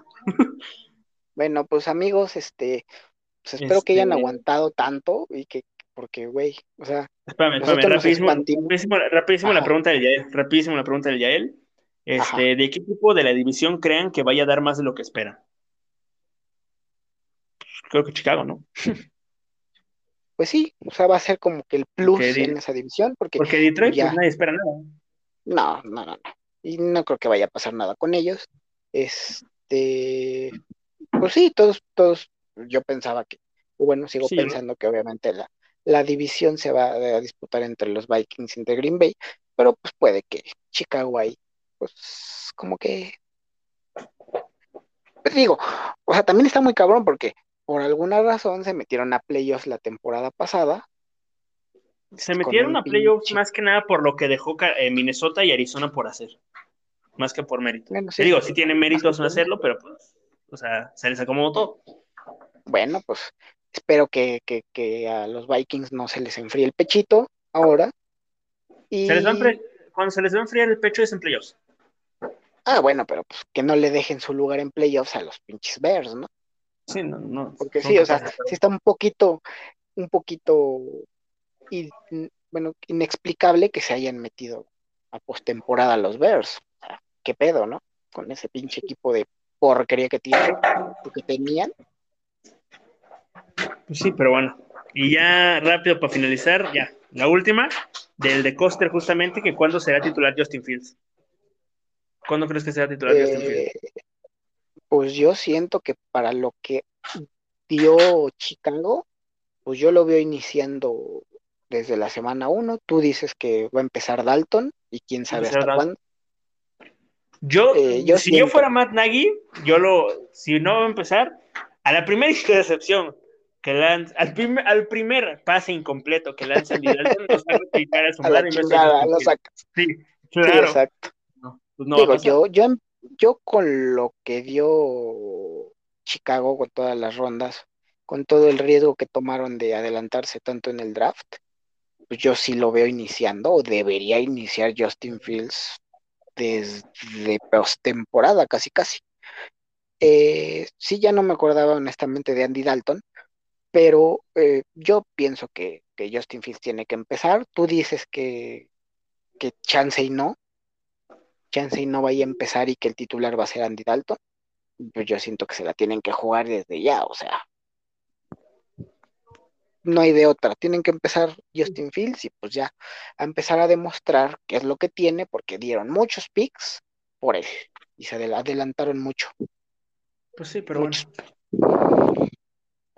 Bueno, pues amigos, este, pues espero que hayan Este- aguantado tanto y que, porque, güey, o sea, Espérame, espérame, rapidísimo, rapidísimo, rapidísimo la pregunta del Yael, rapidísimo la pregunta del Yael. Este, Ajá. ¿de qué equipo de la división crean que vaya a dar más de lo que esperan? Creo que Chicago, ¿no? pues sí, o sea, va a ser como que el plus en esa división, porque Porque Detroit, ya. pues nadie espera nada. No, no, no, no. Y no creo que vaya a pasar nada con ellos. Este, pues sí, todos, todos, yo pensaba que, bueno, sigo Sí, yo no- pensando que obviamente la, la división se va a disputar entre los Vikings y entre Green Bay, pero pues puede que Chicago ahí, pues como que, pues digo, o sea, también está muy cabrón porque por alguna razón se metieron a playoffs la temporada pasada. Se metieron a playoffs pinche- más que nada por lo que dejó eh, Minnesota y Arizona por hacer. Más que por mérito. Bueno, Te digo, sí tienen méritos por hacerlo, pero pues, o sea, se les acomodó todo. Bueno, pues espero que, que, que a los Vikings no se les enfríe el pechito ahora. Y... Se les va cuando se les va a enfriar el pecho es en playoffs. Ah, bueno, pero pues que no le dejen su lugar en playoffs a los pinches Bears, ¿no? Sí, no, no. Porque sí, o sea, sí está un poquito, un poquito, in- bueno, inexplicable que se hayan metido a postemporada los Bears. O sea, ¿qué pedo, no? Con ese pinche equipo de porquería que tienen, que tenían. Pues sí, pero bueno. Y ya rápido para finalizar, ya. La última, del de Coster justamente, que cuándo será titular Justin Fields. ¿Cuándo crees que será titular Justin Fields? Eh, pues yo siento que para lo que dio Chicago, pues yo lo veo iniciando desde la semana 1. Tú dices que va a empezar Dalton y quién sabe hasta Dalton. cuándo. Yo, eh, yo si yo fuera Matt Nagy, yo lo, si no va a empezar, a la primera intercepción que lanza, al, primer, al primer pase incompleto que lanza Dalton, lo saca a a su A madre chingada, lo. Sí, Sí, claro. exacto. No, pues no va Digo, yo, yo, yo con lo que dio Chicago con todas las rondas, con todo el riesgo que tomaron de adelantarse tanto en el draft, pues yo sí lo veo iniciando o debería iniciar Justin Fields desde postemporada casi casi. Eh, sí, ya no me acordaba honestamente de Andy Dalton, pero eh, yo pienso que, Justin Fields tiene que empezar. Tú dices que, que chance y no, chance y no vaya a empezar y que el titular va a ser Andy Dalton. Pues yo siento que se la tienen que jugar desde ya, o sea, no hay de otra. Tienen que empezar Justin Fields y pues ya a empezar a demostrar qué es lo que tiene, porque dieron muchos picks por él y se adelantaron mucho. Pues sí, pero bueno.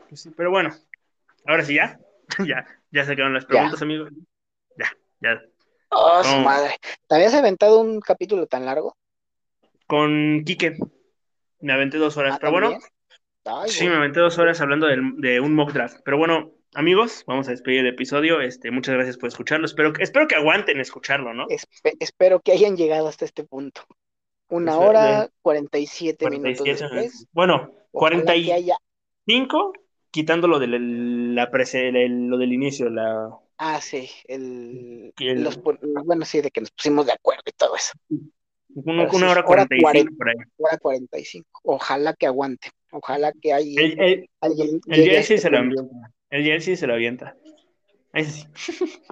Pues sí, pero bueno. Ahora sí, ya. ya, ya se quedaron las preguntas, amigos. Ya, ya. Oh, su madre. ¿Te habías aventado un capítulo tan largo? Con Quique. Me aventé dos horas. Ah, pero bueno. sí, me aventé dos horas hablando de, de un mock draft. Pero bueno, amigos, vamos a despedir el episodio. Este, muchas gracias por escucharlo. Espero, espero que aguanten escucharlo, ¿no? espero que hayan llegado hasta este punto. Una hora, cuarenta y siete minutos después. Bueno, cuarenta y cinco, quitando lo, de la lo del inicio, la... Ah, sí, el, bueno, sí, de que nos pusimos de acuerdo y todo eso. Una, hora cuarenta y cinco por ahí. Hora cuarenta y cinco. Ojalá que aguante. Ojalá que haya el, alguien. El Jesse se lo avienta. El Jesse se lo avienta. Ahí sí.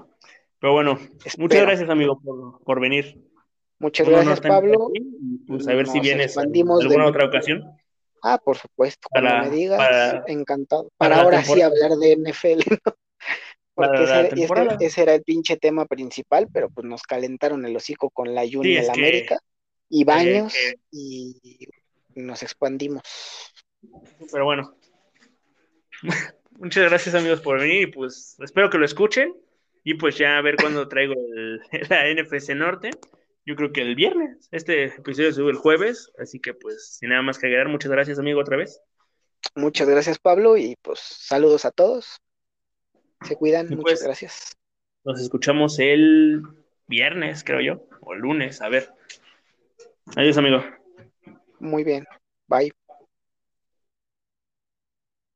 Pero bueno, muchas gracias, amigo, por, por venir. Muchas gracias, Pablo. pues a ver si vienes en alguna otra ocasión. Ah, por supuesto, para, me digas, encantado. Para, ahora sí hablar de NFL, Porque ese, era el pinche tema principal, pero pues nos calentaron el hocico con la Juni en América y baños y nos expandimos. Pero bueno, muchas gracias amigos por venir y pues espero que lo escuchen y pues ya a ver cuándo traigo la NFC Norte. Yo creo que el viernes. Este episodio se sube el jueves, así que pues sin nada más que agregar, muchas gracias amigo otra vez. Muchas gracias Pablo y pues saludos a todos. Se cuidan, muchas pues, gracias. Nos escuchamos el viernes, creo yo, o el lunes, a ver. Adiós amigo. Muy bien, bye.